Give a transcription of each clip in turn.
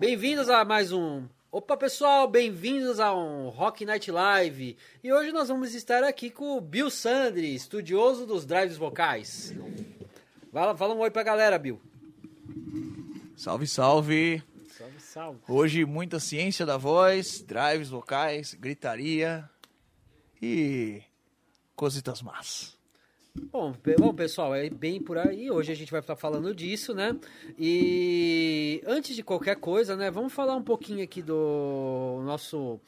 Bem-vindos a mais um. Opa, pessoal, bem-vindos a um Rock Night Live. E hoje nós vamos estar aqui com o Bill Sandri, estudioso dos drives vocais. Fala, fala um oi pra galera, Bill. Salve, salve! Salve, salve. Hoje muita ciência da voz, drives vocais, gritaria e cositas más. Bom, bom, pessoal, é bem por aí. Hoje a gente vai estar falando disso, né? E antes de qualquer coisa, né? Vamos falar um pouquinho aqui do nosso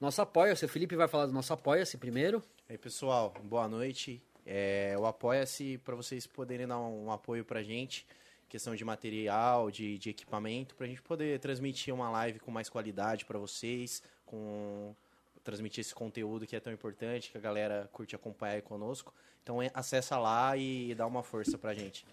nosso apoia-se. O Felipe vai falar do nosso apoia-se primeiro. E aí, pessoal, boa noite. É, o Apoia-se para vocês poderem dar um, apoio pra gente, questão de material, de, de equipamento, pra gente poder transmitir uma live com mais qualidade pra vocês, com transmitir esse conteúdo que é tão importante, que a galera curte acompanhar conosco. Então acessa lá e dá uma força pra gente.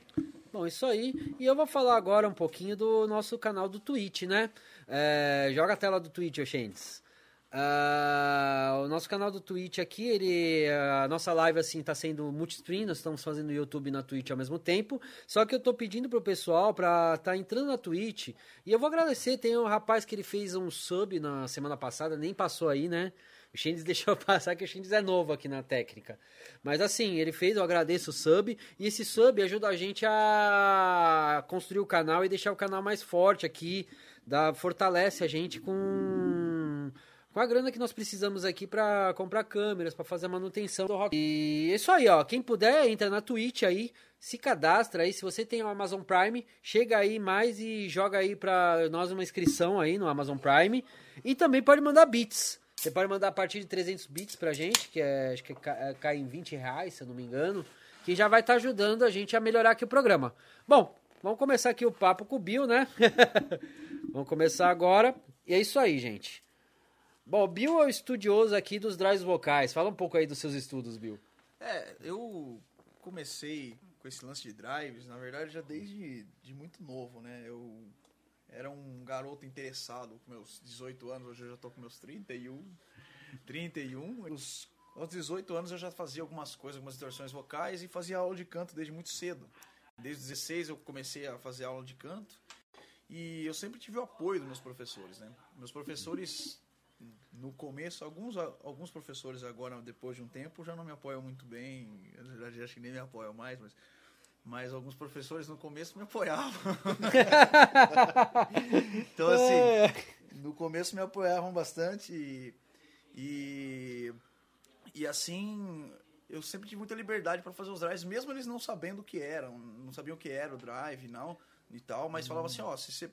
Bom, isso aí. E eu vou falar agora um pouquinho do nosso canal do Twitch, né? É, joga a tela do Twitch, Oxentes. Ah, o nosso canal do Twitch aqui, ele, a nossa live assim tá sendo multistream, nós estamos fazendo YouTube na Twitch ao mesmo tempo. Só que eu tô pedindo pro pessoal pra tá entrando na Twitch. E eu vou agradecer, tem um rapaz que ele fez um sub na semana passada, nem passou aí, né? O deixou passar que o Shendes é novo aqui na técnica. Mas assim, ele fez, eu agradeço o sub. E esse sub ajuda a gente a construir o canal e deixar o canal mais forte aqui. Dá, fortalece a gente com, com a grana que nós precisamos aqui pra comprar câmeras, pra fazer a manutenção do rock. E isso aí, ó. Quem puder, entra na Twitch aí, se cadastra aí. Se você tem o Amazon Prime, chega aí mais e joga aí pra nós uma inscrição aí no Amazon Prime. E também pode mandar bits. Você pode mandar a partir de 300 bits pra gente, que é, acho que é, cai em 20 reais, se eu não me engano, que já vai estar ajudando a gente a melhorar aqui o programa. Bom, vamos começar aqui o papo com o Bill, né? vamos começar agora. E é isso aí, gente. Bom, o Bill é o estudioso aqui dos drives vocais. Fala um pouco aí dos seus estudos, Bill. É, eu comecei com esse lance de drives, na verdade, já desde de muito novo, né? Eu era um garoto interessado com meus 18 anos, hoje eu já tô com meus 31. 31. Os, aos 18 anos eu já fazia algumas coisas, algumas distorções vocais e fazia aula de canto desde muito cedo. Desde os 16 eu comecei a fazer aula de canto e eu sempre tive o apoio dos meus professores, né? Meus professores no começo, alguns, alguns professores agora, depois de um tempo, já não me apoiam muito bem. Na verdade, acho que nem me apoiam mais, mas, mas alguns professores no começo me apoiavam. então, assim, no começo me apoiavam bastante e, e, e assim, eu sempre tive muita liberdade para fazer os drives, mesmo eles não sabendo o que eram, não sabiam o que era o drive não, e tal, mas falavam assim, ó, se você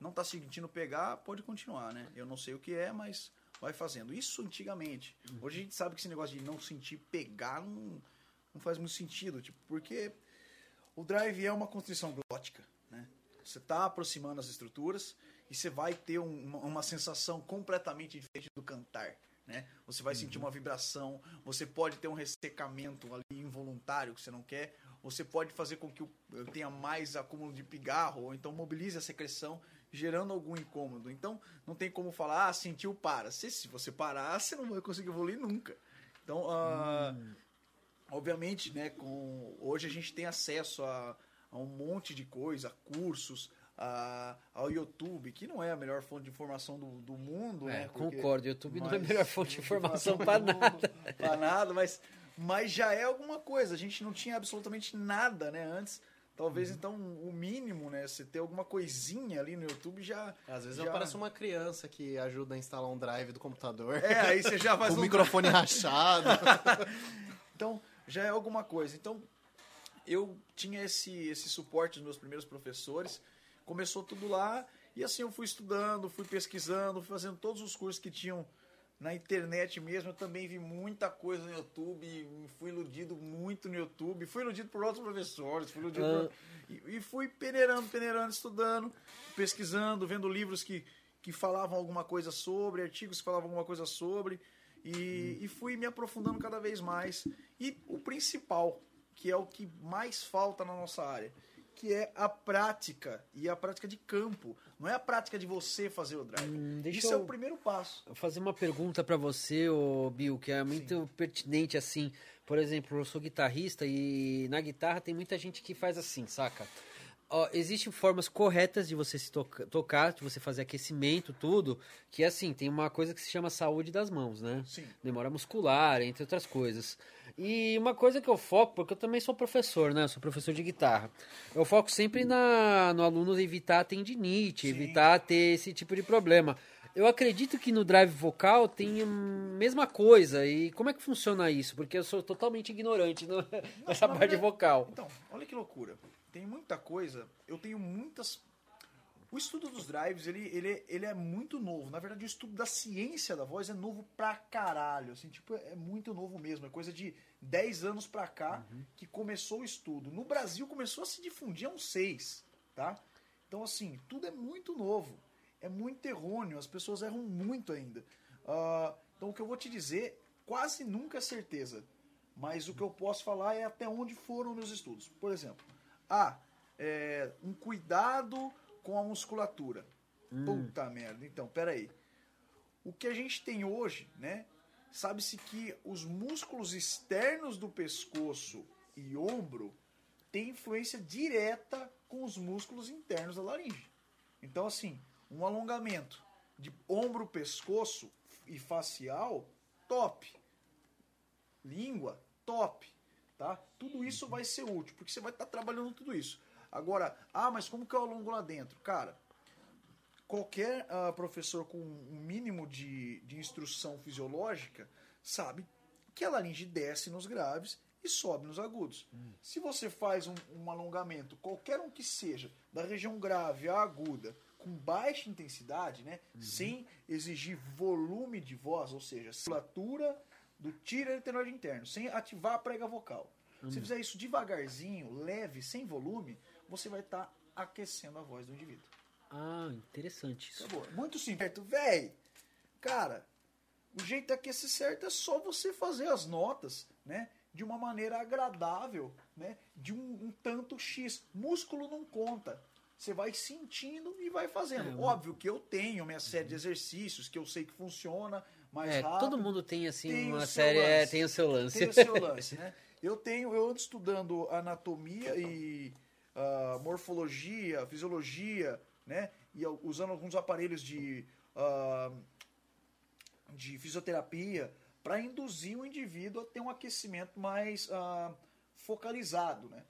não tá sentindo pegar, pode continuar, né? Eu não sei o que é, mas vai fazendo. Isso antigamente. Hoje a gente sabe que esse negócio de não sentir pegar não, não faz muito sentido, tipo, porque o drive é uma construção glótica, né? Você está aproximando as estruturas e você vai ter um- uma, uma sensação completamente diferente do cantar, né? Você vai sentir uma vibração, você pode ter um ressecamento ali involuntário que você não quer, você pode fazer com que o- tenha mais acúmulo de pigarro ou então mobilize a secreção gerando algum incômodo. Então, não tem como falar, ah, sentiu, para. Se, se você parar, você não vai conseguir evoluir nunca. Então, ah, obviamente, né, com, hoje a gente tem acesso a, a um monte de coisa, cursos, a, ao YouTube, que não é a melhor fonte de informação do, do mundo, É, né? porque- concordo. YouTube não é a mas- melhor fonte de informação mundo, nada. Pra nada, mas, mas já é alguma coisa. A gente não tinha absolutamente nada, né, antes. Talvez, Uhum. então, o mínimo, né, você ter alguma coisinha ali no YouTube já... Às vezes já... aparece uma criança que ajuda a instalar um drive do computador. É, aí você já faz um microfone rachado. Então, já é alguma coisa. Então, eu tinha esse, esse suporte dos meus primeiros professores. Começou tudo lá. E assim, eu fui estudando, fui pesquisando, fui fazendo todos os cursos que tinham na internet mesmo. Eu também vi muita coisa no YouTube. Fui iludido muito no YouTube. Fui iludido por outros professores. Fui iludido Ah. por... e, e fui peneirando, peneirando, estudando, pesquisando, vendo livros que, que falavam alguma coisa sobre, artigos que falavam alguma coisa sobre. E, e fui me aprofundando cada vez mais. E o principal, que é o que mais falta na nossa área, que é a prática e a prática de campo. Não é a prática de você fazer o drive. Hum, Isso é o primeiro passo. Vou fazer uma pergunta pra você, ô Bill, que é muito pertinente assim. Por exemplo, eu sou guitarrista e na guitarra tem muita gente que faz assim, saca? Ó, existem formas corretas de você se toca- tocar, de você fazer aquecimento, tudo. Que assim, tem uma coisa que se chama saúde das mãos, né? Sim. Memória muscular, entre outras coisas. E uma coisa que eu foco, porque eu também sou professor, né? Eu sou professor de guitarra. Eu foco sempre na, no aluno evitar tendinite, Sim. evitar ter esse tipo de problema. Eu acredito que no drive vocal tem a mesma coisa. E como é que funciona isso? Porque eu sou totalmente ignorante no- nessa na parte verdade- vocal. Então, olha que loucura. Tem muita coisa. Eu tenho muitas. O estudo dos drives, ele, ele, ele é muito novo. Na verdade, o estudo da ciência da voz é novo pra caralho. Assim, tipo, é muito novo mesmo. É coisa de 10 anos pra cá que começou o estudo. No Brasil começou a se difundir há uns 6, tá? Então, assim, tudo é muito novo. É muito errôneo. As pessoas erram muito ainda. Ah, então, o que eu vou te dizer, quase nunca é certeza. Mas o que eu posso falar é até onde foram meus estudos. Por exemplo, ah, é, um cuidado com a musculatura. Puta merda. Então, peraí. O que a gente tem hoje, né? Sabe-se que os músculos externos do pescoço e ombro têm influência direta com os músculos internos da laringe. Então, assim, um alongamento de ombro, pescoço e facial, top língua, top, tá? Tudo isso vai ser útil, porque você vai estar trabalhando tudo isso. Agora, ah, mas como que eu alongo lá dentro? Cara, qualquer ah, professor com um mínimo de, de instrução fisiológica sabe que a laringe desce nos graves e sobe nos agudos. Se você faz um, um alongamento, qualquer um que seja, da região grave à aguda, com baixa intensidade, né, sem exigir volume de voz, ou seja, musculatura do tira tenóide interno, sem ativar a prega vocal. Se fizer isso devagarzinho, leve, sem volume, você vai estar aquecendo a voz do indivíduo. Ah, interessante isso. Acabou. Muito simples. Véi, cara, o jeito de aquecer certo é só você fazer as notas, né? De uma maneira agradável, né? De um, um tanto X. Músculo não conta. Você vai sentindo e vai fazendo. É, Óbvio que eu tenho minha série de exercícios que eu sei que funciona mais É, rápido. todo mundo tem assim tem uma série, é, lance. tem o seu lance. Tem o seu lance, né? Eu tenho, eu ando estudando anatomia e ah, morfologia, fisiologia, né? E usando alguns aparelhos de, ah, de fisioterapia para induzir o indivíduo a ter um aquecimento mais ah, focalizado, né?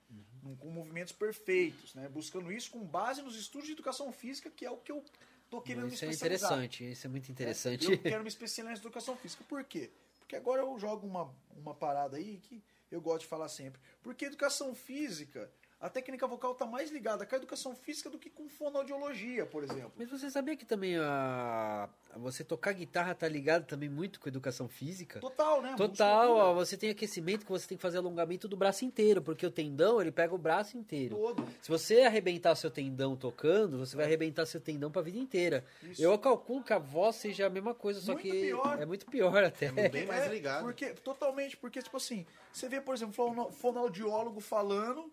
Num- Com movimentos perfeitos, né? Buscando isso com base nos estudos de educação física, que é o que eu tô querendo Isso é me especializar. interessante, isso é muito interessante. Eu quero me especializar em educação física. Por quê? Porque agora eu jogo uma, uma parada aí que eu gosto de falar sempre. Porque educação física, a técnica vocal está mais ligada com a educação física do que com fonoaudiologia, por exemplo. Mas você sabia que também a você tocar guitarra tá ligado também muito com educação física? Total, né? Total, ó, você tem aquecimento que você tem que fazer alongamento do braço inteiro, porque o tendão, ele pega o braço inteiro. Todo. Se você arrebentar seu tendão tocando, você vai arrebentar seu tendão pra vida inteira. Isso. Eu calculo que a voz seja a mesma coisa, só Muito que pior. é muito pior até. É bem mais É, ligado. Porque, totalmente, porque, tipo assim, você vê, por exemplo, fono- fonoaudiólogo falando.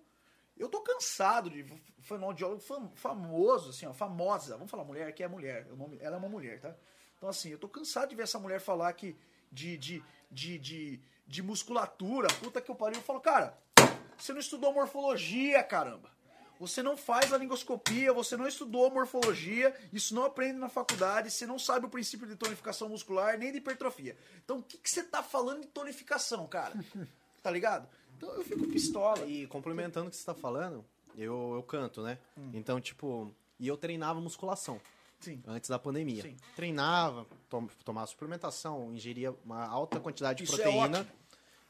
Eu tô cansado de fonoaudiólogo fam- famoso, assim, ó, famosa. Vamos falar mulher, que é mulher. Nome, ela é uma mulher, tá? Então, assim, eu tô cansado de ver essa mulher falar que de, de, de, de, de musculatura, puta que eu pariu. Eu falo, cara, você não estudou morfologia, caramba. Você não faz a lingoscopia, você não estudou morfologia, isso não aprende na faculdade, você não sabe o princípio de tonificação muscular nem de hipertrofia. Então o que, que você tá falando de tonificação, cara? Tá ligado? Então eu fico pistola. E complementando o que você tá falando, eu, eu canto, né? Hum. Então, tipo, e eu treinava musculação Sim. antes da pandemia. Sim. Treinava, tom, tomava suplementação, ingeria uma alta quantidade de Isso é proteína ótimo.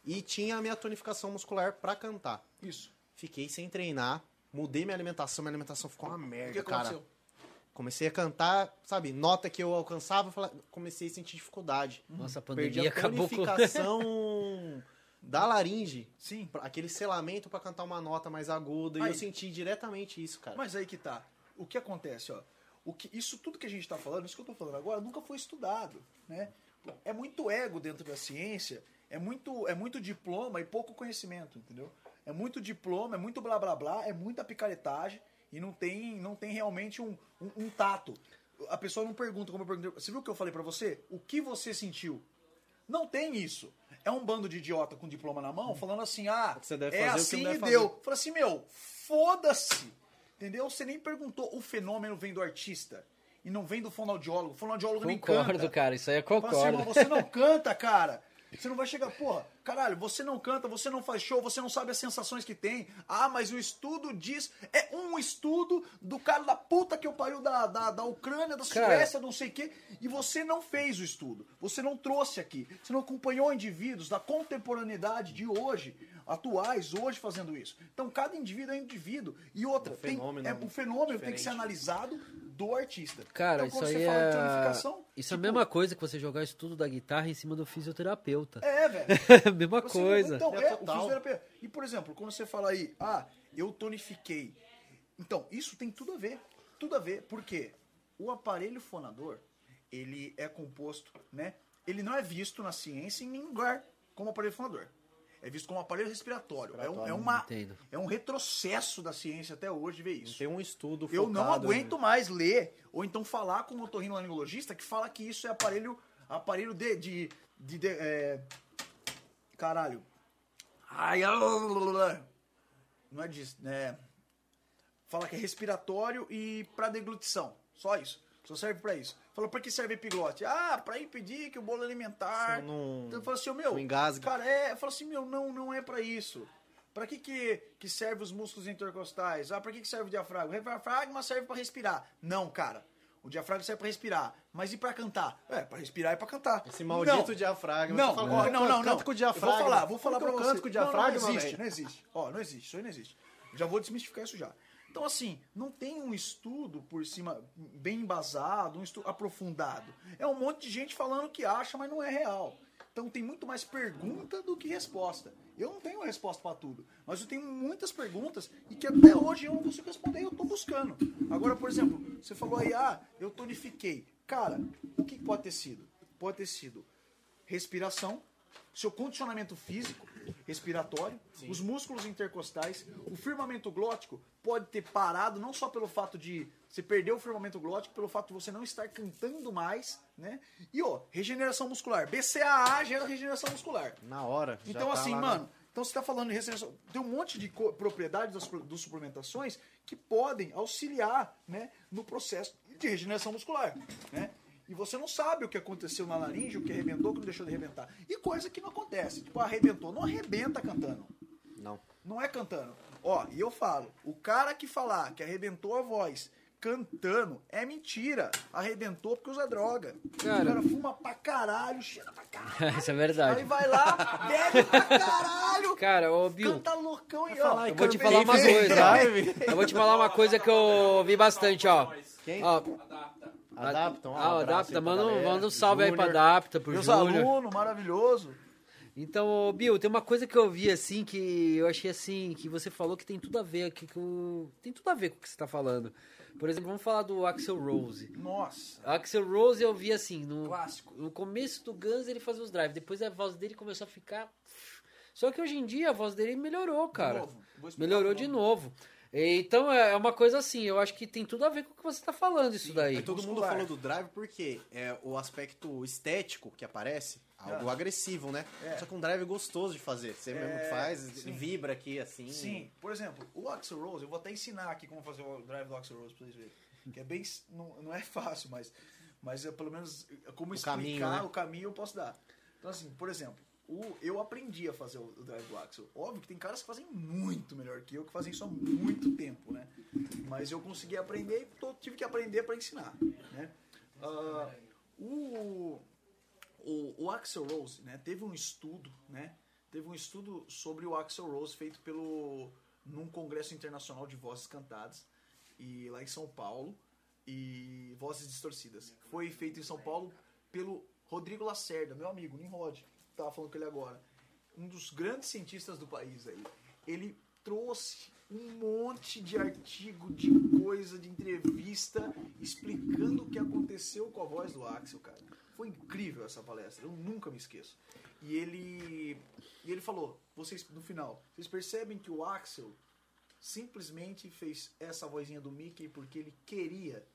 e tinha a minha tonificação muscular pra cantar. Isso. Fiquei sem treinar, mudei minha alimentação, minha alimentação ficou uma O que merda, cara. aconteceu? Comecei a cantar, sabe, nota que eu alcançava, comecei a sentir dificuldade. Nossa, a Perdi pandemia a acabou com... da laringe, Sim. aquele selamento pra cantar uma nota mais aguda, e Aí. eu senti diretamente isso, cara. Mas aí que tá. O que acontece, ó? O que, isso tudo que a gente tá falando, isso que eu tô falando agora, nunca foi estudado, né? É muito ego dentro da ciência, é muito, é muito diploma e pouco conhecimento, entendeu? É muito diploma, é muito blá blá blá, é muita picaretagem e não tem, não tem realmente um, um, um tato. A pessoa não pergunta como eu perguntei. Você viu o que eu falei pra você? O que você sentiu? Não tem isso. É um bando de idiota com diploma na mão falando assim: ah, Você deve é fazer o que assim não e deve deu. fazer. Fala assim, meu, foda-se. Entendeu? Você nem perguntou. O fenômeno vem do artista. E não vem do fonoaudiólogo. O fonoaudiólogo nem Concordo, canta. cara, isso aí eu Fala assim, concordo. irmão, você não canta, cara. Você não vai chegar, porra, caralho, você não canta, você não faz show, você não sabe as sensações que tem. Ah, mas o estudo diz. É um estudo do cara da puta que eu pariu da, da, da Ucrânia, da Cara. Suécia, não sei o quê. E você não fez o estudo. Você não trouxe aqui. Você não acompanhou indivíduos da contemporaneidade de hoje, atuais, hoje fazendo isso. Então, cada indivíduo é um indivíduo. E outra, Um tem, fenômeno é, o fenômeno tem que ser diferente. analisado do artista. Cara, então, quando isso você aí fala de é. tonificação, Isso é a tipo, mesma coisa que você jogar o estudo da guitarra em cima do fisioterapeuta. É, velho. mesma Você- coisa. Então, É é, o total. fisioterapeuta. E, por exemplo, quando você fala aí, ah, eu tonifiquei. Então, isso tem tudo a ver. Tudo a ver. Por quê? O aparelho fonador, ele é composto, né? Ele não é visto na ciência em nenhum lugar como aparelho fonador. É visto como aparelho respiratório. É, um, é, uma, Entendo. é um retrocesso da ciência até hoje ver isso. Tem um estudo Eu não focado aguento mais ler ou então falar com um otorrinolaringologista que fala que isso é aparelho aparelho de de, de, de- é, caralho. Ai, não é disso, né? Fala que é respiratório e para deglutição. Só isso. Só serve para isso. Fala para que serve epiglote? Ah, para impedir que o bolo alimentar. Não- Então eu falo assim, meu, não engasgue. cara, é, eu falo assim, meu, não, não é para isso. Pra que, que que serve os músculos intercostais? Ah, pra que, que serve o diafragma? O diafragma serve pra respirar. Não, cara. O diafragma serve pra respirar. Mas e pra cantar? É, pra respirar e pra cantar. Esse maldito Não. diafragma. Não, fala, ó, "Canta- não, não, não. com o diafragma. Eu vou falar, vou falar pra eu você. canto com o Não, não, diafragma, Não, existe, não existe. Ó, não existe, isso aí não existe. Já vou desmistificar isso já. Então, assim, não tem um estudo por cima bem embasado, um estudo aprofundado. É um monte de gente falando que acha, mas não é real. Então tem muito mais pergunta do que resposta. Eu não tenho resposta pra tudo, mas eu tenho muitas perguntas e que até hoje eu não consigo responder e eu tô buscando. Agora, por exemplo, você falou aí, ah, eu tonifiquei. Cara, o que pode ter sido? Pode ter sido respiração, seu condicionamento físico, respiratório, os músculos intercostais, o firmamento glótico pode ter parado não só pelo fato de você perder o firmamento glótico, pelo fato de você não estar cantando mais, né? E ó, regeneração muscular. BCAA gera regeneração muscular. Na hora. já Então, tá assim, mano, então você tá falando de regeneração. Tem um monte de propriedades das, dos suplementações que podem auxiliar, né, no processo de regeneração muscular, né? E você não sabe o que aconteceu na laringe, o que arrebentou, o que não deixou de arrebentar. E coisa que não acontece. Tipo, arrebentou. Não arrebenta cantando. Não. Não é cantando. Ó, e eu falo, o cara que falar que arrebentou a voz cantando é mentira. Arrebentou porque usa droga. Cara. O cara fuma pra caralho, cheira pra caralho. Isso é Aí verdade. vai lá, bebe pra caralho. Cara, ô Bill, Canta loucão e ó. eu vou te falar uma coisa. drive. Eu vou te falar uma coisa que eu ouvi bastante, ó. Quem? Ó, Adaptam. ah, o um Adapta, manda, um- galera. manda um salve aí pra. Adapta, pro Meus Júnior. alunos, maravilhoso. Então, Bill, tem uma coisa que eu vi assim que eu achei assim que você falou que tem tudo a ver aqui com tem tudo a ver com o que você tá falando. Por exemplo, vamos falar do Axel Rose. Nossa. Axel Rose eu vi assim no Clássico. no começo do Guns ele fazia os drives, depois a voz dele começou a ficar só que hoje em dia a voz dele melhorou, cara. novo. Vou explicar Melhorou de de novo. Então é uma coisa assim, eu acho que tem tudo a ver com o que você tá falando isso daí. Aí todo mundo Muscular. falou do drive porque é o aspecto estético que aparece, algo Ah. agressivo, né? É. Só que um drive gostoso de fazer. Você mesmo É, faz, sim. vibra aqui assim. Sim, por exemplo, o Axel Rose, eu vou até ensinar aqui como fazer o drive do Axel Rose pra vocês verem. Que é bem. Não, não é fácil, mas, mas é pelo menos é como explicar caminho, né? o caminho eu posso dar. Então, assim, por exemplo, o, eu aprendi a fazer o, o drive do Axel. Óbvio que tem caras que fazem muito melhor que eu, que fazem isso há muito tempo, né? Mas eu consegui aprender e tô- tive que aprender para ensinar, né? Ah, o, o, o Axel Rose, né, teve um estudo, né, teve um estudo sobre o Axel Rose feito pelo num congresso internacional de vozes cantadas e lá em São Paulo e vozes distorcidas. Foi feito em São Paulo pelo Rodrigo Lacerda, meu amigo, Nimrod, tava falando com ele agora, um dos grandes cientistas do país aí. Ele trouxe um monte de artigo, de coisa, de entrevista, explicando o que aconteceu com a voz do Axel, cara. Foi incrível essa palestra, eu nunca me esqueço. E ele, e ele falou, vocês no final, vocês percebem que o Axel simplesmente fez essa vozinha do Mickey porque ele queria.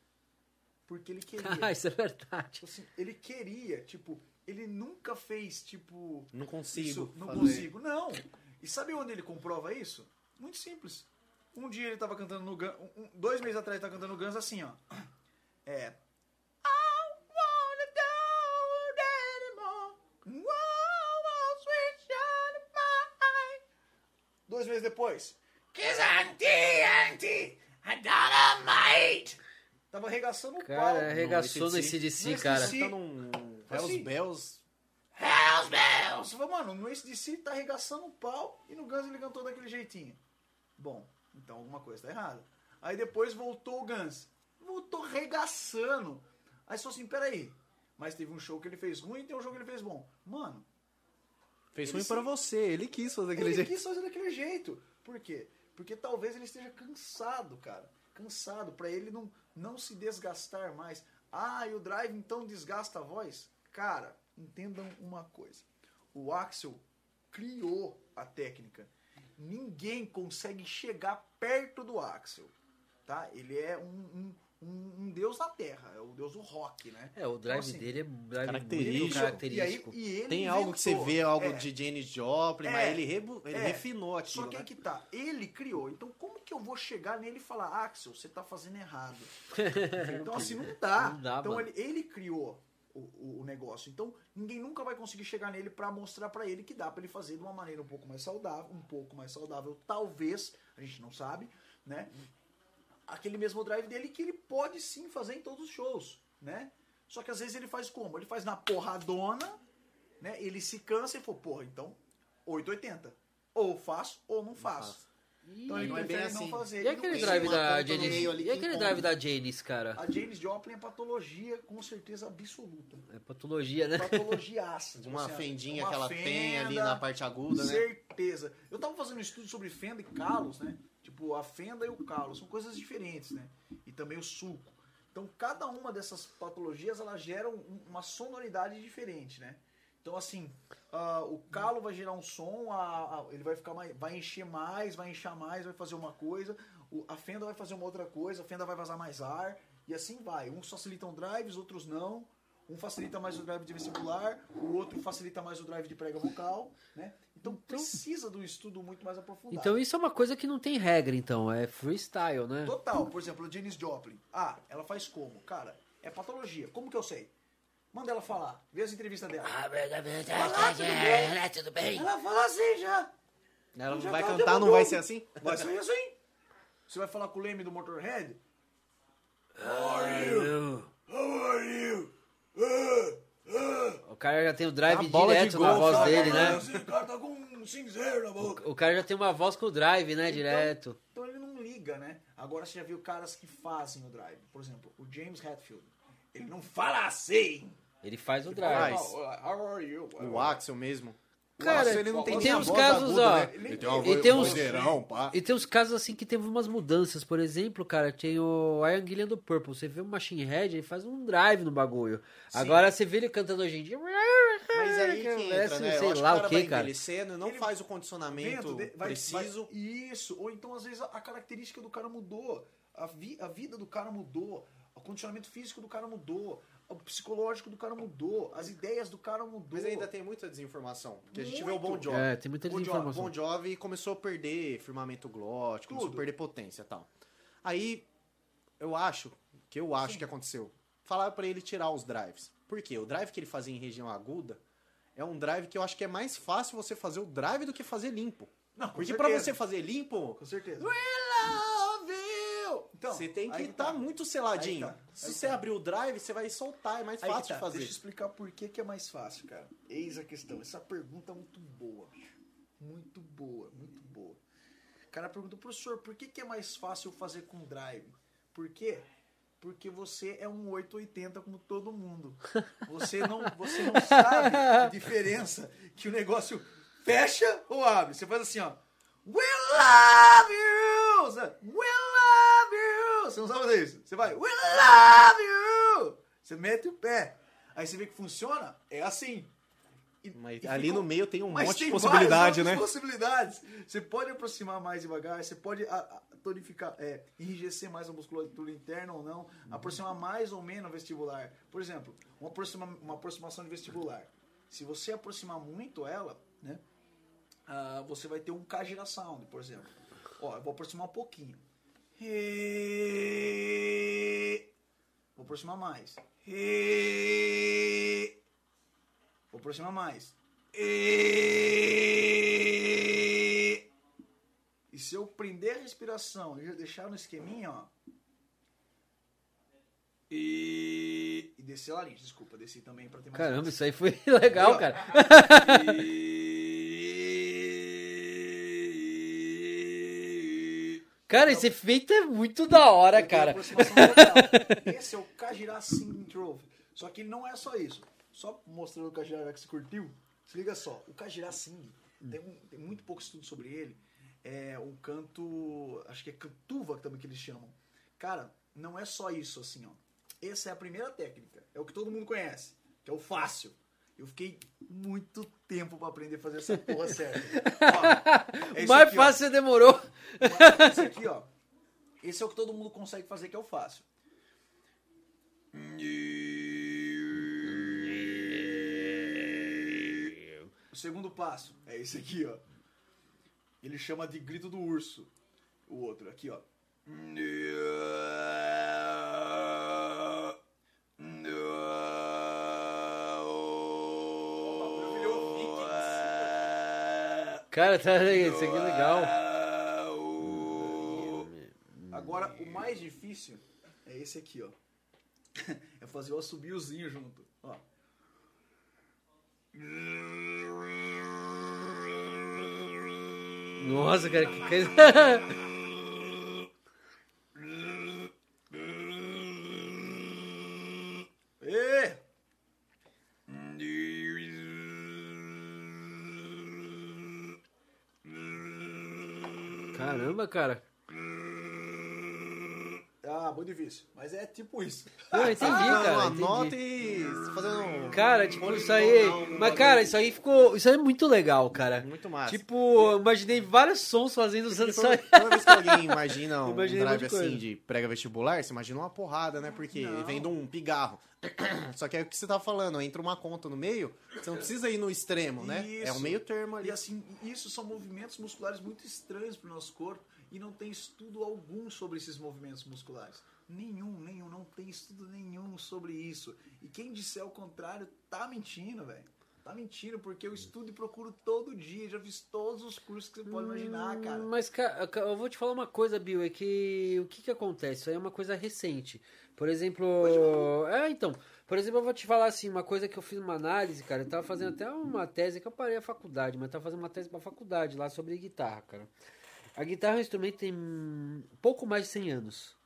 Porque ele queria. Ah, isso é verdade. Tipo assim, ele queria, tipo, ele nunca fez, tipo, Não consigo. isso, não fazer. consigo. Não. E sabe onde ele comprova isso? Muito simples. Um dia ele tava cantando no Guns. um- dois meses atrás ele tava cantando no Guns assim, ó. É. Dois meses depois. Kiss anti, anti, dynamite. Tava arregaçando o Cara, pau. arregaçou no ACDC. Cara. Tá num Hells Assim. Bells. Hells Bells! Você fala, mano, no ACDC tá arregaçando o pau e no Guns ele cantou daquele jeitinho. Bom, então alguma coisa tá errada. Aí depois voltou o Guns. Voltou arregaçando. Aí você falou assim, peraí. Mas teve um show que ele fez ruim e tem um show que ele fez bom. Mano, Fez Ele ruim se- pra você, ele quis fazer daquele ele jeito. quis fazer daquele jeito. Por quê? Porque talvez ele esteja cansado, cara. Cansado, pra ele não, não se desgastar mais. Ah, e o drive então desgasta a voz? Cara, entendam uma coisa. O Axel criou a técnica. Ninguém consegue chegar perto do Axel. Tá? Ele é um, um, um, um deus da terra, é o deus do rock, né? É, o drive Então, assim, dele é um drive característico. muito característico. E aí, e ele Tem algo que você inventou. vê, algo É. de Janis Joplin, É. mas ele, rebu- ele É. refinou aquilo, Só que né? aí que tá, ele criou. Então como que eu vou chegar nele e falar, Axel, você tá fazendo errado? então assim, não dá. Não dá, então ele, ele criou o, o, negócio. Então ninguém nunca vai conseguir chegar nele pra mostrar pra ele que dá pra ele fazer de uma maneira um pouco mais saudável, um pouco mais saudável, talvez, a gente não sabe, né? Aquele mesmo drive dele que ele pode sim fazer em todos os shows, né? Só que às vezes ele faz como? Ele faz na porradona, né? Ele se cansa e fala, porra, então 880. Ou faço ou não faço. faço. Então ele não é bem prefere não assim. fazer. E aquele drive da Janis? E que aquele drive da Janis, cara? A James Joplin é patologia com certeza absoluta. É patologia, né? Patologiaça. tipo Uma assim, fendinha uma que ela tem ali fenda, na parte aguda, né? Certeza. Eu tava fazendo um estudo sobre fenda e calos, né? Tipo, a fenda e o calo são coisas diferentes, né? E também o sulco. Então, cada uma dessas patologias, ela gera um- uma sonoridade diferente, né? Então, assim, ah, o calo vai gerar um som, a- a- ele vai ficar mais, vai encher mais, vai inchar mais, vai fazer uma coisa, o- a fenda vai fazer uma outra coisa, a fenda vai vazar mais ar, e assim vai. Uns facilitam drives, outros não. Um facilita mais o drive de vestibular, o outro facilita mais o drive de prega vocal, né? Então, precisa de um estudo muito mais aprofundado. Então isso é uma coisa que não tem regra, então. É freestyle, né? Total, por exemplo, a Janis Joplin. Ah, ela faz como? Cara, é patologia. Como que eu sei? Manda ela falar. Vê as entrevistas dela. tudo bem? Ela fala assim já. Ela Já não vai tá cantar, não vai ser assim? Vai ser assim. Você vai falar com o Leme do Motorhead? O cara já tem o drive direto na voz sabe? dele, né? Esse cara tá com um cinzeiro na boca. O cara já tem uma voz com o drive, né? Direto. Então ele não liga, né? Agora você já viu caras que fazem o drive. Por exemplo, o James Hetfield. Ele não fala assim. Ele faz o Faz. drive. How are you? O Axel mesmo. Cara, Axel, ele não tem tem uns casos, aguda, ó, né? Ele tem uma e tem uns- vozeirão, pá. E tem uns casos assim que teve umas mudanças. Por exemplo, cara, tem o Iron Gillian do Purple. Você vê o Machine Head, ele faz um drive no bagulho. Agora você vê ele cantando hoje em dia. Mas aí que entra, parece, né? Sei lá que o cara que, vai cara. envelhecendo e não Ele- faz o condicionamento de- vai- preciso. vai- isso. Ou então, às vezes, a, a característica do cara mudou. A, vi- a vida do cara mudou. O condicionamento físico do cara mudou. O psicológico do cara mudou. As ideias do cara mudou. Mas ainda tem muita desinformação. Porque a gente vê o Muito. Bon Jovi. É, tem muita desinformação. Bon Jovi começou a perder firmamento glótico, começou a perder potência e tal. Aí, eu acho, que eu acho que aconteceu, falaram pra ele tirar os drives. Por quê? O drive que ele fazia em região aguda é um drive que eu acho que é mais fácil você fazer o drive do que fazer limpo. Não, com Porque pra certeza. você fazer limpo, Com certeza. Então, você tem que estar tá. muito seladinho. Tá, Se você tá. abrir o drive, você vai soltar, é mais Aí fácil tá. de fazer. Deixa eu explicar por que, que é mais fácil, cara. Eis a questão. Essa pergunta é muito boa, bicho. Muito boa, muito boa. O cara perguntou, professor, por que, que é mais fácil fazer com drive? Por quê? Porque você é um 880 como todo mundo. Você não, você não sabe a diferença que o negócio fecha ou abre. Você faz assim, ó. We love you! We love! Você não sabe fazer isso. Você vai, we love you! Você mete o pé. Aí você vê que funciona, é assim. E- Mas e ali fica- no meio tem um Mas monte tem de possibilidade, né? possibilidades. Você pode aproximar mais devagar, você pode tonificar, é, enrijecer mais a musculatura interna ou não, Uhum. aproximar mais ou menos o vestibular. Por exemplo, uma, aproxima, uma aproximação de vestibular. Se você aproximar muito ela, né, ah, você vai ter um Kajira Sound, por exemplo. Ó, eu vou aproximar um pouquinho. Vou aproximar mais. Vou aproximar mais. E... e se eu prender a respiração e deixar no esqueminha, ó. E, e descer a laringe, desculpa, desci também pra ter mais Caramba, isso aí foi legal, cara. E... Cara, esse efeito é muito da hora, Eu cara. total. Esse é o Kajira Trophy. Só que não é só isso. Só mostrando o Kajira que você curtiu, se liga só. O Kajira Singh, tem, um- tem muito pouco estudo sobre ele. É um canto, acho que é cantuva também que eles chamam. Cara, não é só isso assim, ó. Essa é a primeira técnica. É o que todo mundo conhece, que é o fácil. Eu fiquei muito tempo pra aprender a fazer essa porra. Ó, é O isso mais aqui, ó. fácil você demorou. Esse aqui, ó. Esse é o que todo mundo consegue fazer, que é o fácil. O segundo passo é esse aqui, ó. Ele chama de grito do urso. O outro, aqui, ó. Cara, tá, isso aqui é legal. Agora, o mais difícil é esse aqui, ó. É fazer o assobiozinho junto. Ó. Nossa, cara, que coisa. cara. Ah, muito difícil. Mas é tipo isso. Não, eu entendi, cara. uma entendi. nota e fazendo um Cara, tipo, isso aí. um Mas, bagulho. cara, isso aí ficou. Isso aí é muito legal, cara. Muito massa. Tipo, imaginei vários sons fazendo usando isso aí. Toda vez que alguém imagina um drive assim de prega vestibular, você imagina uma porrada, né? Porque Não. vem de um pigarro. Só que é o que você tá falando, entra uma conta no meio, você não precisa ir no extremo, né? É Isso. o meio termo ali. E assim, isso são movimentos musculares muito estranhos pro nosso corpo e não tem estudo algum sobre esses movimentos musculares. Nenhum, nenhum, não tem estudo nenhum sobre isso. E quem disser o contrário tá mentindo, velho. Tá mentindo, porque eu estudo e procuro todo dia. Já fiz todos os cursos que você pode imaginar, cara. Mas, cara, eu vou te falar uma coisa, Bill, é que o que que acontece? Isso aí é uma coisa recente. Por exemplo. É, então. Por exemplo, eu vou te falar assim, uma coisa que eu fiz uma análise, cara. Eu tava fazendo até uma tese que eu parei a faculdade, mas tava fazendo uma tese pra faculdade lá sobre guitarra, cara. A guitarra é um instrumento que tem pouco mais de 100 anos.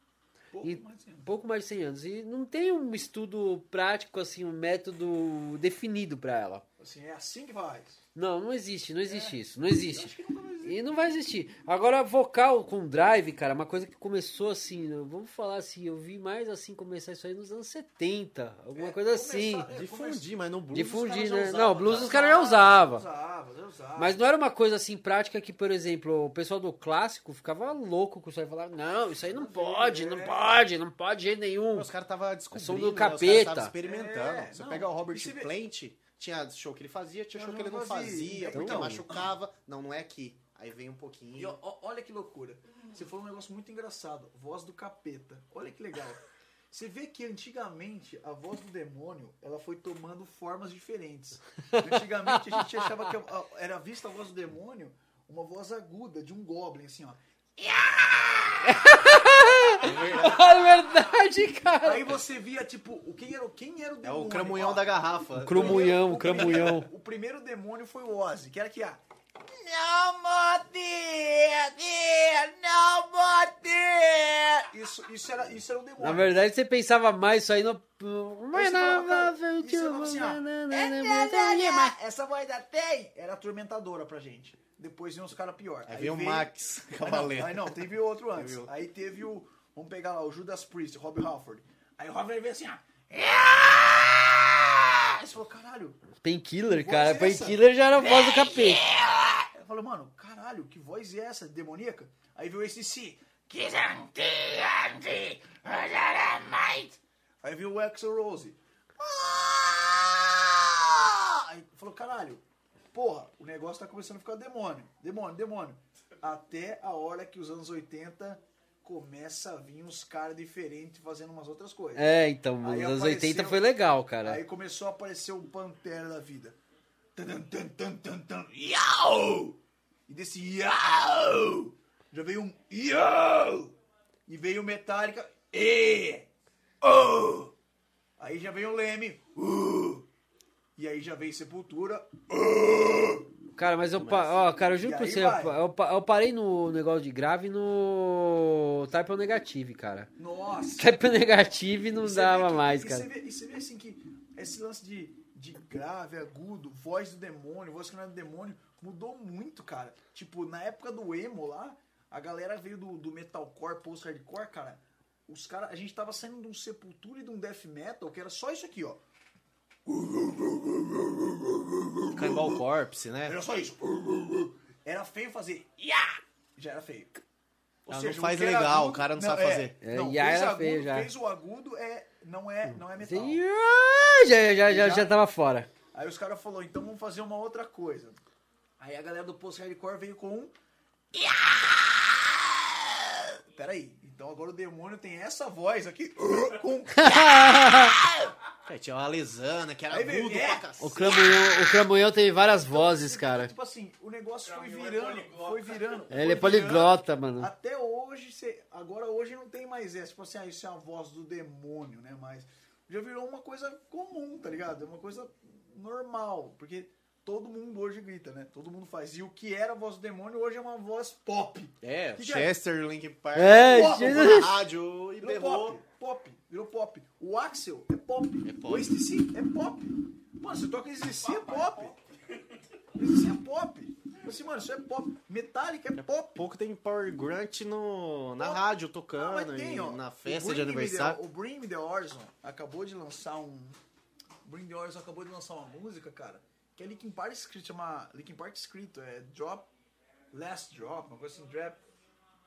Pouco E- mais assim. pouco mais de 100 anos. E não tem um estudo prático, assim, um método definido pra ela. Assim, é assim que faz. Não, não existe, não existe isso, não Eu existe. acho que nunca vai existir. E não vai existir. Agora, vocal com drive, cara, uma coisa que começou assim, né, vamos falar assim, eu vi mais assim começar isso aí nos anos 70, alguma É, coisa assim. começar- é, Difundir, mas no blues. Difundir, Os caras já né? usavam, Não, blues tá? os caras já usavam. Usava, já usava. Mas não era uma coisa assim prática que, por exemplo, o pessoal do clássico ficava louco com isso aí. Falava, não, isso aí não pode, não pode, não pode de jeito nenhum. Os caras estavam descobrindo, Som do né? Os caras capeta. estavam experimentando. É, você não, pega o Robert você vê- Plant, tinha show que ele fazia, tinha show que ele não fazia. porque Então- machucava. Não, não é aqui. Aí vem um E pouquinho. ó, ó, olha que loucura. Você falou um negócio muito engraçado. Voz do capeta. Olha que legal. Você vê que antigamente a voz do demônio ela foi tomando formas diferentes. Antigamente a gente achava que era vista a voz do demônio uma voz aguda de um goblin, assim, ó. É verdade, cara. Aí você via, tipo, o quem era, o- quem era o É demônio? o cramunhão Ó, da garrafa. Crumunhão, o primeiro- cramunhão. O primeiro demônio foi o Ozzy, que era aqui, ó. Não morte! Não morte! Isso, isso, era, isso era o demônio. Na verdade, você pensava mais isso aí no. Aí. Essa voz da tem era atormentadora pra gente. Depois vinha uns caras pior. Aí veio o Max Aí não, Cavaleiro. aí não, teve outro antes. Teve outro. Aí teve o. Vamos pegar lá, o Judas Priest, Rob Halford. Aí o Rob veio assim, ó. Aí você falou, caralho. Painkiller, cara. é? Painkiller já era a voz do capeta. Ela falou, mano, caralho, que voz é essa, demoníaca? Aí veio esse si. Aí veio o Axel Rose. Aí falou, caralho, porra, o negócio tá começando a ficar demônio. Demônio, demônio. até a hora que os anos 80 começa a vir uns caras diferentes fazendo umas outras coisas. É, então, Aí nos anos apareceu- 80 foi legal, cara. Aí começou a aparecer o Pantera da vida. Tan, tan, tan, tan, tan, Iau! E desse Iau! Já veio um Iau! E veio o Metallica. E! Oh! Aí já veio o Leme. Uh! E aí já veio Sepultura. Cara, mas eu, pa- ó, cara, eu juro E pra você, eu, eu pa- eu parei no negócio de grave no Type O Negative, cara. Nossa! Type O Negative não dava que- mais, e cara. Você vê, e você vê assim que esse lance de, de grave, agudo, voz do demônio, voz que não é do demônio, mudou muito, cara. Tipo, na época do emo lá, a galera veio do, do metalcore, post-hardcore, cara. Os cara, a gente tava saindo de um sepultura e de um death metal, que era só isso aqui, ó. Cannibal Corpse, né? Era só isso. Era feio fazer. Já era feio. Ou não o faz que era legal, o cara não sabe é, fazer. É, não, fez era agudo, feio já. Fez o agudo, é, não, é, não é metal. Ah, Já, já, já, Já? já tava fora. Aí os caras falaram, então vamos fazer uma outra coisa. Aí a galera do post-hardcore veio com um... Peraí, então agora o demônio tem essa voz aqui com... É, tinha uma lesana que era Aí agudo é. pra cacete. O Cramunhão, o Cramunhão teve várias vozes, cara. Tipo assim, o negócio foi virando, foi virando. Ele é foi virando. poliglota, mano. Até hoje, cê- agora hoje não tem mais essa. Tipo assim, ah, isso é a voz do demônio, né? Mas já virou uma coisa comum, tá ligado? É uma coisa normal. Porque todo mundo hoje grita, né? Todo mundo faz. E o que era a voz do demônio hoje é uma voz pop. É, Que que é? Chester, Linkin Park. É, Jesus. na rádio e Virou pop. Pop. Virou pop. O Axel é pop. É pop. O STC é pop. Mano, você toca STC é pop. STC é pop. Assim, mano, isso é pop. Metallica é pop. Pouco tem Power Grunt no, na Pop. rádio, tocando, mas tem, e ó. na festa de aniversário. The, o Bring Me The Horizon acabou de lançar um... O Bring The Horizon acabou de lançar uma música, cara, que é Linkin Park escrito, chama... Linkin Park escrito, é Drop... Last Drop, uma coisa assim, Drop...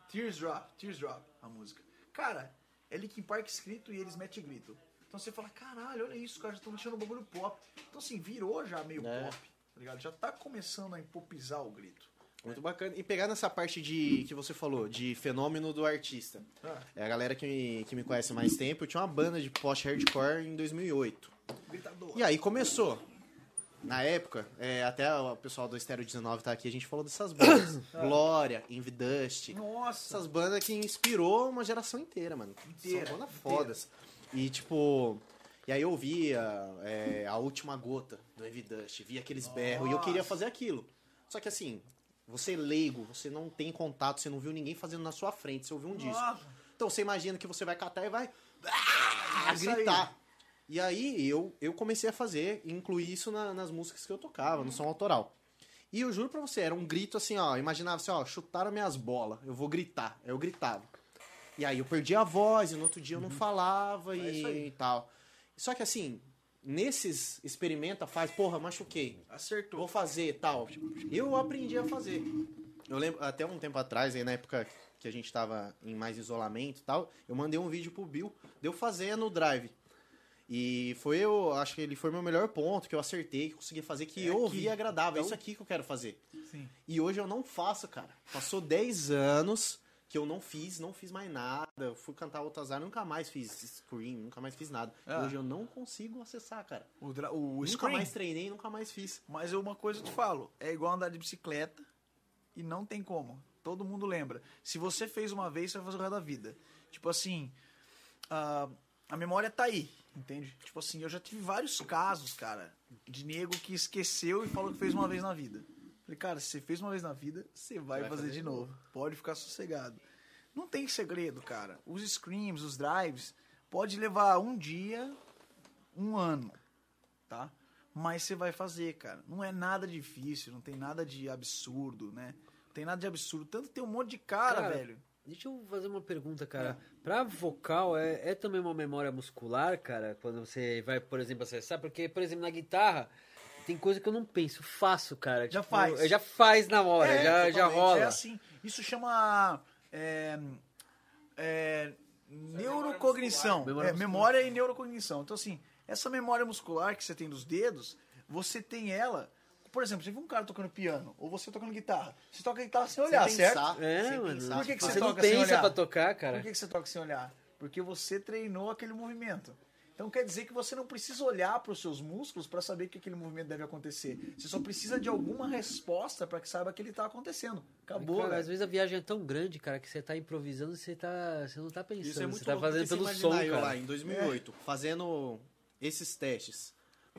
Tears Drop, Tears Drop, a música. Cara, é Linkin Park escrito e eles metem grito. Então você fala, caralho, olha isso, cara, já estão deixando o bagulho pop. Então assim, virou já meio É. pop, tá ligado? Já tá começando a empopizar o grito. Muito bacana. E pegar nessa parte de que você falou, de fenômeno do artista. Ah, É a galera que me, que me conhece há mais tempo. Eu tinha uma banda de post-hardcore em 2008. gritador. E aí começou. Na época, é, até o pessoal do Estéreo 19 tá aqui, a gente falou dessas bandas. Glória, Envy Dust. Nossa, Essas bandas que inspirou uma geração inteira, mano. Inteira, São bandas fodas. E tipo. E aí eu via é, a última gota do Envy Dust, via aqueles berros e eu queria Nossa. fazer aquilo. Só que assim, você é leigo, você não tem contato, você não viu ninguém fazendo na sua frente, você ouviu um disco. Nossa. Então você imagina que você vai catar e vai É aí. gritar. E aí eu, eu comecei a fazer, incluir isso na- nas músicas que eu tocava, no som autoral. E eu juro pra você, era um grito assim, ó, imaginava assim, ó, chutaram minhas bolas, eu vou gritar. Eu gritava. E aí eu perdi a voz, e no outro dia eu não falava É e, e tal. Só que assim, nesses experimenta, faz, porra, machuquei. Acertou. Vou fazer tal. Eu aprendi a fazer. Eu lembro, até um tempo atrás, aí na época que a gente tava em mais isolamento e tal, eu mandei um vídeo pro Bill, deu fazer no Drive. E foi, eu acho que ele foi meu melhor ponto, que eu acertei, que consegui fazer, que É eu aqui. ouvi agradável. É Então- isso aqui que eu quero fazer. Sim. E hoje eu não faço, cara. Passou 10 anos que eu não fiz, não fiz mais nada. Eu fui cantar outras áreas, nunca mais fiz screen, nunca mais fiz nada. Ah. Hoje eu não consigo acessar, cara. O, dra- o nunca screen. mais treinei, nunca mais fiz. Mas uma coisa eu te falo, é igual andar de bicicleta e não tem como. Todo mundo lembra. Se você fez uma vez, você vai fazer o resto da vida. Tipo assim, a, a memória tá aí, entende? Tipo assim, eu já tive vários casos, cara, de nego que esqueceu e falou que fez uma vez na vida. Falei, cara, se você fez uma vez na vida, você vai, Vai fazer, fazer de de novo. Pode ficar sossegado. Não tem segredo, cara. Os screams, os drives, pode levar um dia, um ano, tá? Mas você vai fazer, cara. Não é nada difícil, não tem nada de absurdo, né? Não tem nada de absurdo. Tanto tem um monte de cara, Cara, velho. Deixa eu fazer uma pergunta, cara. Pra vocal, é, é também uma memória muscular, cara? Quando você vai, por exemplo, acessar? Porque, por exemplo, na guitarra, tem coisa que eu não penso, faço, cara. Já Tipo, faz. Já faz na hora, É, já, já totalmente. rola. É assim. Isso chama. É, é, neurocognição. Memória É, memória e neurocognição. Então, assim, essa memória muscular que você tem dos dedos, você tem ela por exemplo, você viu um cara tocando piano, ou você tocando guitarra. Você toca guitarra sem olhar, sem certo? pensar, É, sem mano. pensar. Por que que você você não toca sem pensa olhar? pra tocar, cara. Por que, que você toca sem olhar? Porque você treinou aquele movimento. Então quer dizer que você não precisa olhar para os seus músculos para saber que aquele movimento deve acontecer. Você só precisa de alguma resposta para que saiba que ele está acontecendo. Acabou, Cara, às vezes a viagem é tão grande, cara, que você tá improvisando e você, tá, você não tá pensando. Isso é muito você tá fazendo pelo você som, eu cara. lá em 2008, fazendo esses testes.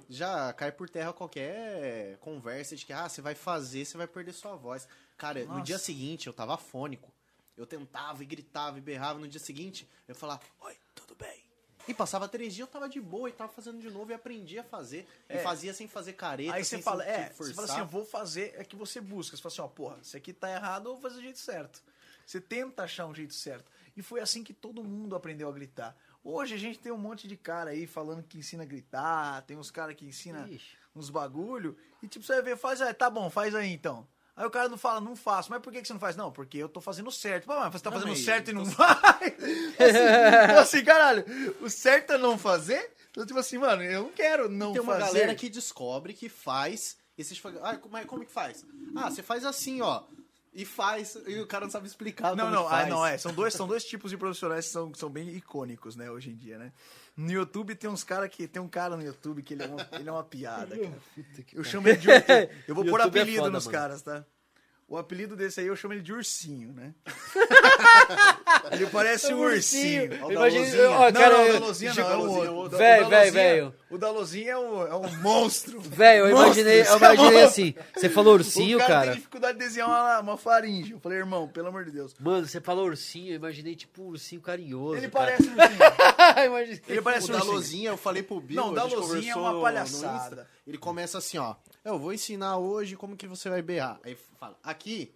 Já cai por terra qualquer conversa de que ah, você vai fazer, você vai perder sua voz. Cara, no Nossa. dia seguinte eu tava afônico. Eu tentava e gritava e berrava. No dia seguinte eu falava, oi, tudo bem? E passava três dias, eu tava de boa e tava fazendo de novo e aprendi a fazer. E É. fazia sem fazer careta, Aí você sem fala, é, se você fala forçar. assim, eu vou fazer, é que você busca. Você fala assim, ó, porra, isso aqui tá errado, eu vou fazer do jeito certo. Você tenta achar um jeito certo. E foi assim que todo mundo aprendeu a gritar. Hoje a gente tem um monte de cara aí falando que ensina a gritar, tem uns caras que ensinam Ixi. uns bagulho, e tipo, você vai ver, faz aí, tá bom, faz aí então. Aí o cara não fala, não faço. Mas por que que você não faz? Não, porque eu tô fazendo certo. Pô, mas você tá Não, fazendo mas certo e não faz? assim, assim, caralho, o certo é não fazer? Então, tipo assim, mano, eu não quero não tem uma fazer. galera que descobre que faz. E falam, ah, como, é, como que faz? Ah, você faz assim, ó. E faz. E o cara não sabe explicar Não, como não, ah, faz. não, é. São dois, são dois tipos de profissionais que são, que são bem icônicos, né, hoje em dia, né? No YouTube tem uns caras que. Tem um cara no YouTube que ele é uma, ele é uma piada, cara. Eu chamo ele de. Eu vou pôr é apelido foda, nos mano. caras, tá? O apelido desse aí eu chamo ele de ursinho, né? ele parece um ursinho. O da Imagina, ó, não, cara, não, o da Lozinha Chico, não, é o Lozinha, outro. o O da- o da véi, Lozinha- velho. O da Lozinha é um, é um monstro. Velho, eu imaginei, eu Monstro, imaginei é assim. Você falou ursinho, o cara, cara. tem dificuldade de desenhar uma, uma faringe. Eu falei, irmão, pelo amor de Deus. Mano, você falou ursinho, eu imaginei tipo um ursinho carinhoso. Ele cara. parece um ursinho. Ele parece O um da ursinho. Lozinha, eu falei pro Bill, Não, o da Lozinha é uma palhaçada. Ele começa assim, ó. Eu vou ensinar hoje como que você vai berrar. Aí fala, aqui.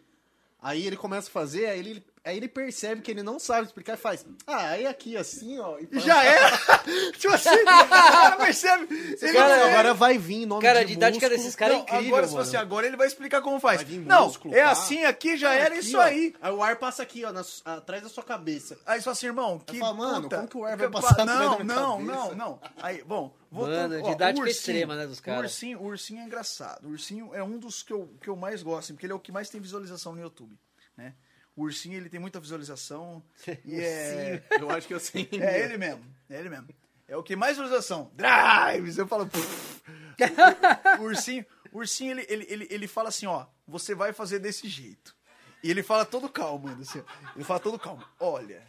Aí ele começa a fazer, aí ele, aí ele percebe que ele não sabe explicar e faz. Ah, aí aqui assim, ó. E já é. tipo assim, o cara percebe. Ele Cara, não- agora vai vir nome Cara, a de didática músculo. desses caras é incrível, agora, se mano. fosse agora, ele vai explicar como faz. Vai vir Não, músculo, é pá. assim, aqui já era Aqui, isso ó. aí. Aí o ar passa aqui, ó, na atrás da sua cabeça. Aí você fala assim, irmão, que fala, mano, puta, como que o ar vai pa- passar Não, não, não, não. Aí, bom, Mano, ó, didática o ursinho- extrema, né, dos O caras. ursinho, o ursinho é engraçado. O ursinho é um dos que eu, que eu mais gosto, assim, porque ele é o que mais tem visualização no YouTube, né? O ursinho, ele tem muita visualização. e é... Eu acho que eu sei. É ele mesmo, é ele mesmo. É o que mais visualização. Drives! Eu falo. "Pff". o ursinho, o ursinho ele, ele, ele, ele fala assim: ó, você vai fazer desse jeito. E ele fala todo calmo, ainda assim. Ele fala todo calmo. Olha,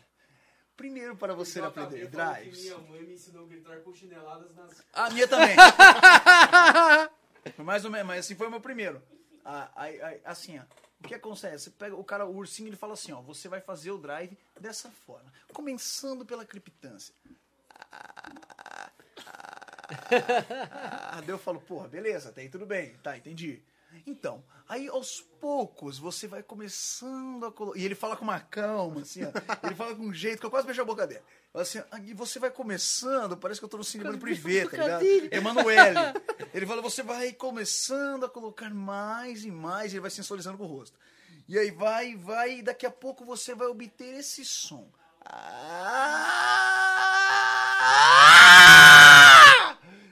primeiro para você aprender drives. mãe me ensinou a gritar com chineladas nas. A minha também. Foi mais ou menos, mas assim foi o meu primeiro. Ah, aí- aí, assim, ó. O que acontece? Você pega o cara, o ursinho, ele fala assim, ó, você vai fazer o drive dessa forma, começando pela criptância. Ah, daí eu falo, porra, beleza, até aí tudo bem, tá, entendi. Então, aí aos poucos você vai começando a colocar. E ele fala com uma calma, assim, ó. Ele fala com um jeito que eu quase beijo a boca dele. Fala Assim, ah, e você vai começando, parece que eu tô no cinema do privê, tá ligado? Emanuele. Ele fala, você vai começando a colocar mais e mais, e ele vai sensualizando com o rosto. E aí vai, vai, e daqui a pouco você vai obter esse som. Ah!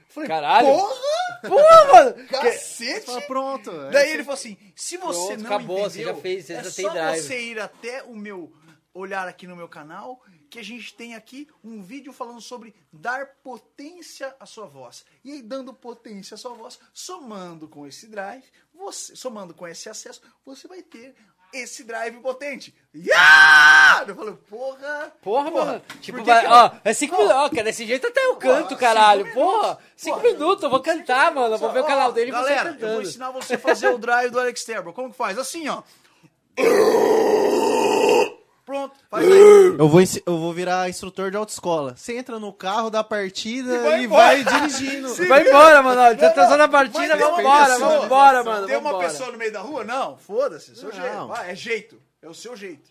Falei, Caralho. Porra! Porra, mano! Cacete! Fala, pronto. Daí ele falou assim: se você Pronto, não acabou, você entendeu, já fez, você é já só tem drive. você ir até o meu olhar aqui no meu canal que a gente tem aqui um vídeo falando sobre dar potência à sua voz. E aí dando potência à sua voz, somando com esse drive, você, somando com esse acesso, você vai ter esse drive potente. Yeah! Eu falei, porra! Porra, mano. Tipo, vai, ó, é cinco minutos. Ó, cara, desse jeito até eu canto, cinco caralho. minutos. Porra, cinco Porra. minutos, eu vou cantar, mano. Eu vou ver o Ó, canal dele e você Galera, eu cantando. vou ensinar você a fazer o drive do Alex Terbo. Como que faz? Assim, ó. Pronto, faz aí. Eu vou, eu vou virar instrutor de autoescola. Você entra no carro, dá partida E vai e embora. vai dirigindo. Sim. Vai embora, mano. Tá Não, transando a não, partida, vambora, pessoa- vamos embora, mano. Tem uma vambora. pessoa no meio da rua? Não, foda-se, seu Não. jeito. Vai, é jeito. É o seu jeito.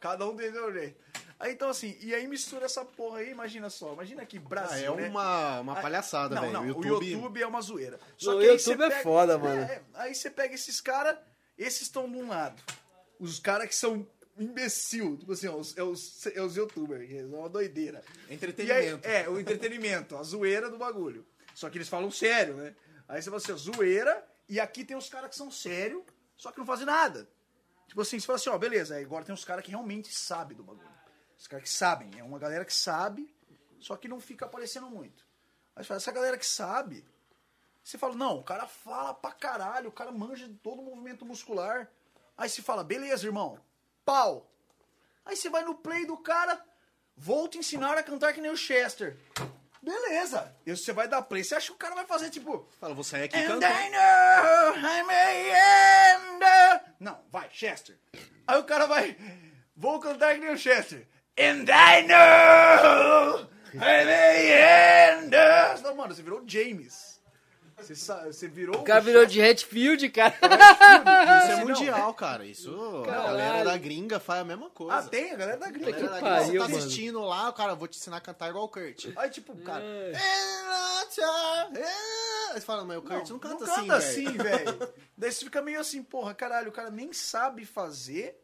Cada um tem seu jeito. Aí então assim, e aí mistura essa porra aí, imagina só. Imagina que Ah, Brasil, é né? uma, uma Ah, palhaçada, velho. não, O o YouTube... YouTube é uma zoeira. O aí YouTube você é foda, mano. é, aí você pega esses caras, esses estão de um lado. Os caras que são imbecil, tipo assim, ó, os, é, os, é os youtubers, é uma doideira. Entretenimento. Aí- é, o entretenimento, a zoeira do bagulho. Só que eles falam sério, né? Aí você fala assim, ó, zoeira E aqui tem os caras que são sérios, só que não fazem nada. Tipo assim, você fala assim, ó, beleza, aí agora tem os caras que realmente sabem do bagulho. Os caras que sabem, é uma galera que sabe, só que não fica aparecendo muito. Aí você fala, essa galera que sabe, você fala, não, o cara fala pra caralho, o cara manja todo o movimento muscular. Aí você fala, beleza, irmão, pau. Aí você vai no play do cara, vou te ensinar a cantar que nem o Chester. Beleza. E você vai dar play, você acha que o cara vai fazer tipo... Fala, vou sair aqui And cantando. I know I may end Não, vai, Chester. Aí o cara vai. Vou cantar que nem o Chester. And I know I may end Não, mano, você virou James. Você, sa- você virou O cara virou de Hatfield, cara. Isso é Não. mundial, cara. Isso a Caralho. galera da gringa faz a mesma coisa. Ah, tem, a galera da A gringa. galera da que gringa, você pariu, tá mano. assistindo lá, o cara, vou te ensinar a cantar igual o Kurt. Aí, tipo, cara. Aí você fala, mas o Kurt não, canta, não assim, canta velho. assim, velho. Daí você fica meio assim, porra, caralho, o cara nem sabe fazer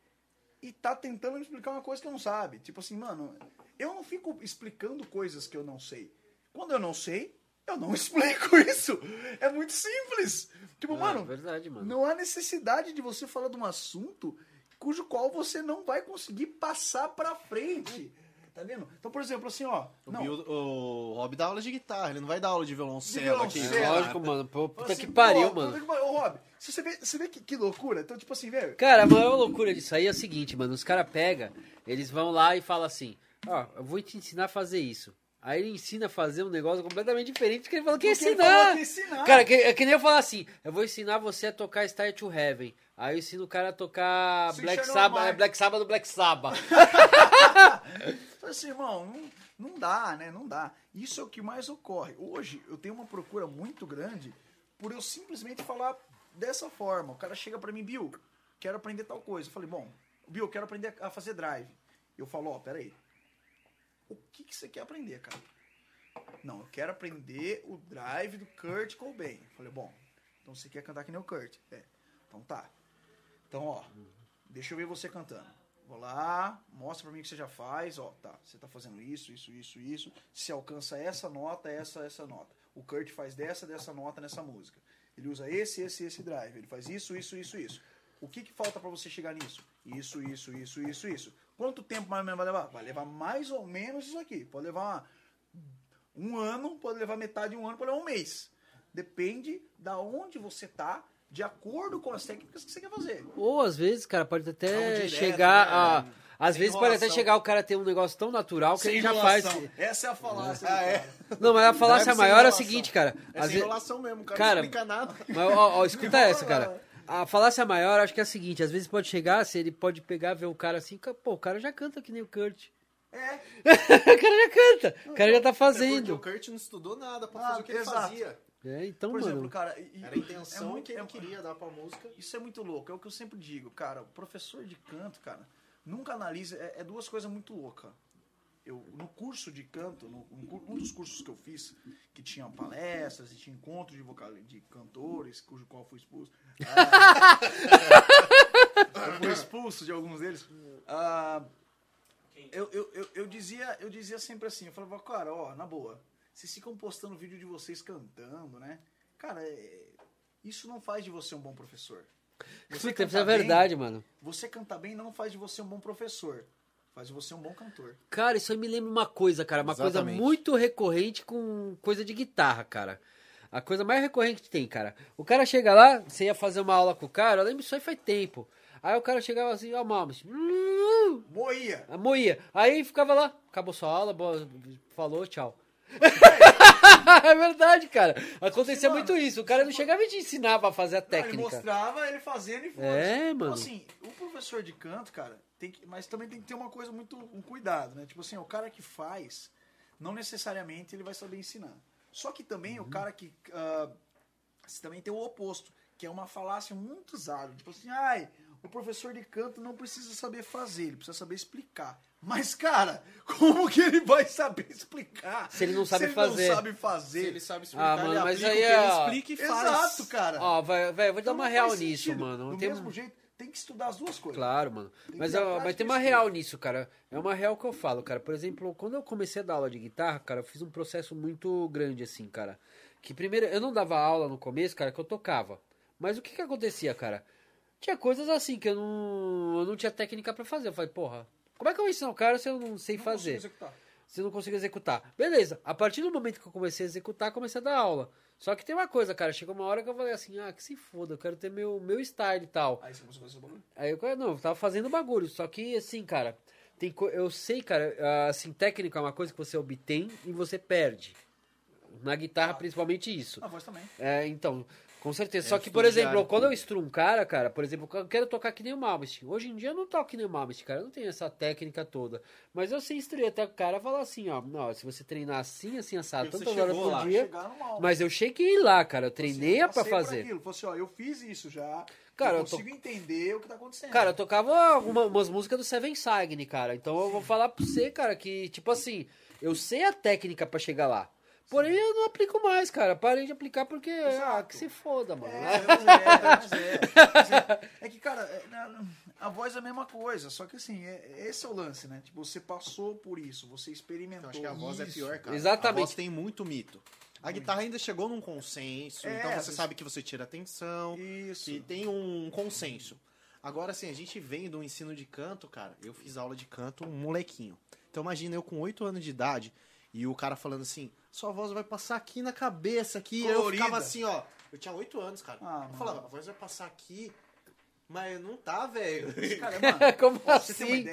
e tá tentando me explicar uma coisa que não sabe. Tipo assim, mano, eu não fico explicando coisas que eu não sei. Quando eu não sei, eu não explico isso. É muito simples. Tipo, É mano, verdade, mano. não há necessidade de você falar de um assunto cujo qual você não vai conseguir passar pra frente. Tá vendo? Então, por exemplo, assim, ó. O, Não, Bill- o Rob dá aula de guitarra, ele não vai dar aula de violoncelo, aqui. violoncelo. Lógico, mano. Pô, puta assim, que pariu, pô, mano. Ô, Rob, você vê, você vê que, que loucura? Então, tipo assim, velho. Cara, a maior loucura disso aí é o seguinte, mano. Os caras pegam, eles vão lá e falam assim: Ó, eu vou te ensinar a fazer isso. Aí ele ensina a fazer um negócio completamente diferente do que ele falou que ia Porque ensinar. que ensinar. Cara, que, é que nem eu falar assim: eu vou ensinar você a tocar Star to Heaven. Aí eu ensino o cara a tocar Sim, Black Sabbath, é Black Sabbath do Black Sabbath. Falei assim, irmão, não, não dá, né? Não dá. Isso é o que mais ocorre. Hoje eu tenho uma procura muito grande por eu simplesmente falar dessa forma. O cara chega pra mim, Bill, quero aprender tal coisa. Eu falei, bom, Bill, eu quero aprender a fazer drive. Eu falo, ó, peraí. O que, que você quer aprender, cara? Não, eu quero aprender o drive do Kurt Cobain. Falei, bom, então você quer cantar que nem o Kurt. É, então tá. Então, ó, deixa eu ver você cantando. Vou lá, mostra pra mim o que você já faz, ó, tá, você tá fazendo isso, isso, isso, isso, se alcança essa nota, essa, essa nota. O Kurt faz dessa, dessa nota nessa música. Ele usa esse, esse, esse drive, ele faz isso, isso, isso, isso. O que que falta pra você chegar nisso? Isso, isso, isso, isso, isso. Quanto tempo mais ou menos vai levar? Vai levar mais ou menos isso aqui. Pode levar um ano, pode levar metade de um ano, pode levar um mês. Depende da onde você tá, de acordo com as técnicas que você quer fazer. Ou às vezes, cara, pode até Não direto, chegar né? a. Às Sem vezes pode até enrolação. chegar o cara ter um negócio tão natural que Sem ele já faz. enrolação. Essa é a falácia. Ah, é? Não, mas a falácia maior é o enrolação. seguinte, cara. É às sem ve- enrolação mesmo, cara, Cara, não explica nada. Mas, ó, ó, escuta essa, cara. A falácia maior, acho que é a seguinte: às vezes pode chegar, se ele pode pegar, ver o cara assim, pô, o cara já canta que nem o Kurt. É, o cara já canta, o cara já tá É porque fazendo. o Kurt não estudou nada pra Ah, fazer o que ele exato. fazia. É, então, por mano. exemplo, cara. e- Era a intenção é muito- que ele é- queria dar pra música. Isso é muito louco. É o que eu sempre digo, cara. O professor de canto, cara, nunca analisa. É, é duas coisas muito loucas. Eu, no curso de canto, no, um dos cursos que eu fiz, que tinha palestras e tinha encontros de, vocal, de cantores, cujo qual eu fui expulso. Eu fui expulso de alguns deles. Ah, eu, eu, eu, eu dizia, eu dizia sempre assim, eu falava, cara, ó, na boa, vocês ficam postando vídeo de vocês cantando, né? Cara, é- isso não faz de você um bom professor. Você Puta, isso é bem- verdade, mano. você cantar bem não faz de você um bom professor. Faz de você um bom cantor. Cara, isso aí me lembra uma coisa, cara. Uma coisa Exatamente. muito recorrente com coisa de guitarra, cara. A coisa mais recorrente que tem, cara. O cara chega lá, você ia fazer uma aula com o cara, eu lembro isso aí faz tempo. Aí o cara chegava assim, ó, Malmes. Moía! Moía. Aí ficava lá, acabou sua aula, boa, falou, tchau. é verdade, cara. Acontecia Sim, muito isso. O cara não chegava e te ensinava a fazer a Não, ele técnica. mostrava ele fazendo e foda É, Então, mano. assim, o professor de canto, cara, tem que, mas também tem que ter uma coisa muito, um cuidado, né? Tipo assim, o cara que faz, não necessariamente ele vai saber ensinar. Só que também Uhum. o cara que, você também tem o oposto, que é uma falácia muito usada. Tipo assim, ai, o professor de canto não precisa saber fazer, ele precisa saber explicar. Mas, cara, como que ele vai saber explicar? Se ele não sabe se fazer. ele não sabe fazer. Se ele sabe explicar, Ah, mano, ele mas aplica aí ele é- explica e faz. Exato, cara. Ó, vai, vai, eu vou dar Então uma real nisso, sentido. mano. Do Tem- mesmo jeito, tem que estudar as duas coisas. Claro, mano. Tem Mas, ir ó, mas tem uma real nisso, cara. É uma real que eu falo, cara. Por exemplo, quando eu comecei a dar aula de guitarra, cara, eu fiz um processo muito grande, assim, cara. Que primeiro, eu não dava aula no começo, cara, que eu tocava. Mas o que que acontecia, cara? Tinha coisas assim que eu não, eu não tinha técnica pra fazer. Eu falei, porra, como é que eu vou ensinar o cara se eu não sei Não fazer? executar. Se eu não consigo executar. Beleza, a partir do momento que eu comecei a executar, comecei a dar aula. Só que tem uma coisa, cara, chegou uma hora que eu falei assim, ah, que se foda, eu quero ter meu, meu style e tal. Aí você começou a fazer bagulho. Aí eu, não, eu tava fazendo bagulho, só que assim, cara, tem eu sei, cara, ah, assim, técnica é uma coisa que você obtém e você perde. Na guitarra, principalmente isso. Na voz também. É, então, com certeza. Só É, que, por exemplo, diário. quando eu instruo um cara, cara, por exemplo, eu quero tocar que nem o Malmsteen. Hoje em dia eu não toco que nem o Malmsteen, cara. Eu não tenho essa técnica toda. Mas eu sei instruir até o cara falar assim, ó, não, se você treinar assim, assim, assado, tantas horas por lá, dia. Mas eu cheguei lá, cara. Eu treinei Assim, pra fazer. Aquilo. Falei assim, ó, eu fiz isso já. Cara, eu consigo entender o que tá acontecendo. Cara, eu tocava uma- umas músicas do Seven Signe, cara. Então eu vou falar pra você, cara, que, tipo assim, eu sei a técnica pra chegar lá. Porém, eu não aplico mais, cara. Parei de aplicar porque, ah, Exato. que se foda, mano. É, mas é, mas é, é. É que, cara, é, a voz é a mesma coisa, só que assim, é- esse é o lance, né? Tipo, você passou por isso, você experimentou. Eu acho que a voz é isso. pior, cara. Exatamente. A voz tem muito mito. A guitarra ainda chegou num consenso, É, então você sabe que você tira atenção, Isso. que tem um consenso. Agora, assim, a gente vem do ensino de canto, cara. Eu fiz aula de canto um molequinho. Então imagina eu com 8 anos de idade e o cara falando assim, sua voz vai passar aqui na cabeça, aqui. Eu ficava assim, ó. Eu tinha 8 anos, cara. Ah, eu mano. falava, a voz vai passar aqui, mas não tá, velho. Como assim?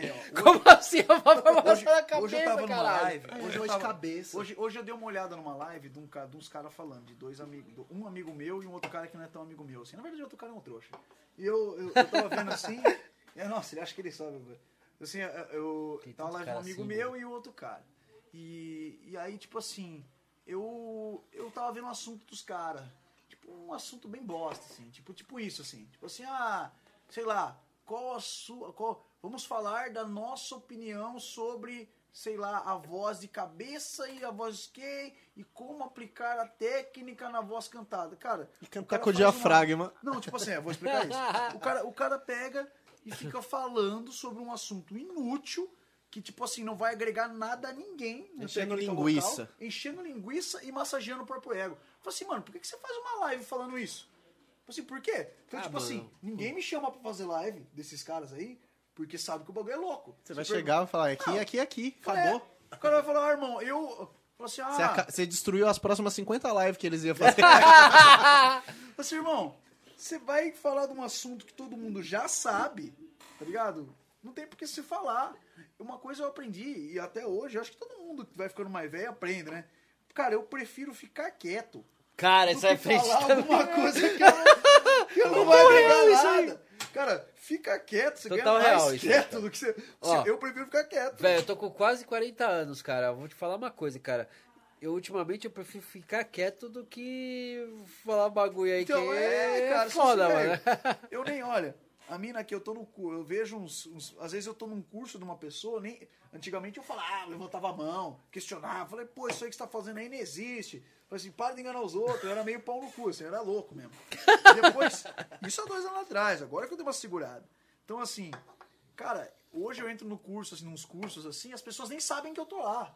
Como assim? Eu vou passar Hoje, na cabeça, hoje eu tava numa caralho. live. É, Hoje eu de cabeça. Hoje, hoje eu dei uma olhada numa live de, um, de uns caras falando, de dois amigos. Um amigo meu e um outro cara que não é tão amigo meu. Assim. Na verdade, o outro cara é um trouxa. E eu, eu, eu tava vendo assim. é, nossa, ele acha que ele sabe. Assim, eu, eu tava lá com um amigo assim, meu e o outro cara. E, e aí, tipo assim, eu, eu tava vendo um assunto dos caras. Tipo, um assunto bem bosta, assim. Tipo, tipo isso, assim. Tipo assim, ah, sei lá, qual a sua. Qual, vamos falar da nossa opinião sobre, sei lá, a voz de cabeça e a voz que e como aplicar a técnica na voz cantada. Cara, E cantar com o faz uma- diafragma. Não, tipo assim, eu vou explicar isso. O cara, o cara pega e fica falando sobre um assunto inútil que, tipo assim, não vai agregar nada a ninguém. Enchendo linguiça. vocal, enchendo linguiça e massageando o próprio ego. Falei assim, mano, por que, que você faz uma live falando isso? Falei assim, por quê? Então, Ah, tipo mano. assim, ninguém me chama pra fazer live desses caras aí, porque sabe que o bagulho é louco. Você vai pergunta- chegar e falar, aqui, Não. aqui, aqui, É, acabou. o cara vai falar, ah, irmão, eu. Assim, ah, Você, você destruiu as próximas 50 lives que eles iam fazer. Assim, irmão, você vai falar de um assunto que todo mundo já sabe, tá ligado? Não tem por que se falar. Uma coisa eu aprendi, e até hoje, acho que todo mundo que vai ficando mais velho aprende, né? Cara, eu prefiro ficar quieto. Cara, isso é falar alguma coisa que eu, não- que eu não vai agregar nada. Cara, fica quieto, você Total ganha mais real isso, quieto cara. do que você... Ó. eu prefiro ficar quieto. Velho, eu tô com quase 40 anos, cara. Vou te falar uma coisa, cara. Eu, ultimamente, eu prefiro ficar quieto do que falar bagulho aí Então, que é, é, cara, foda, assim, mano. Eu nem, olha, a mina que eu tô no curso, eu vejo uns, uns- Às vezes eu tô num curso de uma pessoa, nem. Antigamente eu falava, levantava a mão, questionava, falei, pô, isso aí que você tá fazendo aí não existe. Falei assim, para de enganar os outros, eu era meio pau no cu, assim, eu era louco mesmo. Depois, isso há dois anos atrás, agora que eu dei uma segurada. Então, assim, cara, hoje eu entro no curso, assim, nos cursos assim, as pessoas nem sabem que eu tô lá.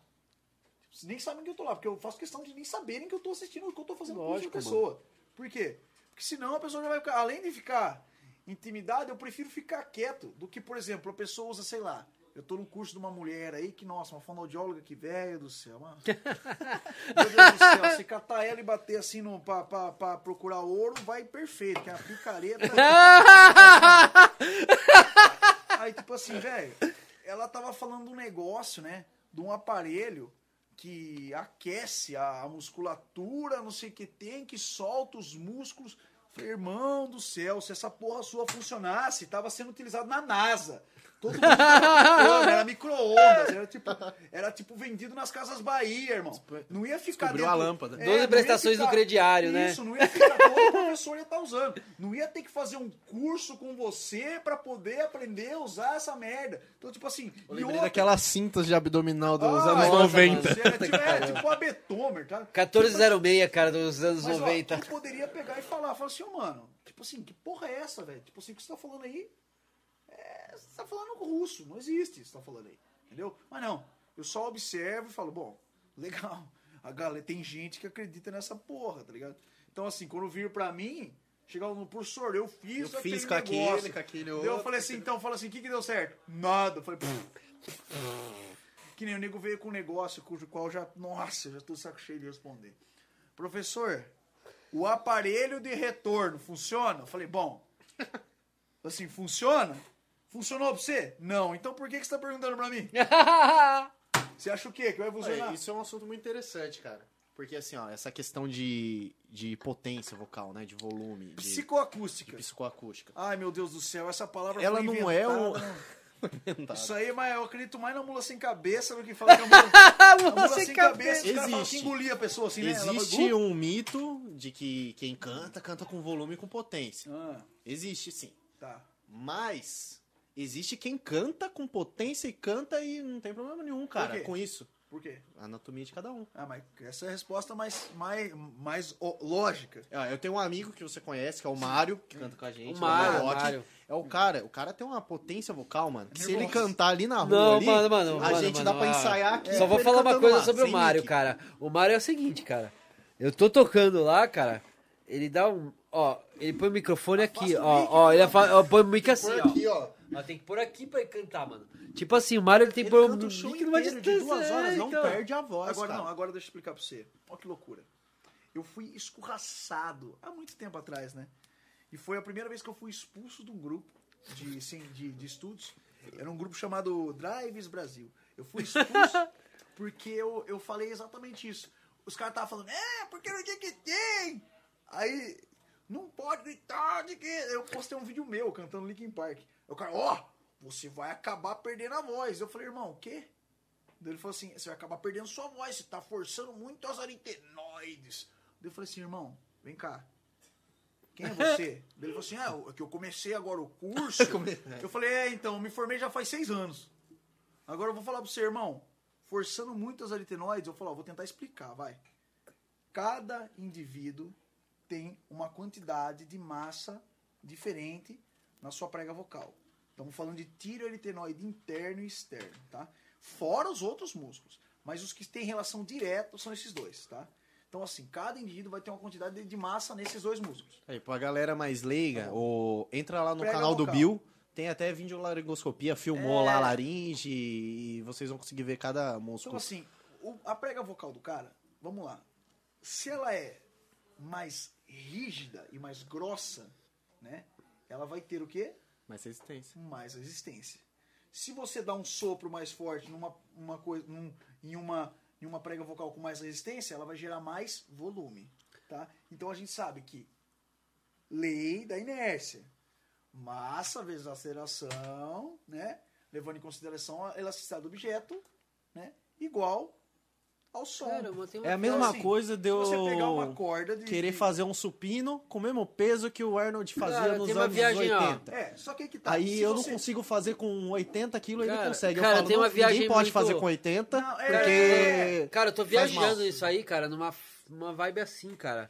Nem sabem que eu tô lá, porque eu faço questão de nem saberem que eu tô assistindo, que eu tô fazendo curso Lógico, a pessoa. Por quê? Porque senão a pessoa já vai ficar, além de ficar intimidada, eu prefiro ficar quieto do que, por exemplo, a pessoa usa, sei lá, eu tô num curso de uma mulher aí que, nossa, uma fonoaudióloga que velho do céu, mano. Meu Deus do céu, se catar ela e bater assim no, pra, pra, pra procurar ouro, vai perfeito, que é uma picareta. Aí, tipo assim, velho, ela tava falando de um negócio, né? De um aparelho que aquece a, a musculatura, não sei o que tem, que solta os músculos. Falei, irmão do céu, se essa porra sua funcionasse, tava sendo utilizado na NASA. Todo mundo era micro-ondas, era tipo, era tipo vendido nas casas Bahia, irmão. Não ia ficar Descobriu dentro- a lâmpada. É, Doze não ia prestações do crediário, né? Isso, não ia ficar todo professor ia estar usando. Não ia ter que fazer um curso com você pra poder aprender a usar essa merda. Então, tipo assim, Eu e outra- daquelas cintas de abdominal dos Ah, anos nossa, 90. mano, Era tipo, é, tipo a Betomer, tá? 1406, cara, dos anos Mas, ó, 90. eu poderia pegar e falar, falar assim, ô, mano, tipo assim, que porra é essa, velho? Tipo assim, o que você tá falando aí? É, você tá falando russo, não existe isso que você tá falando aí, entendeu? Mas não, eu só observo e falo, bom, legal, a galera, tem gente que acredita nessa porra, tá ligado? Então, assim, quando vir pra mim, Chegava no professor, eu fiz Eu fiz aquele com aquele, negócio. com aquele outro. Eu falei assim, então, fala assim, o que, que deu certo? Nada. Eu falei, que nem o nego veio com um negócio cujo qual já, nossa, eu já tô saco cheio de responder. Professor, o aparelho de retorno funciona? Eu falei, bom, assim, funciona? Funcionou pra você? Não. Então por que, que você tá perguntando pra mim? Você acha o quê? Que vai funcionar? É, isso é um assunto muito interessante, cara. Porque assim, ó, essa questão de, de potência vocal, né? De volume, de, Psicoacústica. de psicoacústica. Ai, meu Deus do céu, essa palavra Ela foi não é inventada, um- não. Isso aí, mas eu acredito mais na mula sem cabeça do que falar que a mula, a mula sem sem cabeça. cabeça. Falam que Existe. engolia a pessoa assim, né? Vai, Existe "Uh". um mito de que quem canta, canta com volume e com potência. Ah, Existe sim. tá. Mas existe quem canta com potência e canta e não tem problema nenhum, cara, com isso. Por quê? A anatomia de cada um. Ah, mas essa é a resposta mais, mais, mais ó, lógica. Ah, Eu tenho um amigo que você conhece, que é o Mário, que canta com a gente. O Mário, rock. Mário. É o cara, o cara tem uma potência vocal, mano. que se ele cantar ali na rua, Não, ali, mano, mano, a mano, gente mano, dá pra ah, ensaiar aqui. Só vou falar uma coisa lá, sobre o Mário, cara. O Mário é o seguinte, cara. Eu tô tocando lá, cara. Ele dá um. Ó, ele põe o microfone aqui, Afasta o ó. mic, Ó, ele põe o mic assim, ó. aqui, ó. Ó, tem que pôr aqui pra ele cantar, mano. Tipo assim, o Mário ele tem que pôr um show inteiro de distância. duas horas, é, não então. perde a voz, Agora cara. não, agora deixa eu explicar pra você. Olha que loucura. Eu fui escorraçado há muito tempo atrás, né? E foi a primeira vez que eu fui expulso de um grupo de, assim, de, de estudos. Era um grupo chamado Drives Brasil. Eu fui expulso porque eu, eu falei exatamente isso. Os caras estavam falando, é, porque no dia que tem. Aí, não pode gritar de que. Eu postei um vídeo meu cantando Linkin Park. O cara, ó, você vai acabar perdendo a voz. Eu falei, irmão, o quê? Daí ele falou assim: você vai acabar perdendo sua voz, você tá forçando muito as aritenoides. Daí eu falei assim, irmão, vem cá. Quem é você? Daí ele falou assim: ah, é que eu comecei agora o curso. eu falei, é, então, eu me formei já faz seis anos. Agora eu vou falar pra você, irmão, forçando muito as aritenoides, eu falo, ó, vou tentar explicar, vai. Cada indivíduo tem uma quantidade de massa diferente na sua prega vocal. Estamos falando de tireoaritenoide interno e externo, tá? Fora os outros músculos. Mas os que têm relação direta são esses dois, tá? Então, assim, cada indivíduo vai ter uma quantidade de- massa nesses dois músculos. Aí, pra galera mais leiga, Tá o... entra lá no Prega canal do vocal. Bill. Tem até vídeo laringoscopia, filmou É. lá a laringe e vocês vão conseguir ver cada Então, músculo. assim, o- a prega vocal do cara, vamos lá. Se ela é mais rígida e mais grossa, né? Ela vai ter o quê? Mais resistência. mais resistência. Se você dá um sopro mais forte numa uma coisa, num- em, uma, em uma prega vocal com mais resistência, ela vai gerar mais volume. Tá? Então a gente sabe que lei da inércia, massa vezes aceleração, né? levando em consideração a elasticidade do objeto, né? igual ao som. Uma É a mesma assim, coisa de Se você pegar uma eu corda de. querer de- fazer um supino com o mesmo peso que o Arnold fazia Cara, nos tem uma anos viagem, ó. 80. É, só que aí que tá. Aí Se eu você- não consigo fazer com 80 quilos, ele consegue. cara, eu falo, tem uma não, viagem ninguém pode muito- fazer com 80, Não, é- porque... é- Cara, eu tô viajando isso aí, cara, numa, numa vibe assim, cara.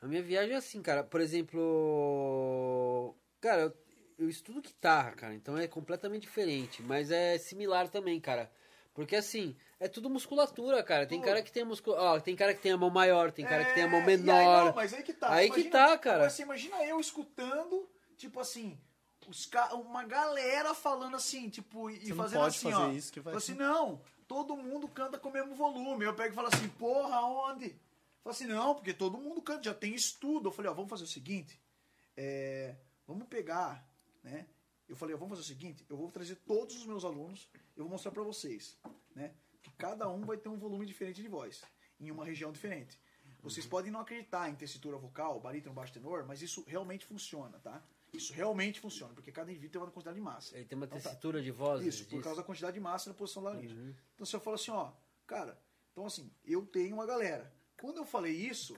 A minha viagem é assim, cara. Por exemplo. Cara, eu, eu estudo guitarra, cara. Então é completamente diferente. Mas é similar também, cara. Porque assim, é tudo musculatura, cara. Tem Tudo. cara que tem muscula... Ó, tem cara que tem a mão maior, tem cara que tem a mão É, e aí, menor. não, mas aí que tá. Aí que tá, cara. Você imagina eu escutando, tipo assim, os ca... uma galera falando assim, tipo, e Você não fazendo pode assim, fazer ó. isso que vai assim, não, todo mundo canta com o mesmo volume. Eu pego e falo assim, porra, onde? Fala assim, não, porque todo mundo canta, já tem estudo. Eu falei, ó, vamos fazer o seguinte, é, vamos pegar, né? Eu falei, vamos fazer o seguinte, eu vou trazer todos os meus alunos, eu vou mostrar pra vocês, né? Que cada um vai ter um volume diferente de voz, em uma região diferente. Vocês podem não acreditar em tessitura vocal, barítono, baixo tenor, mas isso realmente funciona, tá? Isso realmente funciona, porque cada indivíduo tem uma quantidade de massa. Ele tem uma Então tá. tessitura de voz. Isso, por disso. causa da quantidade de massa na posição laríngea. Uhum. Então se eu falo assim, ó, cara, então assim, eu tenho uma galera. Quando eu falei isso,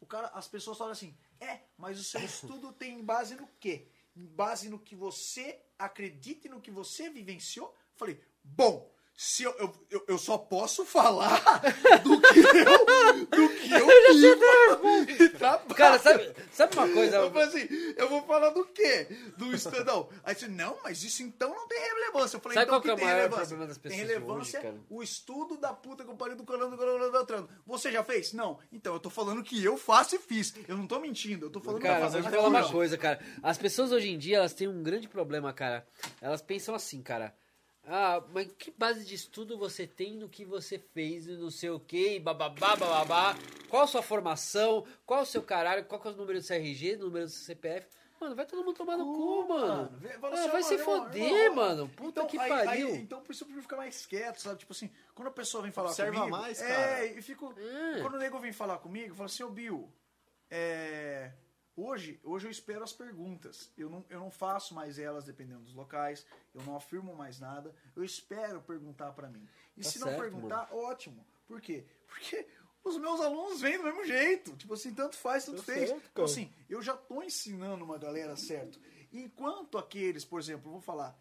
o cara, as pessoas falam assim, é, mas o seu estudo tem base no quê? Base no que você acredita e no que você vivenciou? Falei, bom, se eu, eu, eu, eu só posso falar do que eu, do que eu, vivo e trabalho. Cara, sabe, Sabe uma coisa? Eu falei assim, eu vou falar do quê? Do estudão. Aí você, não, mas isso então não tem relevância. Eu falei, Sabe então qual que é o tem maior relevância? problema das Tem pessoas relevância hoje, cara? o estudo da puta que eu parei do colando do colando do Beltrano. Você já fez? Não. Então, eu tô falando que eu faço e fiz. Eu não tô mentindo, eu tô falando Cara, que eu eu vou faço. te falar uma coisa, cara. As pessoas hoje em dia, elas têm um grande problema, cara. Elas pensam assim, cara. Ah, mas que base de estudo você tem no que você fez e não sei o que, e bababá, bababá. Qual a sua formação? Qual o seu caralho? Qual que é o número do CRG, número do CPF? Mano, vai todo mundo tomar no cu, mano. Vê- fala Ah, assim, vai ó, se foder, irmão, mano. Puta então, que aí- pariu. aí- então, por isso eu ficar mais quieto, sabe? Tipo assim, quando a pessoa vem falar Observa comigo... mais, É, cara. e fico... É. Quando o nego vem falar comigo, eu falo assim, ô Bill, é... Hoje, hoje eu espero as perguntas. Eu não, eu não faço mais elas dependendo dos locais. Eu não afirmo mais nada. Eu espero perguntar pra mim. E Tá se não certo, perguntar, ótimo. Por quê? Porque os meus alunos vêm do mesmo jeito. Tipo assim, tanto faz, tanto Tá fez. certo, então, assim, eu já tô ensinando uma galera certo. Enquanto aqueles, por exemplo, vou falar,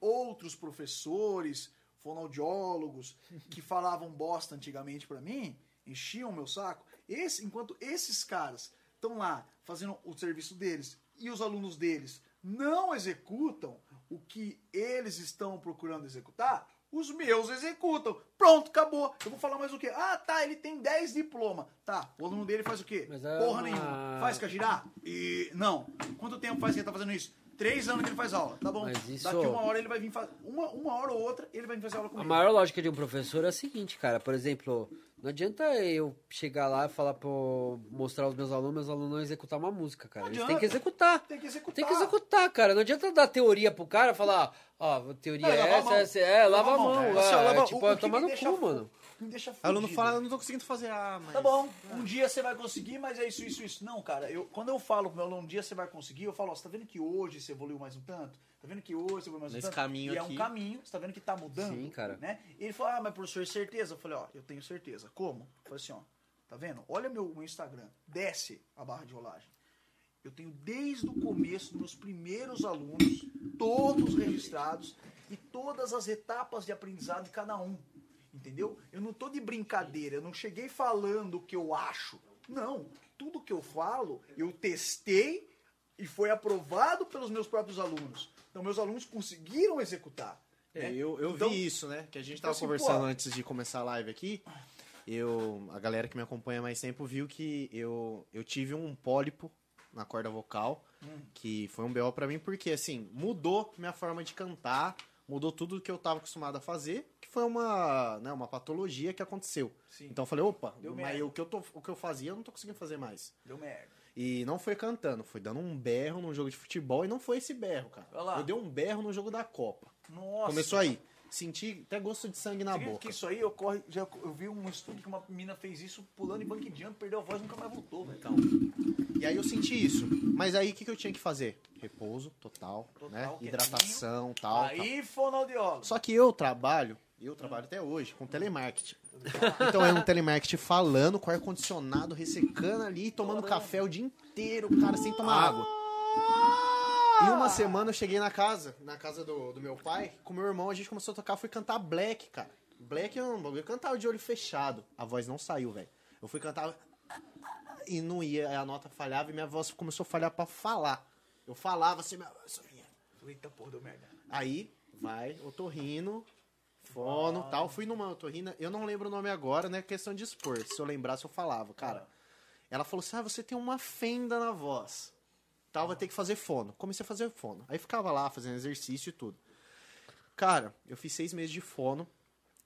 outros professores, fonoaudiólogos, que falavam bosta antigamente pra mim, enchiam o meu saco, esse, enquanto esses caras estão lá fazendo o serviço deles e os alunos deles não executam o que eles estão procurando executar, os meus executam. Pronto, acabou. Eu vou falar mais o quê? Ah, tá, ele tem 10 diploma. Tá, o aluno dele faz o quê? É Porra uma- nenhuma. Faz cajirá? E não. Quanto tempo faz que ele tá fazendo isso? Três anos que ele faz aula. Tá bom. Isso- Daqui uma hora ele vai vir fazer. Uma, uma hora ou outra ele vai vir fazer aula A comigo. maior lógica de um professor é a seguinte, cara. Por exemplo, não adianta eu chegar lá e falar pro mostrar aos meus alunos, meus alunos não executar uma música, cara. Não Eles têm que executar. Tem que executar. Tem que executar, cara. Não adianta dar teoria pro cara falar, ó, a teoria Não, é essa, mão. essa, é, lava a mão. velho. é, Assim, ó, lava- tipo, o- o que tomar no deixa cu, mano. Me deixa Aí o aluno fudido. fala, eu não tô conseguindo fazer. Ah, mas... Tá bom, um dia você vai conseguir, mas é isso, isso, isso. Não, cara, eu, quando eu falo pro meu aluno, um dia você vai conseguir, eu falo, ó, você tá vendo que hoje você evoluiu mais um tanto? Tá vendo que hoje você evoluiu mais Nesse tanto? caminho e é aqui. um caminho, você tá vendo que tá mudando? Sim, cara. Né? E ele falou, ah, mas professor, certeza? Eu falei, ó, eu tenho certeza. Como? Eu falei assim, ó, tá vendo? Olha meu, meu Instagram, desce a barra de rolagem. Eu tenho desde o começo, meus primeiros alunos, todos registrados, e todas as etapas de aprendizado de cada um. Entendeu? Eu não tô de brincadeira, eu não cheguei falando o que eu acho. Não. Tudo que eu falo, eu testei e foi aprovado pelos meus próprios alunos. Então, meus alunos conseguiram executar. É, né? eu, eu Então- vi isso, né? Que a gente então, tava assim, conversando pô. antes de começar a live aqui. Eu, a galera que me acompanha há mais tempo viu que eu, eu tive um pólipo na corda vocal, Hum. que foi um BO pra mim, porque assim, mudou minha forma de cantar, mudou tudo que eu tava acostumado a fazer, que foi uma, né, uma patologia que aconteceu. Sim. Então eu falei, opa, Deu mas merda. o que, eu tô, o que eu fazia eu não tô conseguindo fazer mais. Deu merda. E não foi cantando, foi dando um berro num jogo de futebol e não foi esse berro, cara. Eu dei um berro no jogo da Copa. Nossa. Começou aí. Senti até gosto de sangue na Você boca. que isso aí ocorre. Já, eu vi um estudo que uma menina fez isso pulando em banco de jump, perdeu a voz e nunca mais voltou, velho. Então, e aí eu senti isso. Mas aí o que, que eu tinha que fazer? Repouso total, Total, né? Hidratação, tal, tal. aí, fonoaudiólogo. Só que eu trabalho, eu trabalho até hoje, com telemarketing. Então é um telemarketing falando com ar-condicionado, ressecando ali, tomando café o dia inteiro, cara, sem tomar água. E uma semana eu cheguei na casa, na casa do, do meu pai, com meu irmão, a gente começou a tocar, fui cantar Black, cara. Black é um bagulho, eu cantava de olho fechado. A voz não saiu, velho. Eu fui cantar e não ia, a nota falhava e minha voz começou a falhar pra falar. Eu falava assim, minha voz. Eita porra, deu merda. Aí vai, otorrino, fono tal. Fui numa otorrina, eu não lembro o nome agora, né? Questão de expor. Se eu lembrasse, eu falava. Cara, ela falou assim: ah, você tem uma fenda na voz. Tal, vai ter que fazer fono. Comecei a fazer fono. Aí ficava lá fazendo exercício e tudo. Cara, eu fiz seis meses de fono.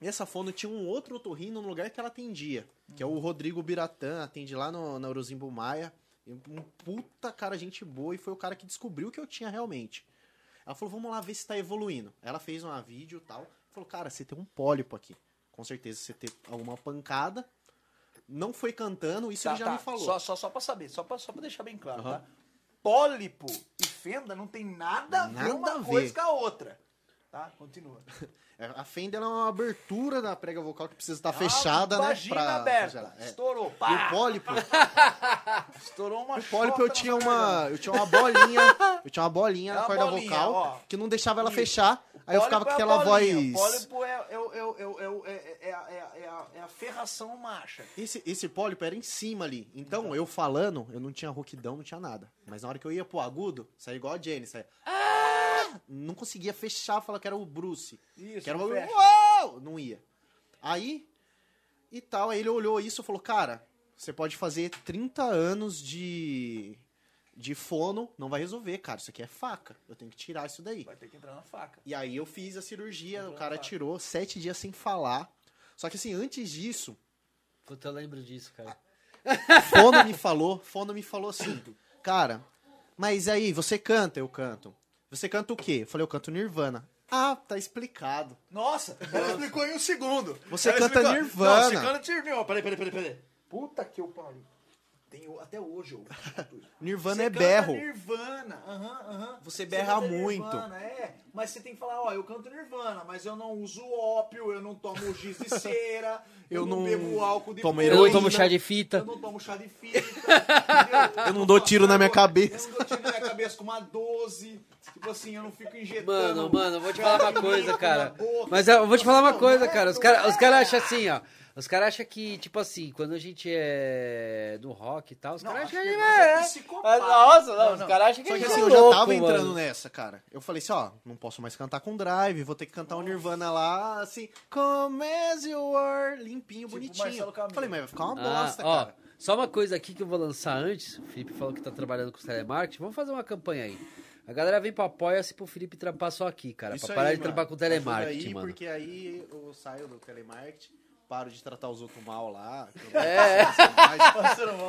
E essa fono tinha um outro otorrino no lugar que ela atendia. Que é o Rodrigo Biratã, atende lá no, na Eurozimbo Maia. Um puta cara, gente boa. E foi o cara que descobriu o que eu tinha realmente. Ela falou, vamos lá ver se tá evoluindo. Ela fez uma vídeo e tal. Falou, cara, você tem um pólipo aqui. Com certeza você tem alguma pancada. Não foi cantando, isso Tá, ele já tá. me falou. Só, só, só pra saber, só pra, só pra deixar bem claro, Aham. tá? Pólipo e fenda não tem nada a ver uma a ver. coisa com a outra. Tá? Continua. É, A fenda é uma abertura da prega vocal que precisa estar uma fechada, né? Pra, aberta. É. Estourou. E Pá! o pólipo, Estourou uma o pólipo eu tinha uma, eu tinha uma bolinha, eu tinha uma bolinha É na corda bolinha, vocal ó. que não deixava ela Isso. fechar. Aí eu ficava com aquela voz pólipo é, a- ferração marcha. Esse, esse pólipo era em cima ali. Então, eu falando, eu não tinha rouquidão, não tinha nada. Mas na hora que eu ia pro agudo, saía igual a Jenny, saía. "Ah!" Não conseguia fechar, falar que era o Bruce. Isso, que era o. Uou! Não ia. Aí, e tal, aí ele olhou isso e falou: Cara, você pode fazer 30 anos de. De fono, não vai resolver, cara. Isso aqui é faca. Eu tenho que tirar isso daí. Vai ter que entrar na faca. E aí eu fiz a cirurgia, Entrou o cara tirou sete dias sem falar. Só que assim, antes disso, Puta, eu lembro disso, cara. Fono me falou, Fono me falou assim, cara, mas aí, você canta? Eu canto. Você canta o quê? Eu falei, eu canto Nirvana. Ah, tá explicado. Nossa, ela explicou em um segundo. Você Ela canta explicou. Nirvana. Não, você canta Nirvana. Peraí, peraí, peraí, peraí. Puta que eu pariu. Tenho, até hoje eu. Nirvana Você é canta berro. Nirvana, aham, aham. Você berra canta muito. Nirvana, é. Mas você tem que falar, ó, eu canto Nirvana, mas eu não uso ópio, eu não tomo giz de cera, eu, Eu não, não bebo álcool de tomo folha, Eu não Heroína. tomo chá de Eu fita. não tomo chá de fita? Eu não dou tiro na minha Eu cabeça. não dou tiro na minha cabeça com uma 12. Tipo assim, eu não fico injetando. Mano, mano, eu vou te falar uma coisa, cara. Mas eu vou te falar uma coisa, é, cara. Os caras é, os cara acham assim, ó. Os caras acham que, tipo assim, quando a gente é do rock e tal, os caras acham que que a gente nós é é. psicopata. Nossa, não, Não, os caras acham que Só a que gente assim, é eu já louco, tava mano. entrando nessa, cara. Eu falei assim, ó, não posso mais cantar com drive, vou ter que cantar o Nirvana lá, assim, come as you are, limpinho, Tipo bonitinho. Falei, mas vai ficar uma Ah, bosta, ó, cara. só uma coisa aqui que eu vou lançar antes. O Felipe falou que tá trabalhando com telemarketing. Vamos fazer uma campanha aí. A galera vem pro Apoia-se pro Felipe trampar só aqui, cara. Isso pra aí, parar de mano. trampar com telemarketing, aí, mano. Porque aí eu saio do telemarketing, paro de tratar os outros mal lá. É.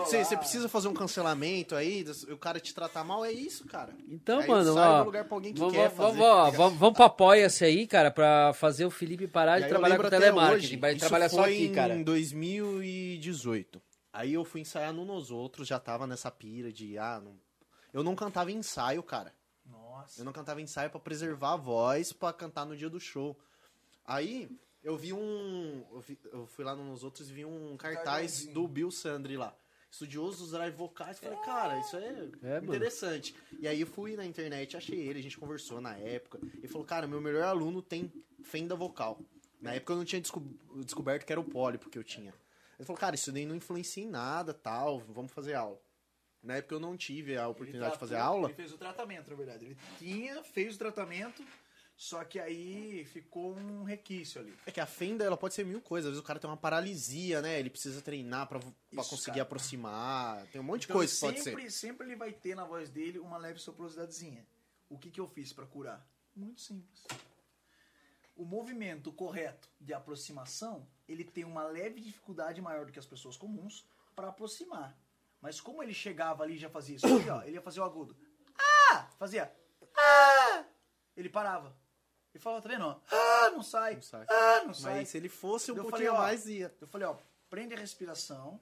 Você, você precisa fazer um cancelamento aí, o cara te tratar mal, é isso, cara. Então, Aí mano, sai ó. do lugar pra alguém que vamos, quer vamos, fazer. vamos, vamos pro Apoia-se aí, cara, pra fazer o Felipe parar E de trabalhar com telemarketing. vai trabalhar só aqui, cara. em 2018. Aí eu fui ensaiar no Nos Outros, já tava nessa pira de, ah, não... eu não cantava ensaio, cara. Nossa. Eu não cantava ensaio pra preservar a voz pra cantar no dia do show. Aí eu vi um. Eu, vi- eu fui lá nos outros e vi um cartaz do Bill Sandri lá. Estudioso dos drive vocais. Falei, cara, isso é, É, mano. interessante. E aí eu fui na internet, achei ele, a gente conversou na época. Ele falou, cara, meu melhor aluno tem fenda vocal. Na época eu não tinha desco- descoberto que era o pólipo que eu tinha. Ele falou, cara, isso daí não influencia em nada, tal, vamos fazer aula. Na época eu não tive a oportunidade de fazer tratou- aula. Ele fez o tratamento, na verdade. Ele tinha, fez o tratamento, só que aí ficou um requício ali. É que a fenda, ela pode ser mil coisas. Às vezes o cara tem uma paralisia, né? Ele precisa treinar Isso, conseguir cara. aproximar. Tem um monte de Então, coisa que pode ser. sempre, sempre ele vai ter na voz dele uma leve soprosidadezinha. O que, que eu fiz pra curar? Muito simples. O movimento correto de aproximação, ele tem uma leve dificuldade maior do que as pessoas comuns para aproximar. Mas como ele chegava ali e já fazia isso aqui, ó, ele ia fazer o agudo. Ah! Fazia. Ah! Ele parava. Ele falava, tá vendo? Ah, não sai. Não sai. Ah, não sai. Mas se ele fosse um Eu pouquinho falei, ó, mais, ia. Eu falei, ó, prende a respiração,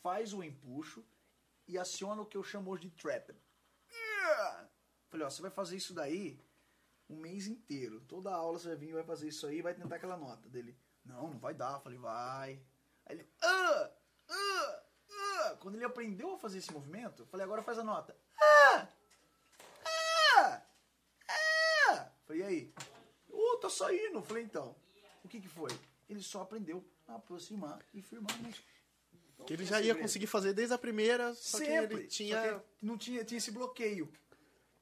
faz o empuxo e aciona o que eu chamo hoje de trapper. Falei, ó, você vai fazer isso daí um mês inteiro. Toda aula você vai vir e vai fazer isso aí e vai tentar aquela nota dele. Não, não vai dar. Falei, vai. Aí ele, ah, ah, ah. Quando ele aprendeu a fazer esse movimento, eu falei, agora faz a nota. Ah, ah, ah. Falei, e aí? Ô, tá saindo. Eu falei, então, o que que foi? Ele só aprendeu a aproximar e firmar a música. Então, Que ele já ia conseguir fazer desde a primeira, só Sempre. que ele tinha. Só que não tinha, tinha esse bloqueio.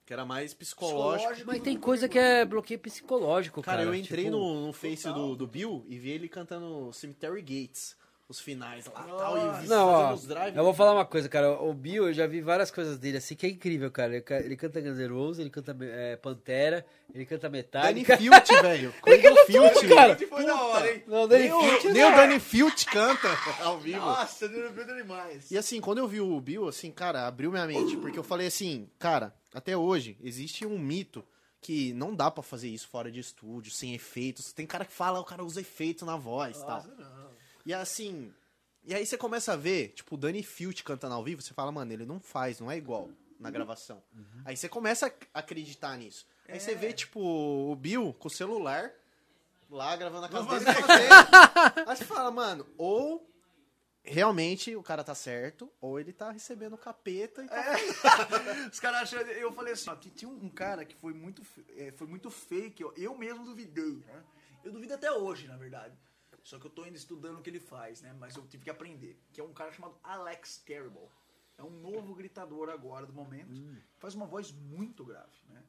Que era mais psicológico. Psicológico. Mas tem coisa que é bloqueio psicológico, cara. Cara, eu entrei tipo, no, no Face do, do Bill e vi ele cantando Cemetery Gates. Os finais lá Nossa. tal. E Não, ó, os drive. eu vou falar uma coisa, cara. O Bill, eu já vi várias coisas dele, assim, que é incrível, cara. Ele, ele canta Guns N' Roses, ele canta é, Pantera, ele canta Danny Metallica. Filt, velho. Cradle Filt. cara. Foi da hora, hein? Não, Danny Nem, o- Filt, nem o Danny Filt canta ao vivo. Nossa, deu medo demais. E assim, quando eu vi o Bill, assim, cara, abriu minha mente. Porque eu falei assim, cara, até hoje existe um mito que não dá pra fazer isso fora de estúdio, sem efeitos. Tem cara que fala, o cara usa efeito na voz e tal. Não. E assim. E aí você começa a ver, tipo, o Danny Filt cantando ao vivo, você fala, mano, ele não faz, não é igual na gravação. Aí você começa a acreditar nisso. Aí você É. vê, tipo, o Bill com o celular lá gravando a casa Não dele. Aí você fala, mano, ou realmente o cara tá certo, ou ele tá recebendo capeta e tá. Os caras acham. Eu falei assim, ó, tinha um cara que foi muito, é, foi muito fake, ó, eu mesmo duvidei, né? Eu duvido até hoje, na verdade. Só que eu tô ainda estudando o que ele faz, né? Mas eu tive que aprender. Que é um cara chamado Alex Terrible. É um novo gritador agora do momento. Faz uma voz muito grave, né?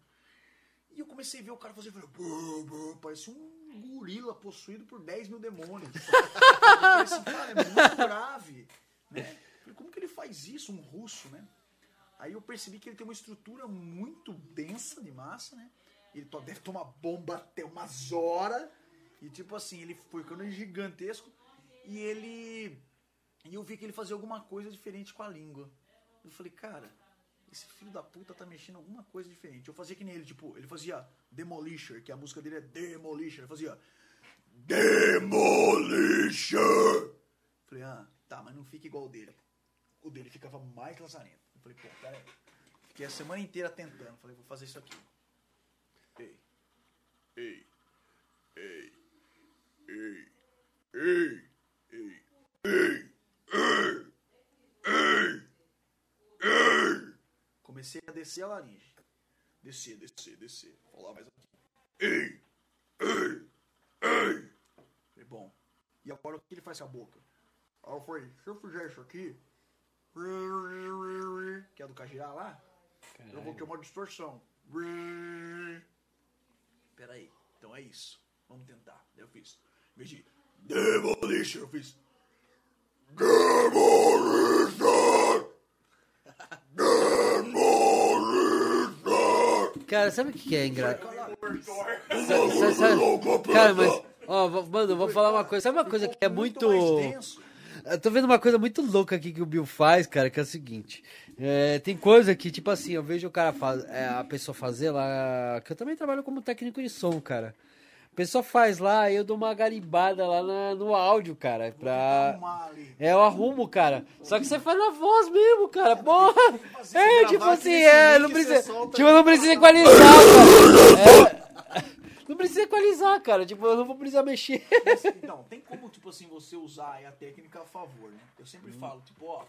E eu comecei a ver o cara fazer. "Bô, bô", Parecia um gorila possuído por 10 mil demônios. falei assim, cara, é muito grave. Né? Falei, como que ele faz isso? Um russo, né? Aí eu percebi que ele tem uma estrutura muito densa de massa, né? Ele deve tomar bomba até umas horas. E tipo assim, ele foi ficando gigantesco. E ele. E eu vi que ele fazia alguma coisa diferente com a língua. Eu falei, cara, esse filho da puta tá mexendo alguma coisa diferente. Eu fazia que nem ele, tipo, ele fazia Demolisher, que a música dele é Demolisher. Ele fazia Demolisher. Falei, ah, tá, mas não fica igual o dele. O dele ficava mais lazarento. Eu falei, pô, pera aí. Fiquei a semana inteira tentando. Falei, vou fazer isso aqui. Ei. Ei. Ei. Ei. Ei. Ei. Ei. Ei. Ei. Ei. Comecei a descer a laringe. Descer, descer, descer. Vou falar mais aqui. Ei. Ei. Ei. Falei, bom. E agora o que ele faz com a boca? Aí eu falei, se eu fizer isso aqui, que é do Cajirá lá, eu vou ter uma distorção. Peraí, então é isso. Vamos tentar. Daí eu fiz. Em vez de Demolition, eu fiz. Demolition! Demolition! Cara, sabe o que é engraçado? Cara, mas. Ó, mano, eu vou falar uma coisa. Sabe uma coisa que é muito. Eu tô vendo uma coisa muito louca aqui que o Bill faz, cara, que é o seguinte. é, tem coisa que, tipo assim, eu vejo o cara faz, é, a pessoa fazer lá. Que eu também trabalho como técnico de som, cara. Pessoa faz lá, eu dou uma garimbada lá na- no áudio, cara. Pra. É, eu arrumo, cara. Só que você faz na voz mesmo, cara. Porra! fazer É, gravar tipo assim, é, não precisa. Tipo, não precisa equalizar, cara. É. Não precisa equalizar, cara. Tipo, eu não vou precisar mexer. Então, tem como, tipo assim, você usar a técnica a favor, né? Eu sempre Hum. falo, tipo, ó,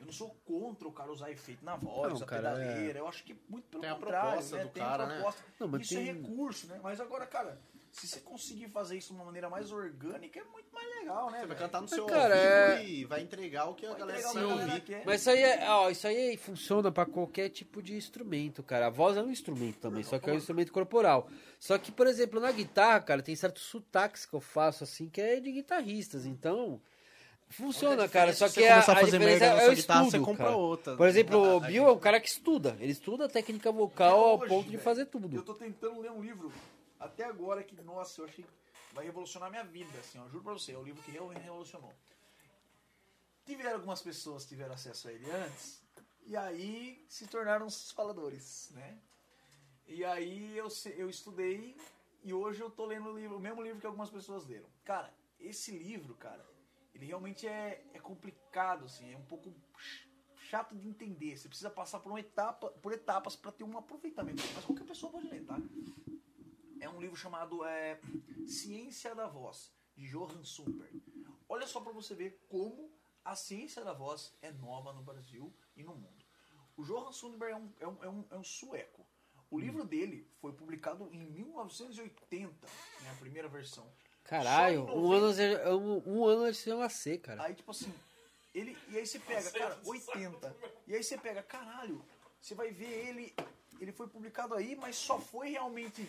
eu não sou contra o cara usar efeito na voz, Não, a cara, pedaleira. Eu acho que muito pelo Tem a contrário, proposta né? do tem cara, a né? proposta. Não, mas isso é tem- recurso, né? Mas agora, cara, se você conseguir fazer isso de uma maneira mais orgânica, é muito mais legal, né? Você vai cantar no seu cara, ouvido é- e vai entregar o que a Vai galera se a galera ouvir. quer. Mas isso aí, é, ó, isso aí funciona pra qualquer tipo de instrumento, cara. A voz é um instrumento também, só que é um instrumento corporal. Só que, por exemplo, na guitarra, cara, tem certos sotaques que eu faço assim que é de guitarristas. Então, funciona, cara. Só Se que você a, a a fazer diferença é sua o guitarra, estudo, você compra cara. outra. Por exemplo, o Bill é um cara que estuda. Ele estuda a técnica vocal ao ponto hoje, de fazer Eu tudo. tô tentando ler um livro até agora que, nossa, eu achei que vai revolucionar minha vida, assim, ó, juro pra você, é um livro que realmente revolucionou. Tiveram algumas pessoas que tiveram acesso a ele antes, e aí se tornaram faladores, né? E aí eu, eu estudei e hoje eu tô lendo o, livro, o mesmo livro que algumas pessoas leram. Cara, esse livro, cara, ele realmente é, é complicado, assim, é um pouco ch- chato de entender. Você precisa passar por etapa, por etapas para ter um aproveitamento. Mas qualquer pessoa pode ler, tá? É um livro chamado é, Ciência da Voz, de Johann Sundberg. Olha só para você ver como a ciência da voz é nova no Brasil e no mundo. O Johann Sundberg é um, é um, é um, é um sueco. O livro dele foi publicado em 1980, né, a primeira versão. Caralho, um ano, antes de- um, um ano antes de eu nascer, cara. Aí, tipo assim, ele. E aí você pega, cara, 80. E aí você pega, caralho, você vai ver ele. Ele foi publicado aí, mas só foi realmente.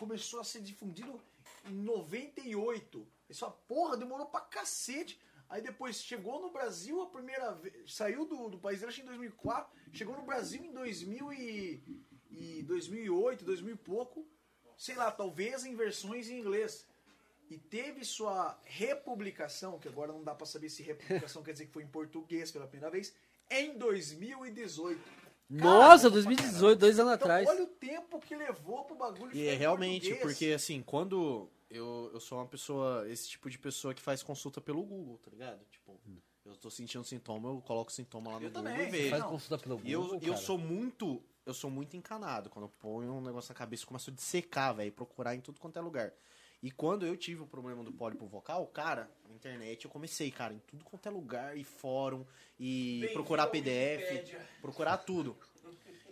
Começou a ser difundido em 98. Essa porra demorou pra cacete. Aí depois chegou no Brasil a primeira vez. Saiu do, do país acho em 2004. Chegou no Brasil em 2000 e, e 2008, 2000 e pouco. Sei lá, talvez em versões em inglês e teve sua republicação, que agora não dá pra saber se republicação quer dizer que foi em português pela primeira vez, em 2018. Nossa, Cara, 2018, dois anos Então, atrás. olha o tempo que levou pro bagulho E ficar é realmente, porque assim, quando eu, eu sou uma pessoa, esse tipo de pessoa que faz consulta pelo Google, tá ligado? Tipo, eu tô sentindo sintoma, eu coloco sintoma lá no Eu Google também, e vejo. Faz consulta pelo E eu, Google, eu cara. sou muito. Eu sou muito encanado. Quando eu ponho um negócio na cabeça, eu começo a dissecar, velho. Procurar em tudo quanto é lugar. E quando eu tive o problema do pólipo vocal, cara, na internet eu comecei, cara, em tudo quanto é lugar, e fórum, e Bem-vindo procurar PDF, procurar tudo.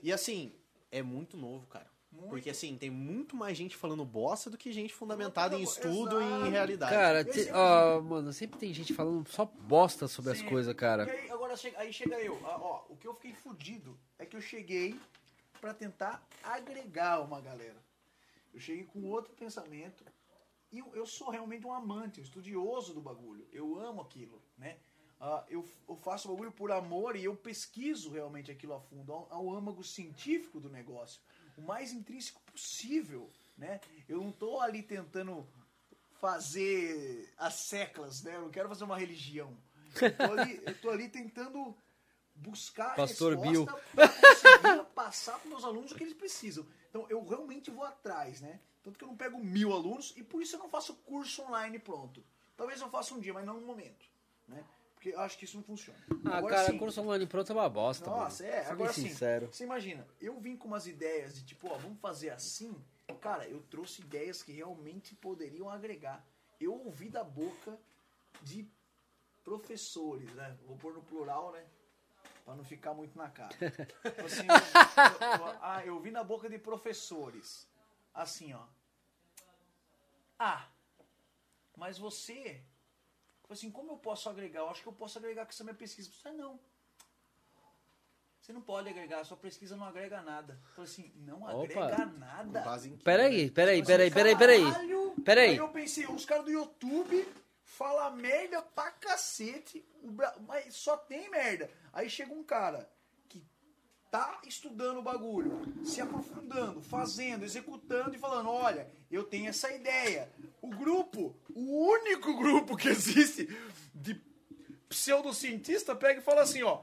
E assim, é muito novo, cara. Muito. Porque assim, tem muito mais gente falando bosta do que gente fundamentada em Exato. estudo e em realidade. Cara, te- é ó, mano, sempre tem gente falando só bosta sobre as Sim. coisas, E cara. aí, agora chega, aí chega eu. Ah, Ó, o que eu fiquei fudido é que eu cheguei pra tentar agregar uma galera. Eu cheguei com outro pensamento. E eu, eu sou realmente um amante, um estudioso do bagulho. Eu amo aquilo, né? Ah, eu, eu faço o bagulho por amor e eu pesquiso realmente aquilo a fundo, ao, ao âmago científico do negócio. O mais intrínseco possível, né? Eu não tô ali tentando fazer as seclas, né? Eu não quero fazer uma religião. Eu tô ali, eu tô ali tentando buscar a Pastor resposta pra conseguir passar para meus alunos o que eles precisam. Então eu realmente vou atrás, né? Tanto que eu não pego mil alunos e por isso eu não faço curso online pronto. Talvez eu faça um dia, mas não no momento, né? Porque eu acho que isso não funciona. Ah, Agora, cara, sim, curso online pronto é uma bosta, nossa, mano. é, Sendo agora sim. Você imagina, eu vim com umas ideias de tipo, ó, vamos fazer assim. Cara, eu trouxe ideias que realmente poderiam agregar. Eu ouvi da boca de professores, né? Vou pôr no plural, né? Pra não ficar muito na cara. Tipo assim, eu, eu- ah, eu vi na boca de professores. Assim, ó. Ah, mas você Tipo assim, como eu posso agregar? Eu acho que eu posso agregar com essa minha pesquisa. Você não. Você não pode agregar, sua pesquisa não agrega nada. Eu falei assim, não Opa. agrega nada. Em quê, Peraí, né? peraí, peraí, peraí, peraí. Peraí. Aí eu pensei, os caras do YouTube falam merda pra cacete, mas só tem merda. Aí chega um cara tá estudando o bagulho, se aprofundando, fazendo, executando e falando, olha, eu tenho essa ideia. O grupo, o único grupo que existe de pseudocientista pega e fala assim, ó,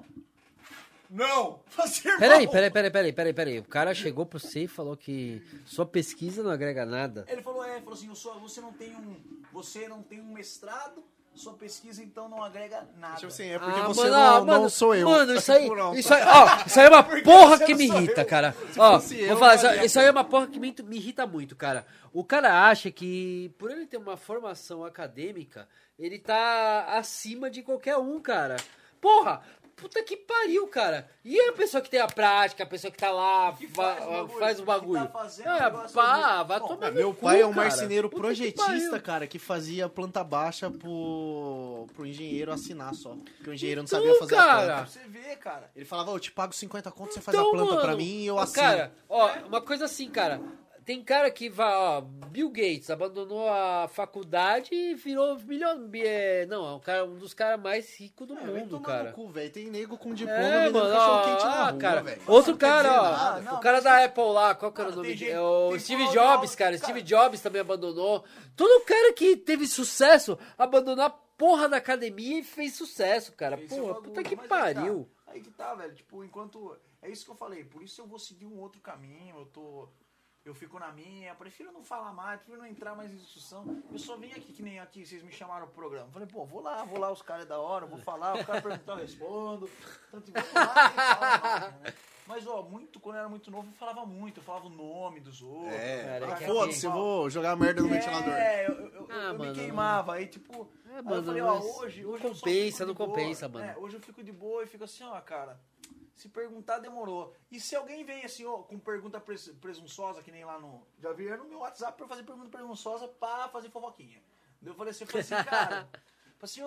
não, fazer Peraí, mal. peraí, peraí, peraí, peraí, peraí. O cara chegou pra você e falou que sua pesquisa não agrega nada. Ele falou, é, falou assim, eu sou- você não tem um. Você não tem um mestrado, sua pesquisa então não agrega nada. Tipo assim, é porque Ah, você mano, não, ah, não mano, sou eu. Mano, isso aí, isso aí, ó, isso aí é uma porra que não me irrita, eu. cara. Ó, fosse vou eu, falar, isso, isso aí é uma porra que me, me irrita muito, cara. O cara acha que, por ele ter uma formação acadêmica, ele tá acima de qualquer um, cara. Porra, puta que pariu, cara. E a pessoa que tem a prática, a pessoa que tá lá, Que faz o bagulho, faz o que bagulho. tá fazendo o negócio pá, vai tomar Meu cu, pai é um cara. marceneiro Puta que projetista, pariu. cara, que fazia planta baixa pro, pro engenheiro assinar só. Porque o engenheiro não Então, sabia fazer a cara, planta. Pra você ver, cara. Ele falava, eu te pago 50 conto, você faz Então, a planta mano, pra mim e eu ó, assino. Cara, ó, uma coisa assim, cara. Tem cara que vai, ó, Bill Gates abandonou a faculdade e virou milhão, é, não, é um, cara, um dos caras mais ricos do É, mundo, cara. cu, velho. Tem nego com diploma É, mano, ó, na ah, rua, cara. velho. Outro Não cara, ó, nada. Não, o cara mas- da Apple lá, qual que era o nome dele? É o Steve Jobs, cara. Steve Jobs também abandonou. Todo cara que teve sucesso abandonou a porra da academia e fez sucesso, cara. É o Porra, puta que mas aí pariu. tá. Aí que tá, velho. Tipo, enquanto. É isso que eu falei. Por isso eu vou seguir um outro caminho. Eu tô. Eu fico na minha. Prefiro não falar mais, prefiro não entrar mais em discussão. Eu só vim aqui, que nem aqui, vocês me chamaram pro programa. Falei, pô, vou lá, vou lá, os caras é da hora, vou falar, o cara perguntar, eu respondo. Tanto vamos lá, nem fala mais, né? Mas, ó, muito, quando eu era muito novo, eu falava muito, eu falava o nome dos outros. É, Cara, ah, foda-se, eu vou jogar merda no ventilador. É, eu, eu, eu- Ah, eu mano, me queimava. Aí, tipo, É, aí eu mano, falei, ó, hoje, não hoje eu só compensa, não boa. compensa, mano. É, hoje eu fico de boa e fico assim, ó, cara. Se perguntar, demorou. E se alguém vem assim, ó, com pergunta pres- presunçosa, que nem lá no. Já vieram no meu WhatsApp pra fazer pergunta presunçosa pra fazer fofoquinha. Eu falei assim, eu falei assim, cara. falei assim,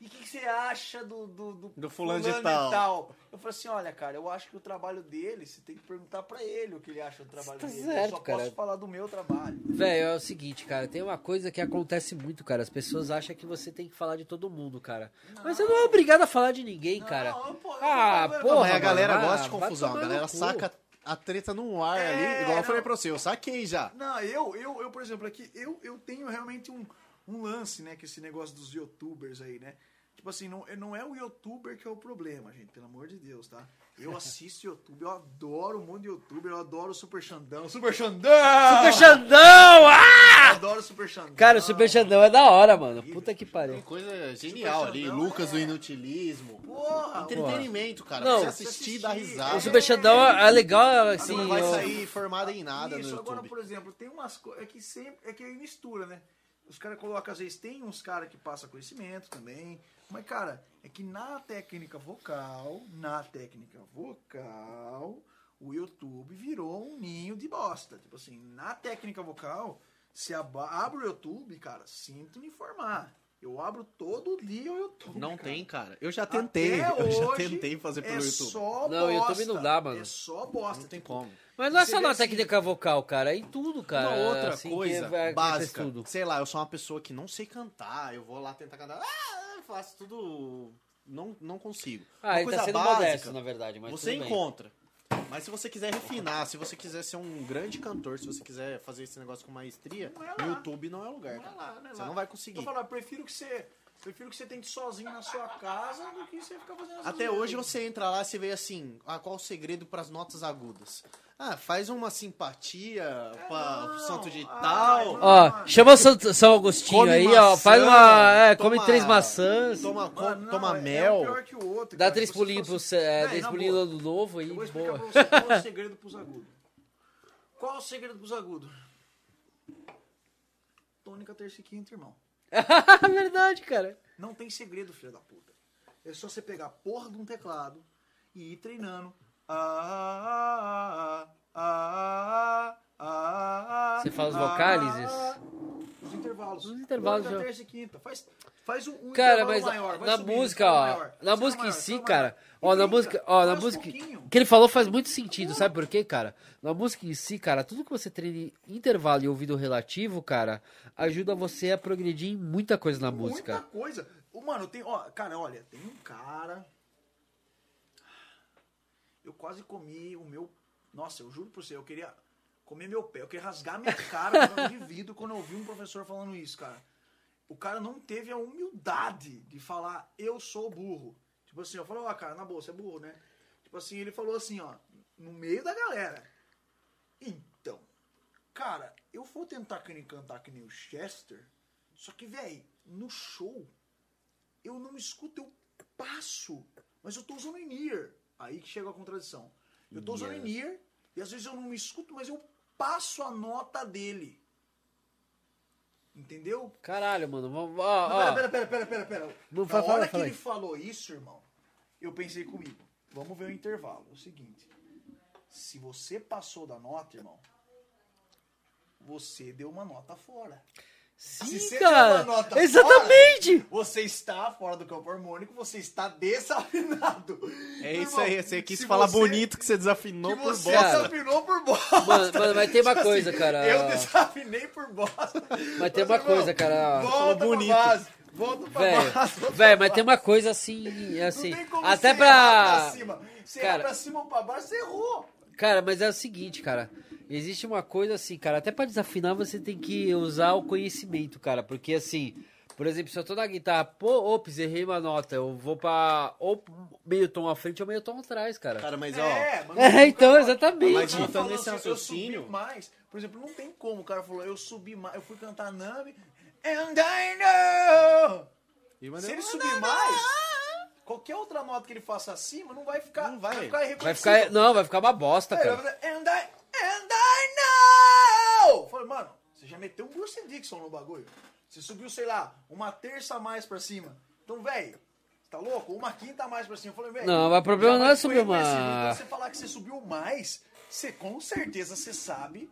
e o que, que você acha do, do, Do fulano de tal. Eu falei assim, olha, cara, eu acho que o trabalho dele, você tem que perguntar pra ele o que ele acha do trabalho Tá dele. eu certo, só cara. posso falar do meu trabalho. Velho, é o seguinte, cara, tem uma coisa que acontece muito, cara. As pessoas acham que você tem que falar de todo mundo, cara. Mas você não é obrigado a falar de ninguém, cara. Não, pô, eu- Ah, eu- eu- porra, Mas a galera mano, gosta de confusão. A galera saca a treta no ar É, ali, igual eu falei não. pra você. Eu saquei já. Não, eu, eu, eu por exemplo, aqui, eu, eu tenho realmente um, um lance, né, com esse negócio dos youtubers aí, né? Tipo assim, não, não é o youtuber que é o problema, gente, pelo amor de Deus, tá? Eu assisto YouTube, eu adoro um monte de youtuber, eu adoro o Super Xandão. Super Xandão! Super Xandão! Ah! Eu adoro o Super Xandão. Cara, o Super Xandão é da hora, mano. Puta que Tem pariu. coisa genial ali. Xandão Lucas é- do Inutilismo. Porra! Entretenimento, cara. Não. Pra você assistir e dar risada. O Super Xandão é legal, assim. Você não vai sair formado em nada Isso, no agora, YouTube. por exemplo, tem umas coisas. É que sempre. É que aí mistura, né? Os caras colocam, às vezes, tem uns caras que passam conhecimento também. Mas, cara, é que na técnica vocal, na técnica vocal, o YouTube virou um ninho de bosta. Tipo assim, na técnica vocal, se abre o YouTube, cara, sinto me informar. Eu abro todo dia o YouTube. Não cara. tem, cara. Eu já tentei. Até eu já tentei fazer pelo é YouTube. Só Não, o bosta. YouTube não dá, mano. É só bosta. Não tem tipo, como. Mas não é só na assim- técnica vocal, cara. É em tudo, cara. Uma outra assim, que coisa vai- básica. tudo. Sei lá, eu sou uma pessoa que não sei cantar. Eu vou lá tentar cantar. Ah, eu faço tudo. Não, não consigo. Ah, uma ele tá coisa sendo básica, modesto, na verdade. Mas você encontra. Mas se você quiser refinar, se você quiser ser um grande cantor, se você quiser fazer esse negócio com maestria, é YouTube não é o lugar, Não é lá, não é Você lá. não vai Eu conseguir. falo, eu prefiro que você. Prefiro que você tente sozinho na sua casa do que você ficar fazendo Até coisas hoje você entra lá e vê assim, ah, qual o segredo para as notas agudas? Ah, faz uma simpatia para não. o santo de Ah, tal. Ó, chama São, São Agostinho Come aí, maçã, ó. Faz uma. É, come toma- três maçãs. Toma, com- Mano, não, toma é- É mel. um pior que o outro. Dá cara. três pulinhos pro é, "Véi, três pulinhos do novo aí, Eu vou explicar boa. pra você qual é o segredo pros agudos. Qual é o segredo pros agudos? Tônica, terça e quinta, irmão. Verdade, cara. Não tem segredo, filho da puta. É só você pegar a porra de um teclado e ir treinando. Ah, ah, ah, Você fala os vocalizes? ah, Os intervalos. Os intervalos já. terça e quinta. Faz, faz um, um Cara, mas maior. na música, ó, maior, na música em si, cara. Ó, na música, ó, na música, que ele falou faz muito sentido, sabe por quê, cara? Na música em si, cara, tudo que você treina em intervalo e ouvido relativo, cara, ajuda você a progredir em muita coisa na música. Muita coisa. Mano, tem, ó, cara, olha, tem um cara. Eu quase comi o meu. Nossa, eu juro por você, eu queria comer meu pé, eu queria rasgar minha cara de vidro quando eu ouvi um professor falando isso, cara. O cara não teve a humildade de falar, eu sou burro. Tipo assim, eu falei, ó, cara, na boa, você é burro, né? Tipo assim, ele falou assim, ó, no meio da galera. Então, cara, eu vou tentar que nem cantar que nem o Chester, só que, velho, no show, eu não escuto, eu passo, mas eu tô usando in-ear. Aí que chega a contradição. Eu tô usando in-ear, e às vezes eu não me escuto, mas eu passo a nota dele. Entendeu? Caralho, mano, vamos, Não, ó, ó. pera, pera, pera, pera, pera. Não, Na fala, fala, hora que fala ele falou isso, irmão, eu pensei comigo, vamos ver o intervalo. É o seguinte, se você passou da nota, irmão, você deu uma nota fora. Sim, você cara. der uma nota Exatamente. Você está fora do campo harmônico, você está desafinado. É isso Irmão, aí, você quis se falar você- bonito que você desafinou Que por você bosta. desafinou por bosta. Mano, mano, mas tem uma Tipo coisa, assim, cara. Eu desafinei por bosta. Mas tem uma irmão, coisa, cara. Volta pra bonito. Volta pra volta velho, pra mas tem uma coisa assim, assim, Não tem como até pra... Você Cara- pra cima ou pra baixo, você errou. Cara, mas é o seguinte, cara. Existe uma coisa assim, cara. Até pra desafinar você tem que usar o conhecimento, cara. Porque assim, por exemplo, se eu tô na guitarra, pô, ops, errei uma nota. Eu vou pra ou meio tom à frente ou meio tom atrás, cara. Cara, mas ó, É, mas É, então, exatamente. Mas voltando nesse assim, raciocínio- Eu subi mais. Por exemplo, não tem como. O cara falou, eu subi mais. Eu fui cantar Nami. And I know. E Se ele subir mais, qualquer outra nota que ele faça acima não vai ficar. Não vai. ficar Vai ficar, não, vai ficar uma bosta, É, vai cara. fazer, and I, and I know! Eu Falei, mano, você já meteu um Bruce Dixon no bagulho. Você subiu, sei lá, uma terça a mais pra cima. Então, velho, tá louco? Uma quinta a mais pra cima. Eu falei, velho. Não, mas o problema não vai é subir irreconhecível. Então, você falar que você subiu mais, você com certeza você sabe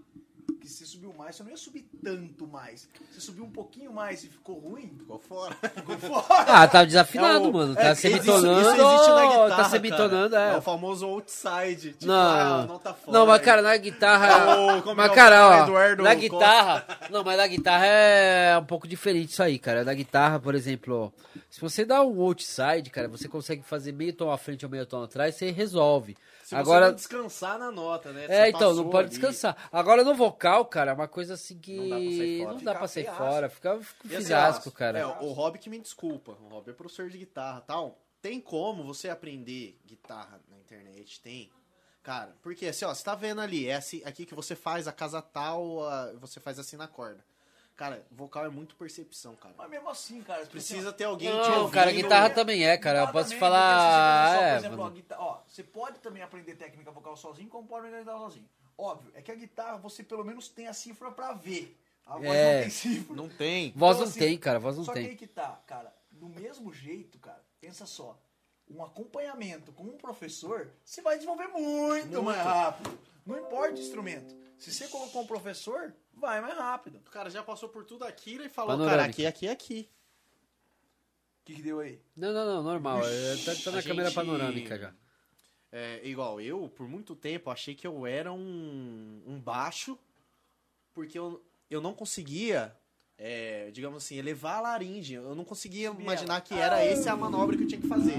que você subiu mais, você não ia subir tanto mais. Você subiu um pouquinho mais e ficou ruim, Ficou fora. ficou fora. Ah, tá desafinado, É o- mano. é, Tá isso- semitonando. Isso, existe na guitarra, tá semitonando, é. É o famoso outside. Tipo, ah, Não, não tá fora. não, mas cara, na guitarra. É mas o cara, ó, Eduardo na Costa. guitarra. Não, mas na guitarra é um pouco diferente isso aí, cara. Na guitarra, por exemplo, ó, se você dá um outside, cara, você consegue fazer meio tom à frente ou meio tom atrás, você resolve. Se Agora. você não descansar na nota, né? É, Você então, não pode ali. descansar. Agora no vocal, cara, é uma coisa assim que Não dá pra sair fora. não dá Fica pra sair feiasco. fora, fica, fica E assim, fisasco, ó, cara. É, o Rob que me desculpa. O Rob é professor de guitarra e tal. Tem como você aprender guitarra na internet? Tem. Cara, porque assim, ó, você tá vendo ali, é assim, aqui que você faz a casa tal, você faz assim na corda. Cara, vocal é muito percepção, cara. Mas mesmo assim, cara, você Precisa ter alguém te Não, ouvindo. cara, guitarra também é, cara. Eu Guitarra posso te assim, falar. você, É, por exemplo, ó, guitarra- ó, você pode também aprender técnica vocal sozinho, como pode aprender guitarra sozinho. Óbvio, é que a guitarra você pelo menos tem a cifra pra ver. A voz É. não tem cifra. Não tem. Voz Então, não assim, tem, cara, voz não Só que tem. aí que tá, cara, do mesmo jeito, cara, pensa só. um acompanhamento com um professor, você vai desenvolver muito, mais rápido. Não importa o instrumento. Se você colocou um professor, vai mais rápido. O cara já passou por tudo aquilo e falou, Panorâmica. cara, aqui, aqui, aqui. O que, que deu aí? Não, não, não, normal. é, Tá, tá na A câmera gente- panorâmica já. É, igual, eu, por muito tempo, achei que eu era um, um baixo, porque eu, eu não conseguia, é, digamos assim, elevar a laringe. Eu não conseguia Subir imaginar que era essa a manobra que eu tinha que fazer.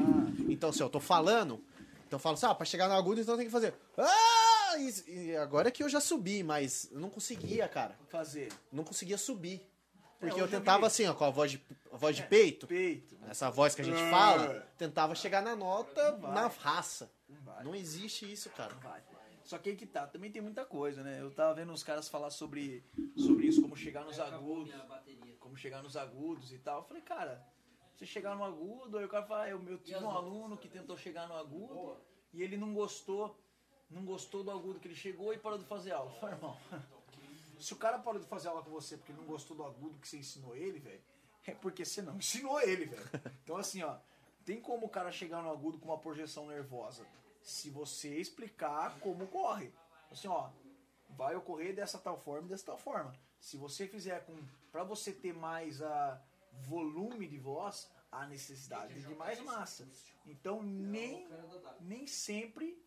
Então, se eu tô falando, então eu falo assim, ah, pra chegar no agudo, então eu tenho que fazer... Ah! E, e agora é que eu já subi, mas eu não conseguia, cara. Fazer. Não conseguia subir. Porque É, eu eu tentava vi. assim, ó, com a voz de, a voz de peito, Peito. essa voz que a gente Ah. fala, tentava chegar na nota, na raça. Não. Não existe isso, cara. Vai. Só que aí que tá, também tem muita coisa, né? Eu tava vendo os caras falar sobre, sobre isso, como chegar nos agudos, como chegar nos agudos e tal. Eu falei, cara, você chegar no agudo, aí o cara fala, ah, eu, eu tive um aluno que tentou chegar no agudo e ele não gostou, não gostou do agudo que ele chegou e parou de fazer aula. Falei, irmão, se o cara parou de fazer aula com você porque não gostou do agudo que você ensinou ele, velho, é porque você não ensinou ele, velho. Então assim, ó, tem como o cara chegar no agudo com uma projeção nervosa se você explicar como ocorre. Assim, ó, vai ocorrer dessa tal forma e dessa tal forma. Se você fizer com para você ter mais a volume de voz, há necessidade de mais massa. Então nem nem sempre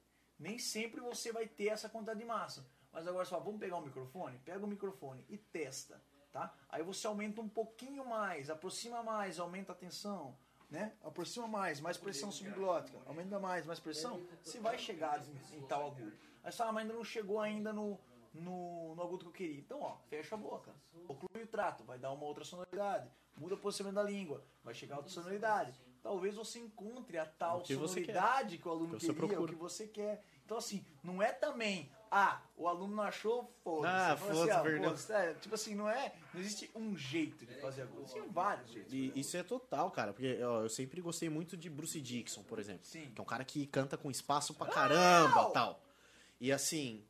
nem sempre você vai ter essa quantidade de massa. Mas agora só, vamos pegar o microfone? Pega o microfone e testa, tá? Aí você aumenta um pouquinho mais, aproxima mais, aumenta a tensão, né? Aproxima mais, mais pressão subglótica, aumenta mais, mais pressão, você vai chegar em, em tal agudo. Aí você fala, mas ainda não chegou ainda no, no, no agudo que eu queria. Então, ó, fecha a boca, oclui o trato, vai dar uma outra sonoridade, muda o posicionamento da língua, vai chegar a outra sonoridade. Talvez você encontre a tal O que sonoridade que o aluno Que você queria, o que você quer. Então, assim, não é também, ah, o aluno não achou, foda-se. Ah, Fala foda-se, ah, perdeu. foda-se. É, tipo assim, não é, não existe um jeito de fazer agudo, existem vários jeitos. E isso é total, cara. Porque ó, eu sempre gostei muito de Bruce Dixon, por exemplo. Sim. Que é um cara que canta com espaço pra caramba tal. E assim.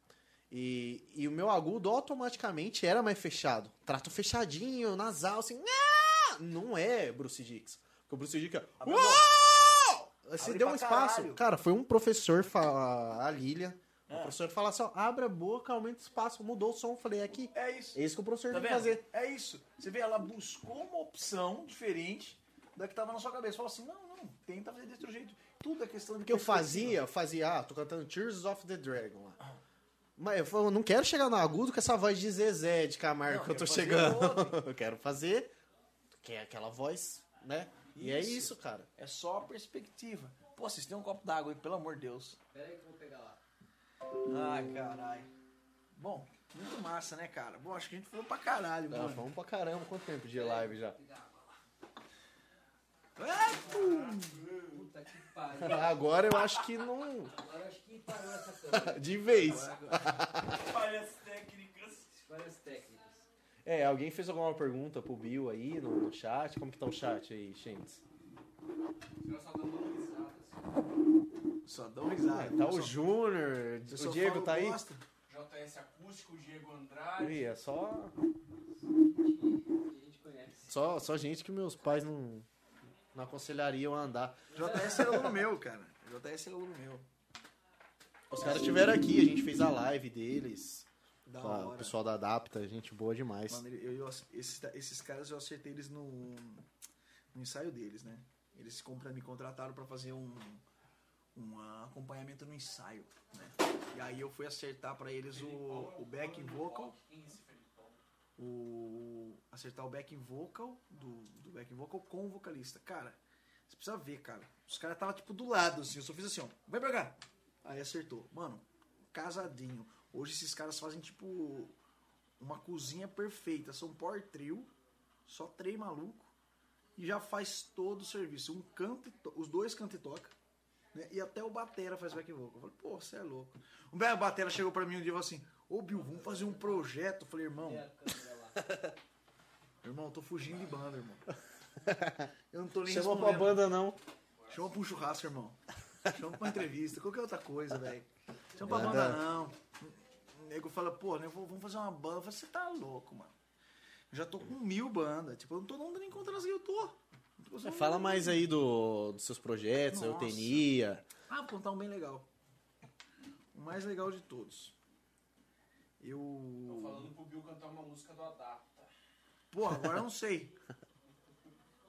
E, e o meu agudo automaticamente era mais fechado. Trato fechadinho, nasal, assim. "Ah!" Não é Bruce Dixon. Porque o Bruce Dixon é. Abre a "Uau!" Você Abre deu pra um espaço. caralho. Cara, foi um professor, fa- a Lilia. O É. professor fala assim: ó, abre a boca, aumenta o espaço. Mudou o som. Falei, é aqui. É isso. É isso que o professor Tá tem que vendo? fazer. É isso. Você vê, ela buscou uma opção diferente da que tava na sua cabeça. Falou assim, não, não, tenta fazer desse outro jeito. Tudo é questão de que eu perspectiva. fazia, eu fazia, ah, tô cantando Tears of the Dragon lá. Mas eu falo, não quero chegar no agudo com essa voz de Zezé, de Camargo Não, que eu tô quero fazer chegando. outro. eu quero fazer que é aquela voz, né? E é Isso. cara. É só a perspectiva. Pô, vocês têm um copo d'água aí, pelo amor de Deus. Pera aí que eu vou pegar lá. Ai, caralho. Bom, muito massa, né, cara? Bom, acho que a gente falou pra caralho, Ah, mano. vamos pra caramba, quanto tempo de live já? Ah, pum. Puta que pariu. Agora eu acho que não. Agora acho que parou essa câmera. De vez. Falhas técnicas. Várias técnicas. É, alguém fez alguma pergunta pro Bill aí no, no chat? Como que tá o chat aí? Nós só uma risada. Tá o Só- Júnior, o Diego tá aí? bosta. JS Acústico, Diego Andrade. Ih, é só, gente só, só gente que meus pais não, não aconselhariam a andar. JS é aluno meu, cara. JS é aluno meu. Os caras estiveram aqui, a gente fez a live deles. Da o pessoal da Adapta, gente boa demais. Mano, eu, eu- esses, esses caras eu acertei eles no, no ensaio deles, né? Eles compra, me contrataram pra fazer um, um acompanhamento no ensaio, né? E aí eu fui acertar pra eles o, o back vocal, o acertar o back vocal do, do back vocal com o vocalista. Cara, você precisa ver, cara. Os caras tava tipo do lado, assim. Eu só fiz assim, ó. Vai pra cá. Aí acertou. Mano, casadinho. Hoje esses caras fazem tipo uma cozinha perfeita. São power trio, só três maluco e já faz todo o serviço. Um canta e to- os dois canta e toca. Né? E até o Batera faz back vocal. Eu falei, pô, você é louco. O Be- Batera chegou pra mim um dia e falou assim: Ô Bill, vamos fazer um projeto. Eu falei, irmão, irmão, eu tô fugindo de banda, irmão. Eu não tô nem Chamou pra banda não. Chama pra um churrasco, irmão. Chama pra uma entrevista, qualquer outra coisa, velho. Chama pra banda, não. Nego fala, pô, né, vamos fazer uma banda. Eu falo, você tá louco, mano. Eu já tô com mil bandas. Tipo, eu não tô dando em conta nas que eu tô. Não Você- Fala mais aí do, dos seus projetos, a Nossa. eutenia. Ah, vou contar um bem legal. O mais legal de todos. Tô Eu. falando pro Bill cantar uma música do Adapta. Pô, agora eu não sei.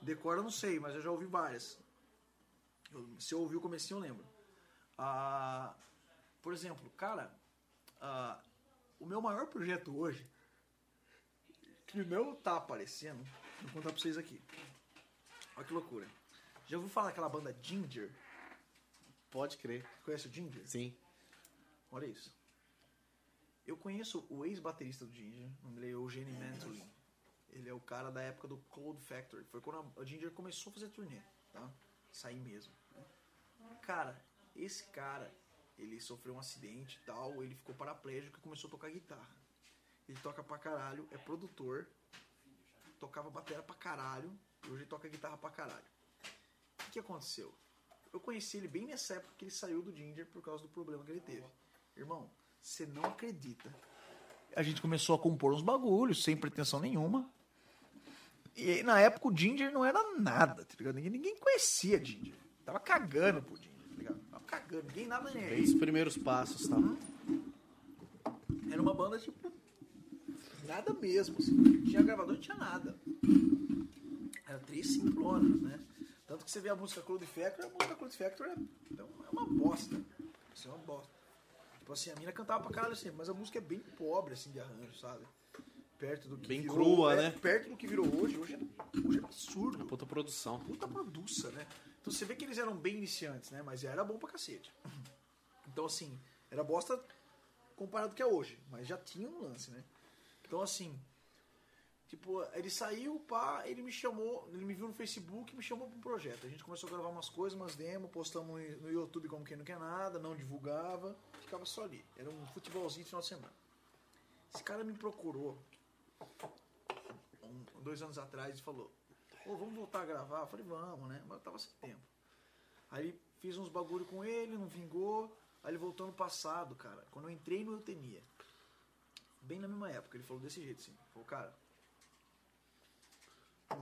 Decora eu não sei, mas eu já ouvi várias. Eu- se eu ouvir o comecinho eu lembro. Ah, por exemplo, cara, ah, o meu maior projeto hoje, que não tá aparecendo, vou contar pra vocês aqui. Olha que loucura. Já ouviu falar daquela banda Ginger? Pode crer. Conhece o Ginger? Sim. Olha isso. Eu conheço o ex-baterista do Ginger, o nome dele é Eugene Mantolin. Ele é o cara da época do Cold Factory. Foi quando a Ginger começou a fazer turnê, tá? Sair mesmo. Cara, esse cara, ele sofreu um acidente e tal, ele ficou paraplégico e começou a tocar guitarra. Ele toca pra caralho, é produtor, tocava bateria pra caralho, e hoje ele toca guitarra pra caralho. O que, aconteceu? Eu conheci ele bem nessa época que ele saiu do Ginger por causa do problema que ele teve. Irmão, você não acredita. A gente começou a compor uns bagulhos, sem pretensão nenhuma. E na época o Ginger não era nada, tá ligado? Ninguém, ninguém conhecia Ginger. Tava cagando pro Ginger, cagando, ninguém nada nem aí. os primeiros passos, tá? Era uma banda tipo. Nada mesmo, assim. Não tinha gravador, não tinha nada. Era três simplonas, né? Tanto que você vê a música Cloud Factor, a música Cloud Factor é, uma- é uma bosta. Isso é uma bosta. Tipo assim, a mina cantava pra caralho assim, mas a música é bem pobre, assim, de arranjo, sabe? Perto do que Bem virou, crua, é, né? Perto do que virou hoje. Hoje é, hoje é absurdo. Puta produção. Puta produça, né? Então você vê que eles eram bem iniciantes, né? Mas era bom pra cacete. Então, assim, era bosta comparado que é hoje. Mas já tinha um lance, né? Então, assim, tipo, ele saiu, pá, ele me chamou, ele me viu no Facebook e me chamou pra um projeto. A gente começou a gravar umas coisas, umas demos, postamos no YouTube como quem não quer nada, não divulgava, ficava só ali. Era um futebolzinho de final de semana. Esse cara me procurou um- dois anos atrás e falou: Ô, vamos voltar a gravar? Eu falei, vamos, né? Mas eu tava sem tempo. Aí fiz uns bagulho com ele, não vingou. Aí ele voltou no passado, cara. Quando eu entrei no Eutenia. Bem na mesma época, ele falou desse jeito assim. Falou, cara.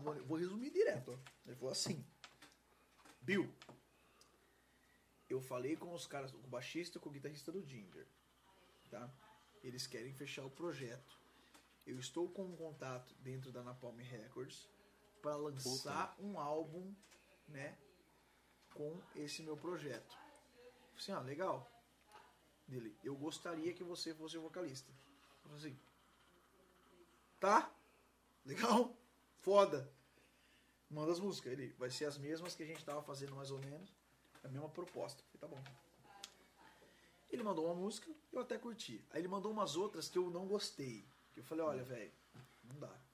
Vou, vou resumir direto, ó. Ele falou assim. Bill. Eu falei com os caras, com o baixista e com o guitarrista do Ginger. Tá? Eles querem fechar o projeto. Eu estou com um contato dentro da Napalm Records para lançar um álbum, né, com esse meu projeto. Assim, ah, legal. Dele, eu gostaria que você fosse o vocalista. Eu falei assim, tá, legal, foda. Manda as músicas. Ele, vai ser as mesmas que a gente tava fazendo mais ou menos, a mesma proposta. Eu falei, tá bom. Ele mandou uma música, eu até curti. Aí ele mandou umas outras que eu não gostei. Que eu falei, olha, velho, não dá.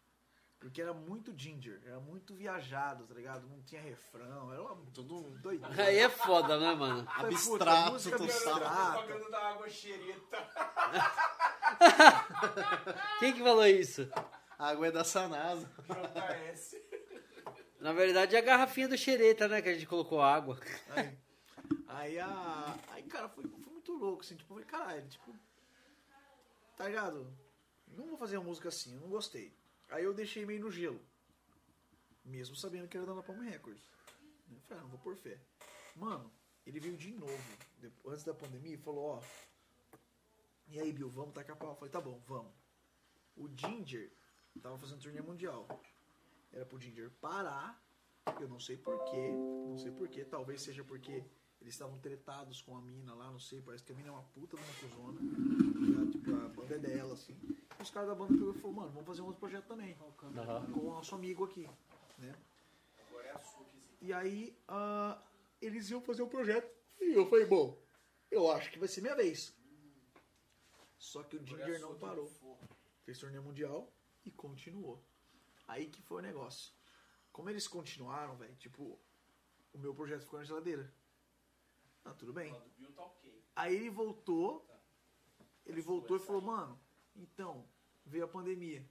Porque era muito ginger, era muito viajado, tá ligado? Não tinha refrão, era uma, tudo doido. Aí é foda, né, mano? Falei, abstrato, música total. abstrata. Da água xereta. Quem que falou isso? A água é da Sanasa. JS. Na verdade é a garrafinha do xereta, né? Que a gente colocou água. Aí, aí, a, aí cara, foi, foi muito louco, assim, tipo, eu falei, caralho, tipo, tá ligado? Não vou fazer uma música assim, eu não gostei. Aí eu deixei meio no gelo. Mesmo sabendo que era da Napalm Records. Eu falei, ah, não vou por fé. Mano, ele veio de novo, antes da pandemia, e falou, ó, e aí, Bill, vamos tacar pau? Eu falei, tá bom, vamos. O Ginger tava fazendo turnê mundial. Era pro Ginger parar, eu não sei porquê, não sei porquê, talvez seja porque eles estavam tretados com a mina lá, não sei, parece que a mina é uma puta de uma cuzona. Tá? A banda é dela, assim. E os caras da banda pegou e falou, mano, vamos fazer um outro projeto também. Com o nosso amigo aqui, né? É E aí, ah, eles iam fazer um projeto. E eu falei, bom, eu acho que vai ser minha vez. Só que o Ginger não parou. Fez torneio mundial e continuou. Aí que foi o negócio. Como eles continuaram, velho, tipo, o meu projeto ficou na geladeira. Ah, tudo bem. tá. Aí ele voltou, ele voltou e falou, mano, então, veio a pandemia.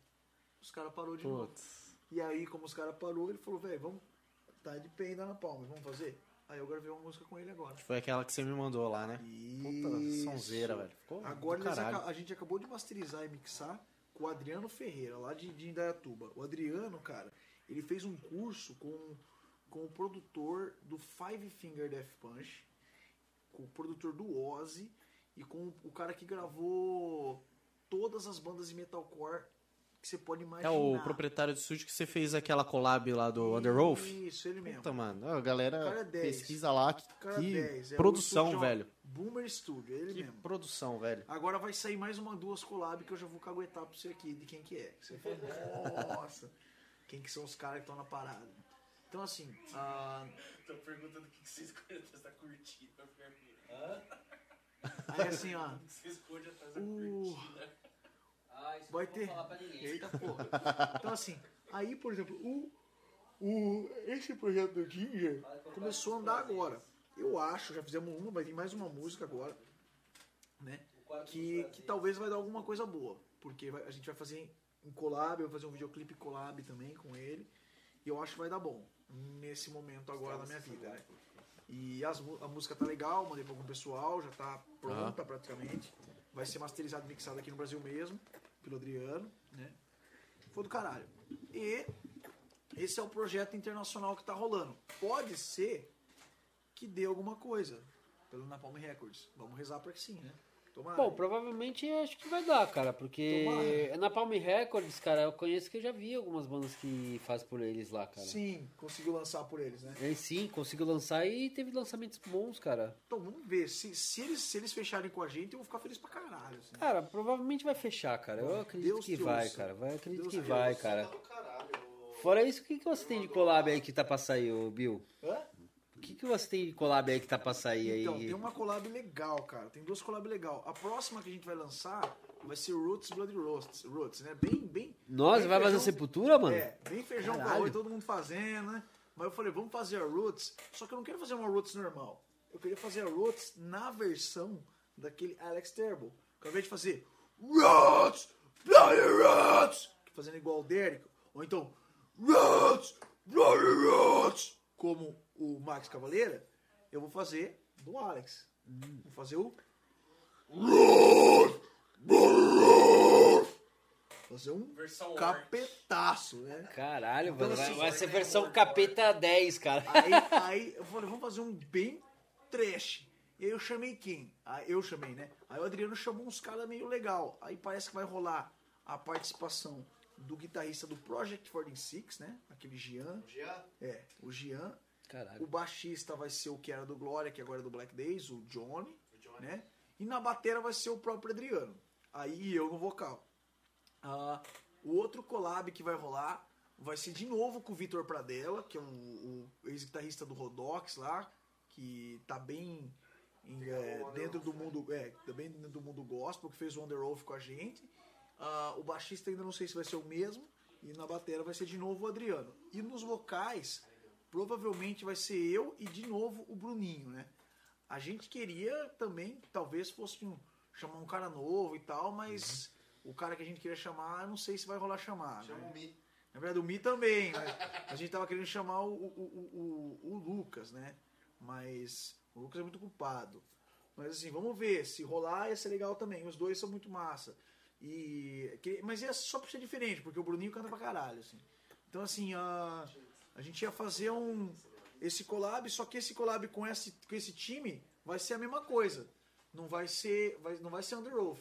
Os caras parou de novo. Putz. E aí, como os caras parou, ele falou, velho, vamos. Tá de pé ainda na palma, vamos fazer? Aí eu gravei uma música com ele agora. Foi aquela que você me mandou lá, né? Puta Isso. sonzeira, velho. Ficou Agora aca- a gente acabou de masterizar e mixar com o Adriano Ferreira, lá de, de Indaiatuba. O Adriano, cara, ele fez um curso com, com o produtor do Five Finger Death Punch, com o produtor do Ozzy e com o cara que gravou todas as bandas de metalcore que você pode É imaginar. o proprietário do estúdio que você fez aquela collab lá do Underwolf? Isso, ele mesmo. Puta, mano. A galera é 10. pesquisa lá. Que, cara que 10, é produção, estúdio, velho. Boomer Studio, ele Que mesmo. produção, velho. Agora vai sair mais uma, duas collab que eu já vou caguetar pra você aqui de quem que é. Você fala, nossa, quem que são os caras que estão na parada. Então assim, ah, Tô perguntando o que que você esconde atrás da cortina, Ferreira. Aí assim, ó, você esconde atrás da? Ah, isso Vai ter. vou falar pra ninguém. Eita porra. Então assim, aí por exemplo, o, o, esse projeto do Ginger começou a andar agora. Eu acho, já fizemos uma, vai vir mais uma música agora, né? Que, que talvez vai dar alguma coisa boa. Porque vai- a gente vai fazer em collab, eu vou fazer um videoclipe collab também com ele. E eu acho que vai dar bom nesse momento agora da minha vida, né? E as a música tá legal, mandei pra algum pessoal, já tá pronta praticamente. Vai ser masterizado e mixado aqui no Brasil mesmo, pelo Adriano, né? Foi do caralho. E esse é o projeto internacional que tá rolando. Pode ser que dê alguma coisa pelo Napalm Records. Vamos rezar pra que sim, né? Tomara. Bom, provavelmente acho que vai dar, cara, porque Tomara. na Palm Records, cara, eu conheço que eu já vi algumas bandas que fazem por eles lá, cara. Sim, conseguiu lançar por eles, né? É, sim, conseguiu lançar e teve lançamentos bons, cara. Então vamos ver. Se, se, eles, se eles fecharem com a gente, eu vou ficar feliz pra caralho. assim. Cara, provavelmente vai fechar, cara. Eu acredito Deus que vai, ouça. cara. Vai, acredito Deus que te vai, cara. Fora isso, o que, que você tem de collab aí que tá pra sair, ô Bill? Hã? O que, que você tem de collab aí que tá pra sair aí? Então, tem uma collab legal, cara. Tem duas collab legal. A próxima que a gente vai lançar vai ser Roots Bloody Roots, Roots né? Bem, bem. Nossa, bem vai fazer Sepultura, mano? É, bem feijão com Caralho. arroz, todo mundo fazendo, né? Mas eu falei, vamos fazer a Roots. Só que eu não quero fazer uma Roots normal. Eu queria fazer a Roots na versão daquele Alex Turbo. Que ao invés de fazer Roots, Bloody Roots, fazendo igual o Derek, ou então Roots, Bloody Roots, como o Max Cavaleira, eu vou fazer do Alex. Vou fazer o fazer um Versão capetaço, né? Caralho, Então, mano. Vai, assim, vai ser versão capeta 10, cara. Aí, aí eu falei, vamos fazer um bem trash. E aí eu chamei quem? Aí eu chamei, né? Aí o Adriano chamou uns caras meio legal. Aí parece que vai rolar a participação do guitarrista do Project 46, né? Aquele Gian. É, o Gian. O Caralho. baixista vai ser o que era do Glória, que agora é do Black Days, o Johnny, né? E na batera vai ser o próprio Adriano. Aí eu no vocal. Ah, o outro collab que vai rolar vai ser de novo com o Vitor Pradella, que é o, o ex-guitarrista do Rodox lá, que tá bem em, é, dentro do mundo, é, também dentro do mundo gospel, que fez o Underoath com a gente. Ah, o baixista ainda não sei se vai ser o mesmo, e na batera vai ser de novo o Adriano. E nos vocais, provavelmente vai ser eu e de novo o Bruninho, né? A gente queria também, talvez fosse um, chamar um cara novo e tal, mas o cara que a gente queria chamar, não sei se vai rolar chamar. né? Mi. Na verdade, o Mi também, mas a gente tava querendo chamar o, o, o, o- o Lucas, né? Mas o Lucas é muito culpado. Mas assim, vamos ver. Se rolar, ia ser legal também. Os dois são muito massa. E, que- mas ia só por ser diferente, porque o Bruninho canta pra caralho, assim. Então, assim, a, a gente ia fazer um esse collab, só que esse collab com esse, com esse time vai ser a mesma coisa. Não vai ser, vai, não vai ser Under Oath.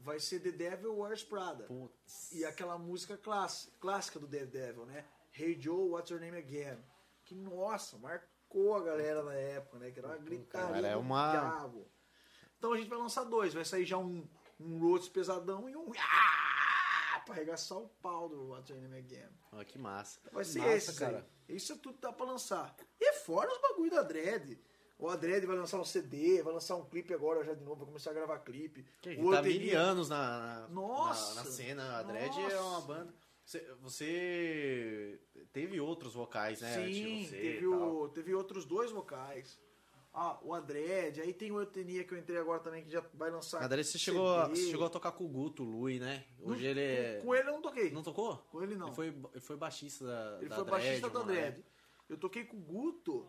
Vai ser The Devil Wears Prada. Putz. E aquela música clássica, clássica do Daredevil, né? Hey Joe, What's Your Name Again? Que, nossa, marcou a galera na época, né? Que era uma gritaria é do uma- diabo. Então a gente vai lançar dois. Vai sair já um, um Roots pesadão e um... Ah, pra arregaçar o pau do Name Again. Ó, que massa. Vai ser Massa, esse, cara. Isso é tudo que dá pra lançar. E fora os bagulho da Dredd. O Adred vai lançar um CD, vai lançar um clipe agora já de novo, vai começar a gravar clipe. Que O tá mil anos na, na, Nossa! na, na cena. A Dredd é uma banda. Você, você teve outros vocais, né? Sim, teve, o, teve outros dois vocais. Ah, o Adred, aí tem o Etenia que eu entrei agora também, que já vai lançar. A Dredd você chegou, você chegou a tocar com o Guto, o Lui, né? Hoje Não, ele é. Com, com ele eu não toquei. Não tocou? Com ele não. Ele foi, ele foi baixista da, Ele da foi Dredd, baixista da? Dredd. Eu toquei com o Guto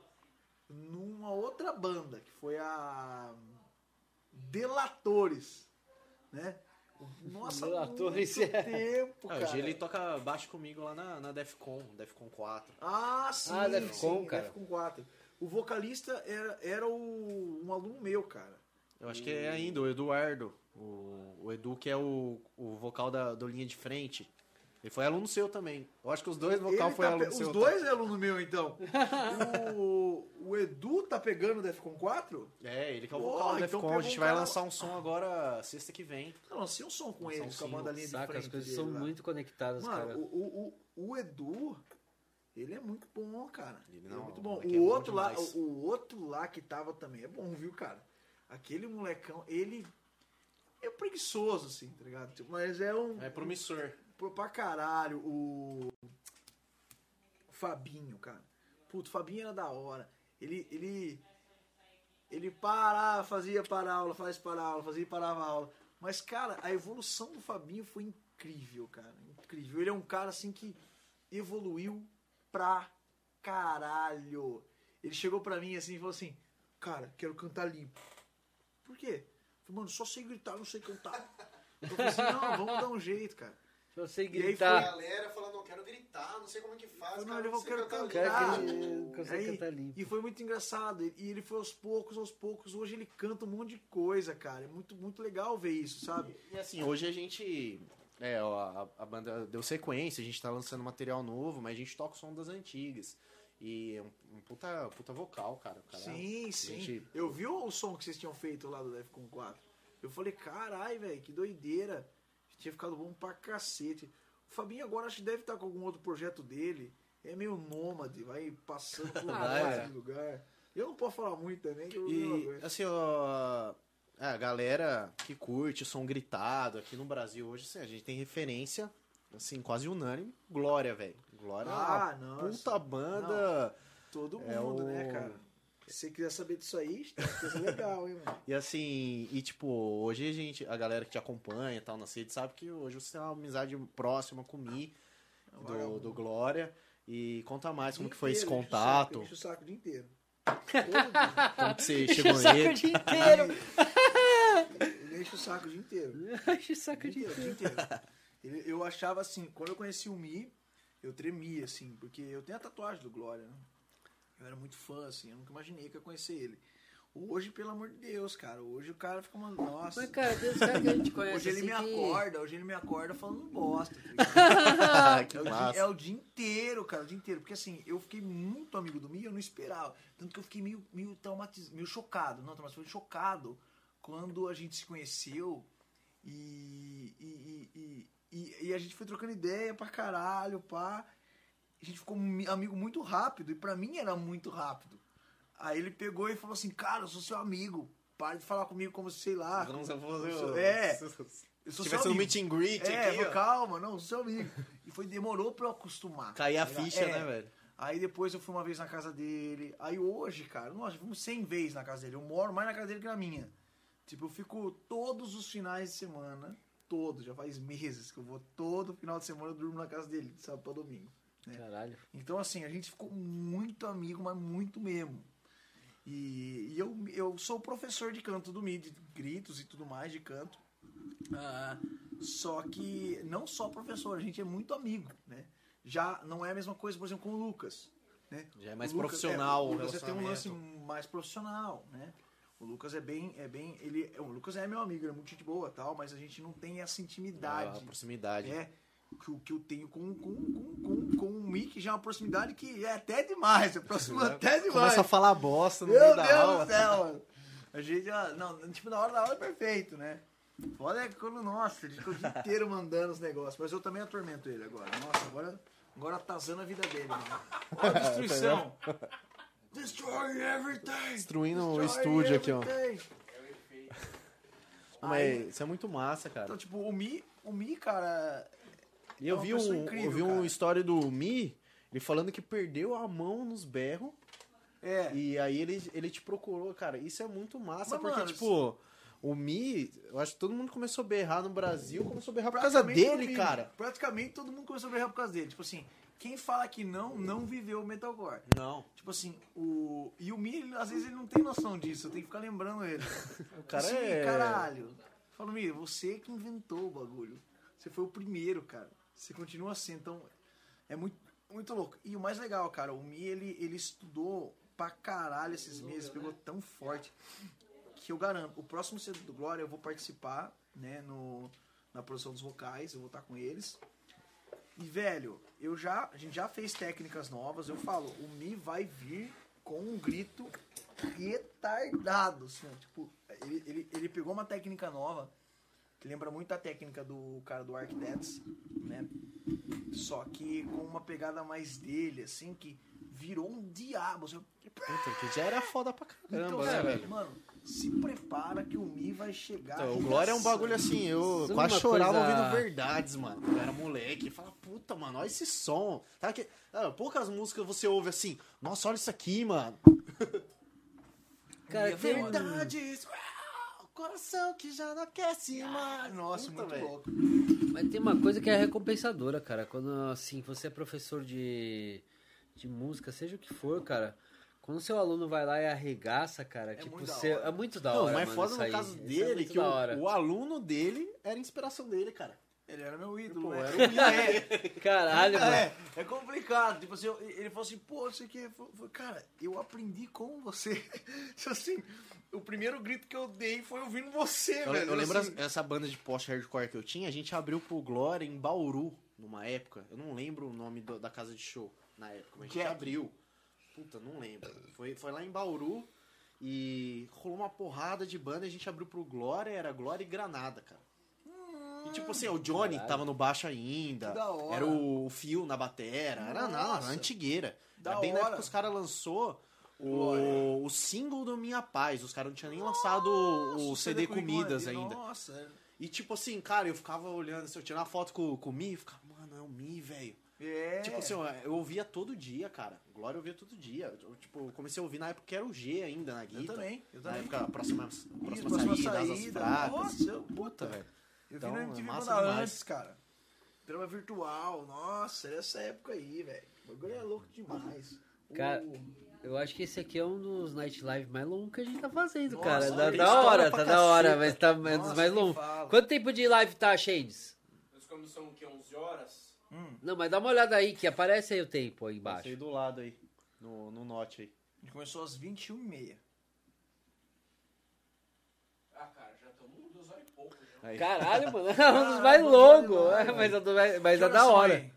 numa outra banda, que foi a Delatores, né? Nossa, Meu ator, muito é- tempo, Ah, cara. hoje ele toca baixo comigo lá na, na Defcon, Defcon 4. Ah, sim. Ah, Defcon, sim, cara. Defcon 4. O vocalista era, era o, um aluno meu, cara. Eu acho que é ainda o Eduardo. O, o Edu, que é o, o vocal da, do Linha de Frente. Ele foi aluno seu também. Eu acho que os dois vocal Ele foi tá aluno pe- seu. Os dois é aluno meu, então. o, o Edu tá pegando o Defcon 4? É, ele que é o vocal do então Defcon. pegou a gente vai cara- lançar um som agora sexta que vem. Eu lancei um som com Lançar eles, um com a banda linha de Saca, frente. as coisas dele são lá. muito conectadas, Mano, cara. o, o, o, o Edu, ele é muito bom, cara. Ele Ele não, é muito bom. O é bom outro lá, demais. o, o outro lá que tava também é bom, viu, cara? Aquele molecão, ele é preguiçoso, assim, tá ligado? Tipo, Mas é um. É promissor. Pô, pra caralho, o. Fabinho, cara. Puto, o Fabinho era da hora. Ele. Ele. Ele parava, fazia para aula, faz para aula, fazia e parava a aula. Mas, cara, a evolução do Fabinho foi incrível, cara. Incrível. Ele é um cara assim que evoluiu pra caralho. Ele chegou pra mim assim e falou assim: Cara, quero cantar limpo. Por quê? Eu falei, mano, só sei gritar, não sei cantar. Eu falei assim: Não, vamos dar um jeito, cara. Se você aí gritar, galera falando, não quero gritar, não sei como é que faz. Não, eu quero cantar. quero Aí, cantar limpo. E foi muito engraçado. E ele foi aos poucos, aos poucos. Hoje ele canta um monte de coisa, cara. É muito, muito legal ver isso, sabe? E assim, hoje a gente. É, ó, a, a banda deu sequência, a gente tá lançando material novo, mas a gente toca o som das antigas. E é um, um puta, puta vocal, cara. Cara sim, sim. gente- Eu vi o som que vocês tinham feito lá do Defcon 4. Eu falei, carai, velho, que doideira. Tinha ficado bom pra cacete. O Fabinho agora acho que deve estar com algum outro projeto dele. É meio nômade, vai passando por vários é. lugares. Eu não posso falar muito também, eu E assim, ó, a galera que curte som gritado aqui no Brasil hoje, assim, a gente tem referência, assim, quase unânime. Glória, velho. Glória é Ah, uma nossa. puta banda. Todo É mundo, o- né, cara? Se você quiser saber disso aí, tem coisa legal, hein, mano? E assim, e tipo, hoje a gente, a galera que te acompanha e tal nas redes sabe que hoje você tem uma amizade próxima com o Mi, do, Vagabundo. do Glória. E conta mais como que foi esse inteiro, o contato, enche o saco o dia inteiro. Todo dia. como que você chegou o saco o dia inteiro. Enche o saco o dia inteiro. Enche o saco o dia O dia inteiro. Ele- eu achava assim, quando eu conheci o Mi, eu tremia, assim, porque eu tenho a tatuagem do Glória, né? Eu era muito fã, assim, eu nunca imaginei que eu ia conhecer ele. Hoje, pelo amor de Deus, cara, hoje o cara fica uma. Nossa. Mas, cara, tem uns caras que a gente conhece Hoje ele me que- acorda, hoje ele me acorda falando bosta. tá que É o, dia, é o dia inteiro, cara, o dia inteiro. Porque assim, eu fiquei muito amigo do Mi, eu não esperava. Tanto que eu fiquei meio, meio traumatizado, meio chocado. Não, traumatizado, foi chocado quando a gente se conheceu e, e, e, e, a gente foi trocando ideia pra caralho, pá. A gente ficou mi- amigo muito rápido, e pra mim era muito rápido. Aí ele pegou e falou assim, cara, eu sou seu amigo. Para de falar comigo como, sei lá. Vamos eu fazer sou- o- é. Eu sou seu tivesse no amigo. meet and greet É, aqui, falou, ó. calma, não, sou seu amigo. E foi, demorou pra eu acostumar. Cair a tá ligado? ficha, É. né, velho? Aí depois eu fui uma vez na casa dele. Aí hoje, cara, nossa, fomos 100 vezes na casa dele. Eu moro mais na casa dele que na minha. Tipo, eu fico todos os finais de semana, todos, já faz meses que eu vou todo final de semana eu durmo na casa dele, de sábado pra domingo. Caralho. Então, assim, a gente ficou muito amigo, mas muito mesmo. E, e eu, eu sou professor de canto do MIDI, de gritos e tudo mais de canto. Ah, só que não só professor, a gente é muito amigo, né? Já não é a mesma coisa, por exemplo, com o Lucas. Né? Já é mais Lucas- profissional é, o Lucas tem um lance mais profissional, né? O Lucas é bem, é bem, ele, o Lucas é meu amigo, ele é muito gente boa, tal, mas a gente não tem essa intimidade. A proximidade. É, que, eu- que eu tenho com, com, com, com, com o Mick já é uma proximidade que é até demais, é próximo até demais. Começa a falar bosta no Meu meio Deus da aula. do céu. A gente. Não, tipo, na hora da aula é perfeito, né? Foda é quando, nossa, ele fica o dia inteiro mandando os negócios. Mas eu também atormento ele agora. Nossa, agora, agora atazando a vida dele, mano. Olha a destruição. Destroy everything! Destruindo o estúdio aqui, ó. everything. Mas isso é muito massa, cara. Então, tipo, o Mi, o Mi, cara. E eu é uma vi, um, incrível, eu vi cara. uma história do Mi, ele falando que perdeu a mão nos berros. É. E aí ele, ele te procurou, cara. Isso é muito massa, Mas, porque, mano, tipo, o Mi, eu acho que todo mundo começou a berrar no Brasil, começou a berrar por causa dele, cara. Praticamente todo mundo começou a berrar por causa dele. Tipo assim, quem fala que não, não viveu o metalcore. Não. Tipo assim, o. E o Mi, ele, às vezes, ele não tem noção disso. Eu tenho que ficar lembrando ele. O cara assim, é. caralho. Falo, Mi, você que inventou o bagulho. Você foi o primeiro, cara. Você continua assim, então é muito, muito louco. E o mais legal, cara, o Mi, ele, ele estudou pra caralho esses meses, pegou tão forte que eu garanto, o próximo CD do Glória eu vou participar, né, no, na produção dos vocais, eu vou estar com eles. E, velho, eu já, a gente já fez técnicas novas, eu falo, o Mi vai vir com um grito retardado, assim, ó, tipo, ele, ele, ele pegou uma técnica nova, que lembra muito a técnica do cara do Architects, né, só que com uma pegada mais dele, assim, que virou um diabo, assim, Puta, que já era foda pra caramba, então, né, velho? mano, se prepara que o Mi vai chegar. Então, o Glória é um bagulho assim, eu Sabe quase uma chorava coisa- ouvindo verdades, mano. Eu era moleque, falava, puta, mano, olha esse som. Sabe que, ah, poucas músicas você ouve assim, nossa, olha isso aqui, mano. Cara, é tem um- verdades, uau, coração que já não aquece mais. Nossa, Puta, muito velho. louco. Mas tem uma coisa que é recompensadora, cara. Quando, assim, você é professor de, de música, seja o que for, cara. Quando seu aluno vai lá e arregaça, cara, tipo, muito você, é muito da Não, hora. mas mano, foda no aí. caso é dele muito que o, o aluno dele era a inspiração dele, cara. Ele era meu ídolo, Pô, né? era um é, Caralho, mano. é, é complicado. Tipo assim, eu- ele falou assim, pô, você que. Cara, eu aprendi com você. Tipo assim, o primeiro grito que eu dei foi ouvindo você, Eu, velho. eu lembro assim. essa banda de post-hardcore que eu tinha, a gente abriu pro Glória em Bauru, numa época. Eu não lembro o nome do- da casa de show na época, mas a gente abriu. Puta, não lembro. Foi, foi lá em Bauru e rolou uma porrada de banda e a gente abriu pro Glória, era Glória e Granada, cara. E tipo assim, o Johnny Caralho. tava no baixo ainda. Que da hora. Era o Phil na batera. Era na antigueira. Da era bem na hora. época que os caras lançou o, o single do Minha Paz. Os caras não tinham nem lançado Nossa, o CD com Comidas Glória. ainda. Nossa, é. E tipo assim, cara, eu ficava olhando, assim, eu tirava foto com, com o Mi, eu ficava, mano, é o Mi, velho. É. Tipo assim, eu, ouvia todo dia, cara. Glória eu ouvia todo dia. Eu, tipo, eu comecei a ouvir na época que era o G ainda na guitarra. eu também, eu Na também. época, a próxima, Isso, próxima, próxima saída, saída. fracas. Nossa, eu- puta, velho. Eu Então, vi no é MTV massa demais. antes, cara. Trama virtual, nossa, era essa época aí, velho. O bagulho é louco demais. Cara, O- Eu acho que esse aqui é um dos night live mais longos que a gente tá fazendo, Nossa, cara. Tem da hora, tá da hora, mas tá é um dos Nossa, mais fala. Quanto tempo de live tá, Shades? Nós começamos o quê? 11 horas? Não, mas dá uma olhada aí, que aparece aí o tempo aí Passei embaixo. do lado aí, no, no note aí. A gente começou às 21h30. Ah, cara, já estamos duas horas e pouco já. Aí. Caralho, mano, é um dos Caralho, mais longos. demais, é, mas é, do- mas é da hora. aí?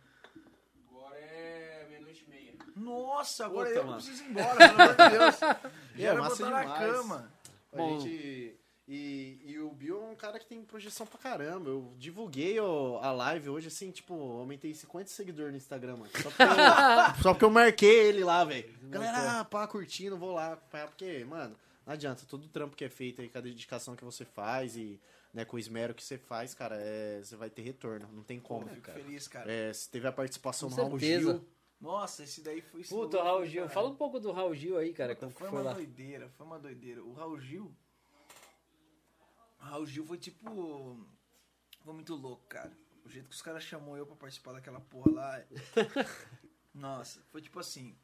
Agora é meia-noite e meia. Nossa, agora Puta, eu mano. preciso ir embora, pelo amor de Deus. É, era pra massa na demais. cama. A Bom. gente. E, e o Bill é um cara que tem projeção pra caramba. Eu divulguei o- a live hoje, assim, tipo, aumentei 50 seguidores no Instagram, mano. Só porque eu, só porque eu marquei ele lá, velho. Galera, pá, curtindo, vou lá acompanhar, porque, mano, não adianta, todo o trampo que é feito aí, com a dedicação que você faz e né, com o esmero que você faz, cara, é, você vai ter retorno, não tem como. Pô, fico cara. feliz, cara. É, você teve a participação Com do Raul certeza. Gil. Nossa, esse daí foi... Puta, o Raul Gil. caralho. Fala um pouco do Raul Gil aí, cara. Puta, foi foi uma lá? doideira, foi uma doideira. O Raul Gil. Raul Gil foi tipo. Foi muito louco, cara. O jeito que os caras chamou eu pra participar daquela porra lá. Nossa, foi tipo assim.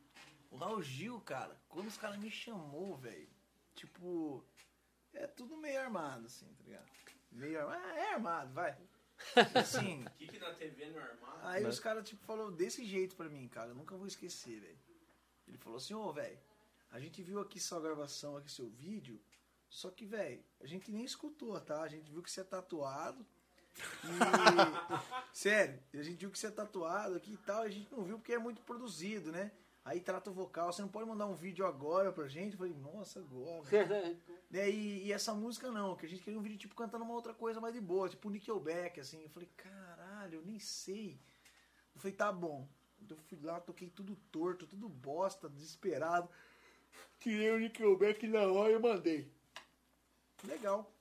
O Raul Gil, cara, quando os caras me chamou, velho, tipo. É tudo meio armado, assim, tá ligado? Meio armado. Ah, é armado, vai. Assim. O que, que na TV não é armado? Aí Né? os caras, tipo, falou desse jeito pra mim, cara. Eu nunca vou esquecer, velho. Ele falou assim, ô, velho, a gente viu aqui sua gravação, aqui seu vídeo, só que, velho, a gente nem escutou, tá? A gente viu que você é tatuado. E. Sério, a gente viu que você é tatuado aqui e tal, e a gente não viu porque é muito produzido, né? Aí trata o vocal, você não pode mandar um vídeo agora pra gente? Eu falei, nossa, agora. Né, e, e essa música não, que a gente queria um vídeo tipo cantando uma outra coisa mais de boa, tipo Nickelback, assim. Eu falei, caralho, eu nem sei. Eu falei, tá bom. Eu fui lá, toquei tudo torto, tudo bosta, desesperado. Tirei o Nickelback na hora e mandei. Legal.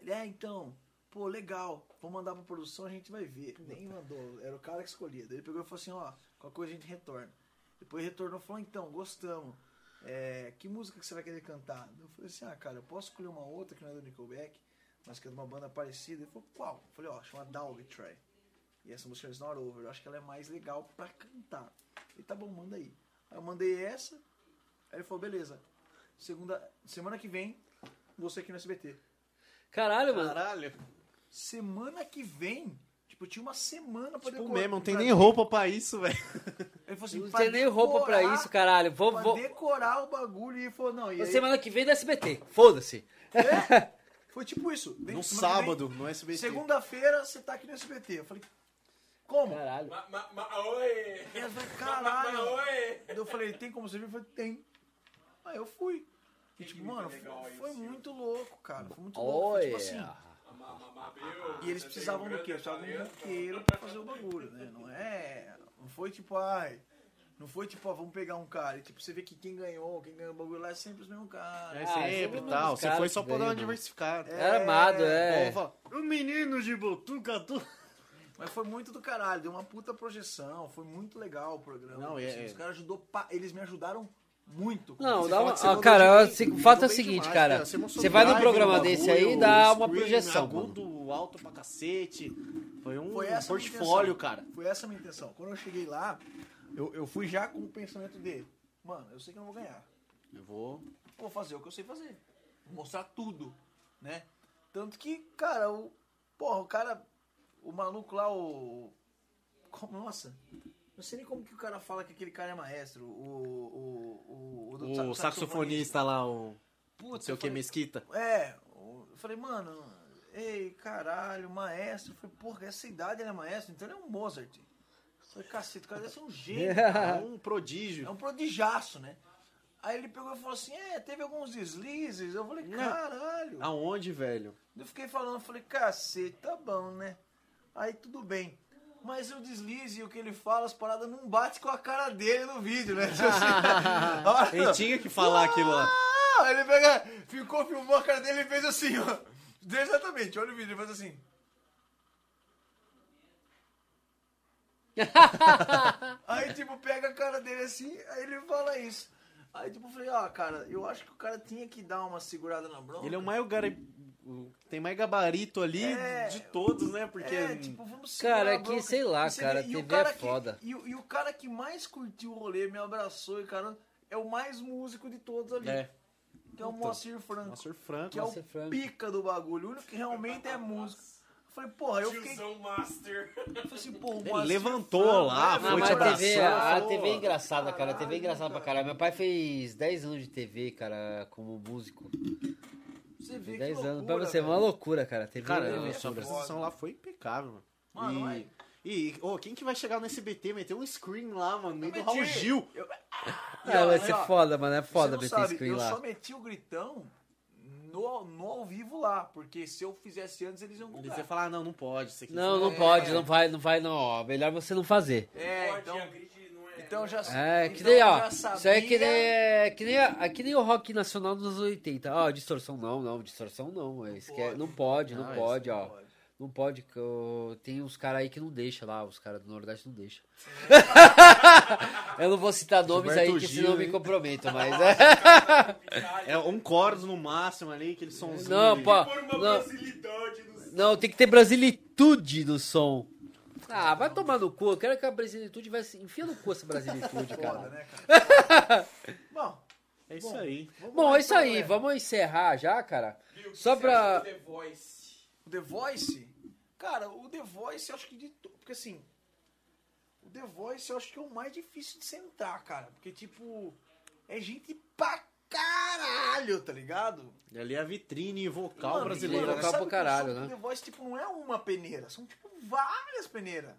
Ele, é, então, pô, legal. Vou mandar pra produção, a gente vai ver. Nem mandou, era o cara que escolhia. Daí ele pegou e falou assim, ó, qualquer coisa a gente retorna. Depois retornou e falou, então, gostamos. É, que música que você vai querer cantar? Eu falei assim, ah, cara, eu posso escolher uma outra que não é do Nickelback, mas que é de uma banda parecida. Ele falou, qual? Eu falei, ó, chama Dog Try. E essa música é Not Over. Eu acho que ela é mais legal pra cantar. Ele, tá bom, manda aí. Aí eu mandei essa. Aí ele falou, beleza. Segunda, semana que vem, você aqui no SBT. Caralho, mano. Caralho. Semana que vem, tipo, eu tinha uma semana pra Tipo decorar. mesmo, não tem pra- nem roupa pra isso, velho. Ele falou assim, Não pra tem nem roupa pra decorar- isso, caralho. Vou, Pra vou... decorar o bagulho e ele falou, não, e aí, Semana que vem do SBT. Foda-se. foi tipo isso. No Semana que vem, sábado, no SBT. Segunda-feira, você tá aqui no SBT. Eu falei, como? Caralho. Ma, ma, ma, oi! E ela falou, Ma, ma, ma, caralho. oi! Eu falei, tem como você vir? Eu falei, tem. Aí eu fui. E, tipo, mano, foi legal foi, foi muito louco, cara. Foi muito louco. Foi, tipo assim. E eles precisavam do quê? Precisavam de um roqueiro pra fazer o bagulho, né? Não é. Não foi tipo, ai. Não foi tipo, ó, vamos pegar um cara. E tipo, você vê que quem ganhou, quem ganhou o bagulho lá é sempre os mesmos caras. É Ah, sempre sempre e tal. Você foi só pra dar uma diversificada. Era armado, é. Povo, ó, O menino de Botucatu. Mas foi muito do caralho, deu uma puta projeção, foi muito legal o programa. Não, Assim, é- Os caras ajudou, pa- eles me ajudaram muito. Não, dá uma. ah, cara, bem, o fato é o seguinte, demais, cara. cara. Você vai num programa desse aí, dá uma screen, projeção. mano. Agudo, alto pra cacete. Foi um Foi portfólio, cara. Foi essa a minha intenção. Quando eu cheguei lá, eu, eu fui já com o pensamento dele. Mano, eu sei que eu não vou ganhar. Eu vou. Vou fazer o que eu sei fazer. Vou mostrar tudo, né? Tanto que, cara, o. Porra, o cara. O maluco lá, o. como- Nossa. Não sei nem como que o cara fala que aquele cara é maestro. O. O, o, O sax- saxofonista lá, o. Putz, sei o que, Mesquita. É, eu falei, mano, ei, caralho, maestro. Eu falei, porra, essa idade ele é maestro, então ele é um Mozart. Eu falei, cacete, o cara deve ser um gênio. É um prodígio. É um prodigiaço, né? Aí ele pegou e falou assim, é, teve alguns deslizes. Eu falei, caralho. Aonde, velho? Eu fiquei falando, eu falei, cacete, tá bom, né? Aí tudo bem. Mas o deslize e o que ele fala, as paradas não bate com a cara dele no vídeo, né? Tipo assim, Ele tinha que falar aquilo lá. ele pega, ficou, filmou a cara dele e fez assim, ó. Exatamente, olha o vídeo, ele faz assim. aí, tipo, pega a cara dele assim, aí ele fala isso. Aí, tipo, eu falei, ó, cara, eu acho que o cara tinha que dar uma segurada na bronca. Ele é o mais gari... Tem mais gabarito ali É. de todos, né? Porque. É, tipo, vamos segurar Cara, a é que, sei lá, E você cara, vê- e TV cara é que- foda. E, o- e o cara que mais curtiu o rolê, me abraçou e, cara, é o mais músico de todos ali. É. Que é o Moacir Franco. Moacir Franco. que é o Moacir Franco. pica do bagulho. O único que realmente é músico. Eu falei, porra, eu fiquei. Tiozão Master. Eu falei assim, porra, o Ele Moacir levantou Franco, lá, né, foi te a abraçar, TV, a falou, TV é engraçada, cara. A TV é engraçada pra cara. caralho. Meu pai fez 10 anos de TV, cara, como músico. Você vê 10 que anos. Pra loucura, você, é uma loucura, cara. TV Cara, a loucura. sua apresentação lá foi impecável, mano. Mano, e, é. e ô, quem que vai chegar no SBT, meter um screen lá, mano, no meio do meti. Raul Gil? Eu- É, vai ser ó, foda, mano. É foda meter não sabe, screen eu lá. só meti o gritão no, no ao vivo lá, porque se eu fizesse antes eles iam Eles iam falar, ah, não, não pode. Isso aqui Não, não É. pode, não vai, não vai, não. Ó, melhor você não fazer. É, Pode, então, não então já É, que então nem, ó. Isso aí é que nem, é que nem, é que nem o rock nacional dos anos 80. Ó, distorção não, não, distorção não. é, esque- pode. Não pode, não Ah, pode, isso ó. não pode. Não pode, que eu- tem uns caras aí que não deixa lá, os caras do Nordeste não deixam. eu não vou citar nomes Gilberto aí, que Gil, senão me comprometo, mas é. É um chorus no máximo ali, aquele somzinho. Não, ali. pô. Não, brasilidade no não, tem que ter brasilitude no som. Ah, vai tomar no cu. Eu quero que a brasilitude vai se. Enfia no cu essa brasilitude, Foda, cara. né, cara? Bom, É isso aí. vamos Bom, é isso então, aí. né? Vamos encerrar já, cara. Viu? Só pra- The Voice. O The Voice, cara, o The Voice eu acho que de to- porque assim, o The Voice eu acho que é o mais difícil de sentar, cara, porque tipo é gente pra caralho, tá ligado? E ali é a vitrine vocal Mano, brasileira. mano, vocal sabe pra que o caralho, né? The Voice tipo não é uma peneira, são tipo várias peneiras.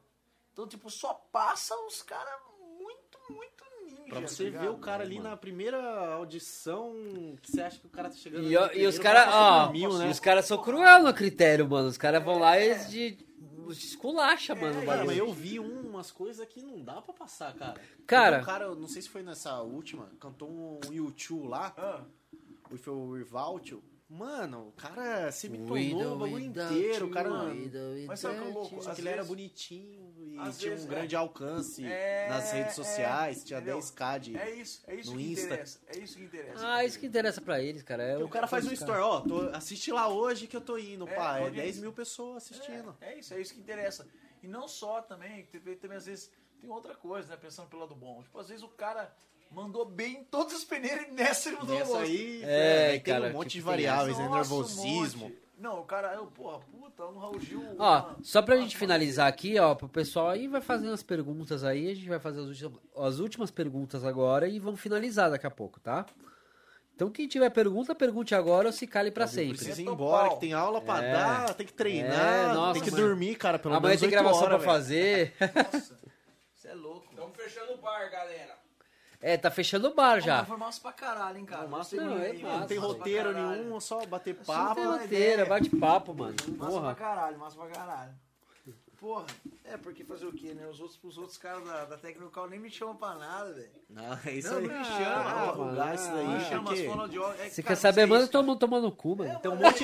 Então tipo só passa os caras muito, muito ninja. Pra tá você ver ligado? o cara ali na primeira audição, que você acha que o cara tá chegando E, e os caras, cara ó, dormiu, né? e os caras são cruel no critério, mano. Os caras vão lá e de esculacha, mano. o É, Cara, mas eu vi um- umas coisas que não dá pra passar, cara. Cara- Um cara, não sei se foi nessa última, cantou um YouTube lá, Ah, o foi o You. Mano, o cara se tornou o bagulho inteiro. O cara. Mas sabe o que é louco? Às ele era bonitinho e às tinha vezes, um é. grande alcance É, nas redes é, sociais, tinha entendeu? 10k de. é isso, é isso No que Insta. interessa. É isso que interessa. Ah, isso que interessa pra eles, cara. É o cara faz um story, ó, tô- assiste lá hoje que eu tô indo, É, pá, é audiência. 10 mil pessoas assistindo. É, é isso, é isso que interessa. E não só também, também, também às vezes tem outra coisa, né? Pensando pelo lado bom. Tipo, às vezes o cara mandou bem em todas as peneiras e nessa ele mudou o Nessa aí, É, tem cara, um monte de tipo, tem variáveis, né? Um Nervosismo. monte. Não, o cara, eu, porra, puta, no Raul Gil. Ó, uma- só pra uma- gente finalizar aqui, ó, pro pessoal aí vai fazendo as perguntas aí, a gente vai fazer as últimas, as últimas perguntas agora e vamos finalizar daqui a pouco, tá? Então quem tiver pergunta, pergunte agora ou se cale pra sempre. Precisa ir Meto embora, que tem aula pra É. dar, tem que treinar, É, nossa, tem que mano. dormir, cara, pelo Amanhã menos tem 8 gravação horas, pra velho. fazer. Nossa, você é louco. Estamos fechando o bar, galera. É, tá fechando o bar Já. já. Foi massa pra caralho, hein, cara. Não, massa Gostei não, é massa, Não tem massa pra roteiro nenhum, só bater Só papo. tem uma Inteira, ideia. bate-papo, mano. Massa pra Porra. caralho, massa pra caralho. Porra, é porque fazer o quê, né? Os outros, os outros caras da, da Tecnical nem me chamam pra nada, velho. Não, é isso Não, aí. não me Ah, chama, Ah, mano. divulgar isso daí, me Ah, chama, as fonoaudiólogas. É, Você cara, quer saber, isso, todo mundo tomar no cu, mano. Tem um monte,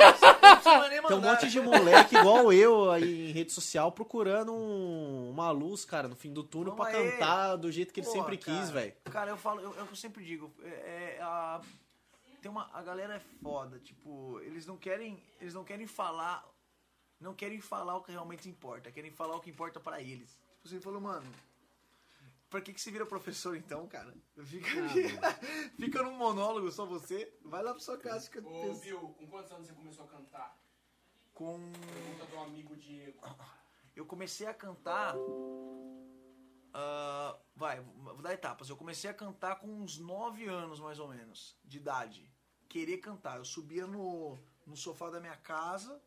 tem um monte de moleque igual eu aí em rede social procurando um- uma luz, cara, no fim do túnel Vamos pra aí. cantar do jeito que ele Porra, sempre quis, cara. velho. Cara, eu falo, eu- é o que eu sempre digo. É, é, a, tem uma, a galera é foda, tipo, eles não querem, eles não querem falar, não querem falar o que realmente importa, querem falar o que importa pra eles. Tipo, você falou, mano, pra que que você vira professor então, cara? Fica, fica num monólogo só você, vai lá pra sua casa, fica Ô, Bill, com quantos anos você começou a cantar? com Pergunta do amigo Diego. eu comecei a cantar. ah, vai, vou dar etapas. Eu comecei a cantar com uns 9 anos, mais ou menos, de idade. Querer cantar. Eu subia no, no sofá da minha casa,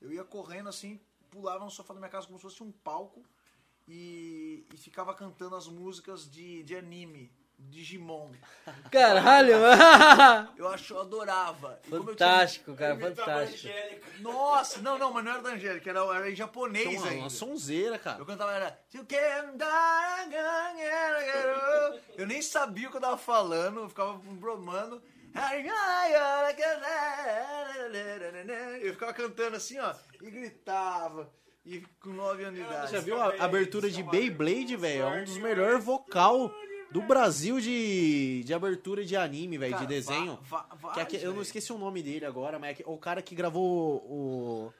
eu ia correndo assim, pulava no sofá da minha casa como se fosse um palco e, e ficava cantando as músicas de, de anime, Digimon. Caralho, Eu acho, eu adorava. Como eu tinha- fantástico, cara, fantástico. Angélica. Nossa, não, não, mas não era da Angélica, era, era em japonês Então, uma, ainda. uma sonzeira, cara. Eu cantava era. Eu nem sabia o que eu tava falando, eu ficava bromando. Eu ficava cantando assim, ó, e gritava. E com 9 anos de Você idade. já viu a abertura de Beyblade, velho? É um dos melhores vocal do Brasil de, de abertura de anime, velho, de desenho. va- va- Que é aque- eu não esqueci o nome dele agora, mas é que- o cara que gravou o,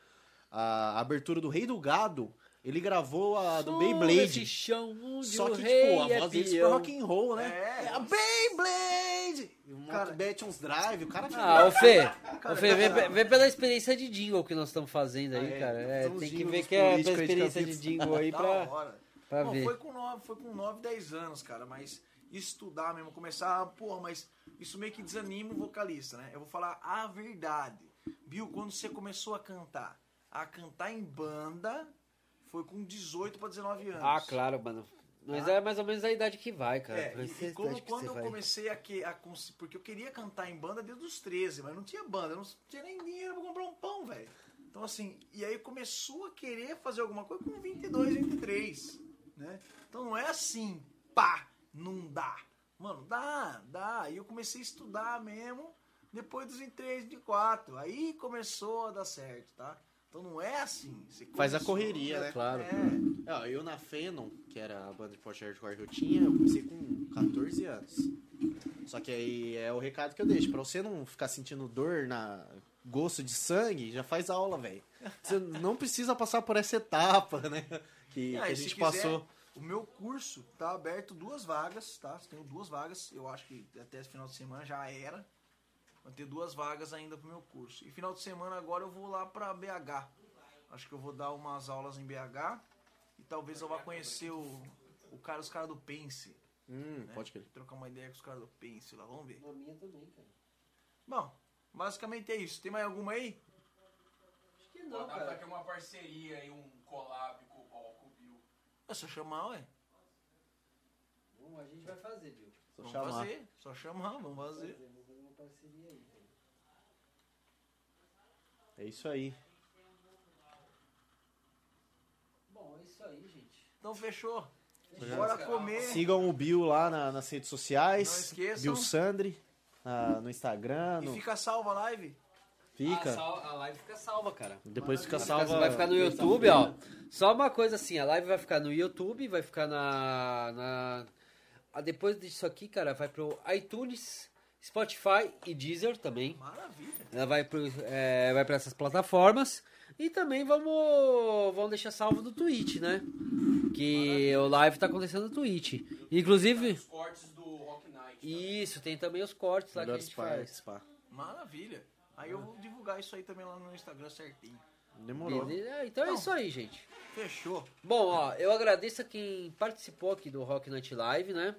a abertura do Rei do Gado, ele gravou a do Beyblade. chão Só o que, tipo, a é voz dele super rock and roll, né? É, a Beyblade! E um Cara- bet uns drive, o cara Ah, ô Fê, Cara, ô Fê vê, pela experiência de jingle que nós estamos fazendo aí, Ah, é. cara. É, tem que ver que é a experiência de jingle aí pra, hora. pra Não, ver. foi com 9, foi com 9, 10 anos, cara, mas estudar mesmo, começar, porra, mas isso meio que desanima o vocalista, né? Eu vou falar a verdade. Bill, quando você começou a cantar, a cantar em banda, foi com 18 para 19 anos. Ah, claro, mano. Mas Tá? é mais ou menos a idade que vai, cara. É, e, e como, quando eu vai. comecei a, que, a Porque eu queria cantar em banda desde os 13, mas não tinha banda, não tinha nem dinheiro pra comprar um pão, velho. Então, assim, e aí começou a querer fazer alguma coisa com 22, 23, né? Então não é assim, pá, não dá. Mano, dá, dá. E eu comecei a estudar mesmo depois dos 23, 24. Aí começou a dar certo, tá? Então não é assim. Você Faz a correria, né? Claro. É. Ó, eu na Fenon, que era a banda de post hardcore que eu tinha, eu comecei com 14 anos. Só que aí é o recado que eu deixo. Pra você não ficar sentindo dor na gosto de sangue, já faz aula, velho. Você não precisa passar por essa etapa, né? Que, Ah, que a se gente quiser, passou. O meu curso tá aberto duas vagas, tá? Tenho duas vagas. Eu acho que até esse final de semana já era. Vou ter duas vagas ainda pro meu curso. E final de semana agora eu vou lá pra BH. Acho que eu vou dar umas aulas em BH. E talvez eu vá conhecer o, o cara, os caras do Pense. Hum, né? pode crer. Trocar uma ideia com os caras do Pense lá, vamos ver. A minha também, cara. Bom, basicamente é isso. Tem mais alguma aí? Acho que Dá pra ter uma parceria e um collab com, com o Bill. É só chamar, ué. A gente vai fazer, viu? Só Vamos chamar. fazer. Só chamar, vamos fazer. Parceria aí. É isso aí. Bom, é isso aí, gente. Então fechou. Bora comer. Sigam o Bill lá na- nas redes sociais. Não esqueçam. Bill Sandri. na- no Instagram. E No, fica salva a live. fica. A, sal- a live fica salva, cara. Depois fica Vai ficar- salva. vai ficar no YouTube, ó. Só uma coisa assim, a live vai ficar no YouTube, vai ficar na. na... Ah, depois disso aqui, cara, vai pro iTunes, Spotify e Deezer também. Maravilha. Ela vai pro, é, vai para essas plataformas. E também vamos, vamos deixar salvo no Twitch, né? Que o live tá acontecendo no Twitch. Inclusive, Os cortes do Rock Night. Isso, tem também os cortes lá Melhores que a gente faz. pá. Maravilha. Aí eu vou divulgar isso aí também lá no Instagram certinho. Demorou. Beleza? É, Então é Não. isso aí, gente. Fechou. Bom, ó, eu agradeço a quem participou aqui do Rock Night Live, né?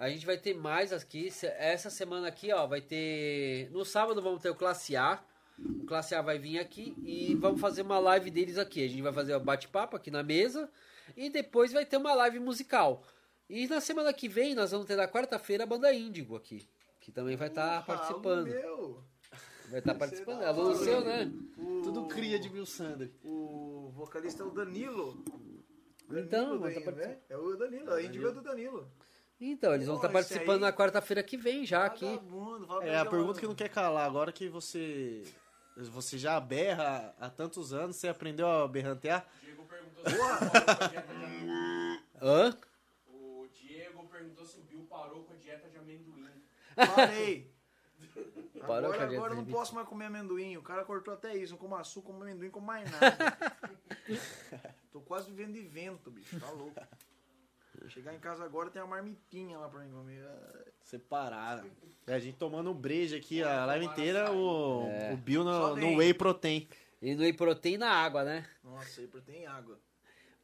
A gente vai ter mais aqui. Essa semana aqui, ó, vai ter. No sábado vamos ter o Classe A. O Classe A vai vir aqui e vamos fazer uma live deles aqui. A gente vai fazer o bate-papo aqui na mesa e depois vai ter uma live musical. E na semana que vem nós vamos ter na quarta-feira a banda Índigo aqui, que também vai estar Porra, participando. Meu. Vai estar participando. da É aluno seu, né? O, Tudo cria de Bill Sander. O vocalista é o Danilo. Então, vai daí, tá né? É o Danilo, a Índigo é do Danilo. Então, eles vão Pô, estar participando aí- na quarta-feira que vem já aqui. Vagabundo, fala pra É, a pergunta uma- que não quer calar, agora que você. Você já berra há tantos anos, você aprendeu a berrantear? O Diego perguntou se Bill parou com a dieta de amendoim. Hã? O Diego perguntou se o Bill parou com a dieta de amendoim. Parei. Parou agora agora eu não posso mais comer amendoim. O cara cortou até isso. Não como açúcar, como amendoim, como mais nada. Tô quase vivendo de vento, bicho. Tá louco. Chegar em casa agora tem uma marmitinha lá pra mim comer. Separar. É, a gente tomando um breja aqui a live inteira, o, É. o Bill no, no Whey Protein. E no whey protein na água, né? Nossa, aí tem água.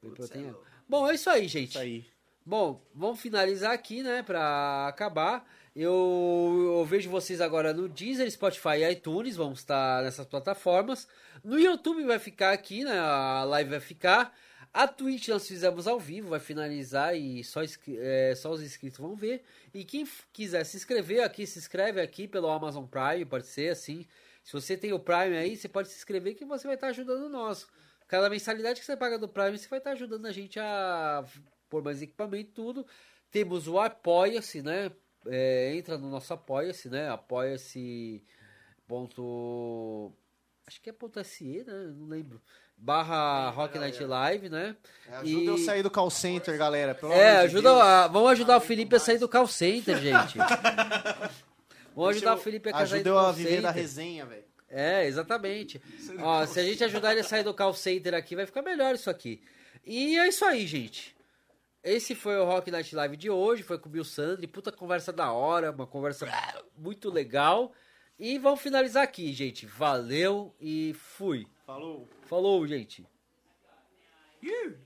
Whey protein. é louco. Bom, é isso aí, gente. Isso aí. Bom, vamos finalizar aqui, né, pra acabar. Eu, eu vejo vocês agora no Deezer, Spotify e iTunes, vamos estar nessas plataformas. No YouTube vai ficar aqui, né, a live vai ficar. A Twitch nós fizemos ao vivo, vai finalizar e só, é, só os inscritos vão ver. E quem quiser se inscrever aqui, se inscreve aqui pelo Amazon Prime, pode ser assim. Se você tem o Prime aí, você pode se inscrever que você vai estar ajudando nós. Cada mensalidade que você paga do Prime, você vai estar ajudando a gente a pôr mais equipamento e tudo. Temos o Apoia-se, né? É, entra no nosso Apoia-se, né? Apoia-se. Ponto. Acho que é ponto SE, né? Não lembro. Barra Rock Night Live, né? Ajuda E- eu sair do call center, galera. Pelo É, de ajuda, a- vamos ajudar o Felipe a sair do call center, gente. Vamos ajudar o Felipe a sair Ajuda do eu call a viver da center. resenha, velho. É, exatamente. Ó, se a gente ajudar ele a sair do call center aqui, vai ficar melhor isso aqui. E é isso aí, gente. Esse foi o Rock Night Live de hoje, foi com o Bill Sandri, puta conversa da hora, uma conversa muito legal. E vamos finalizar aqui, gente. Valeu e fui. Falou. Falou, gente. Acabou.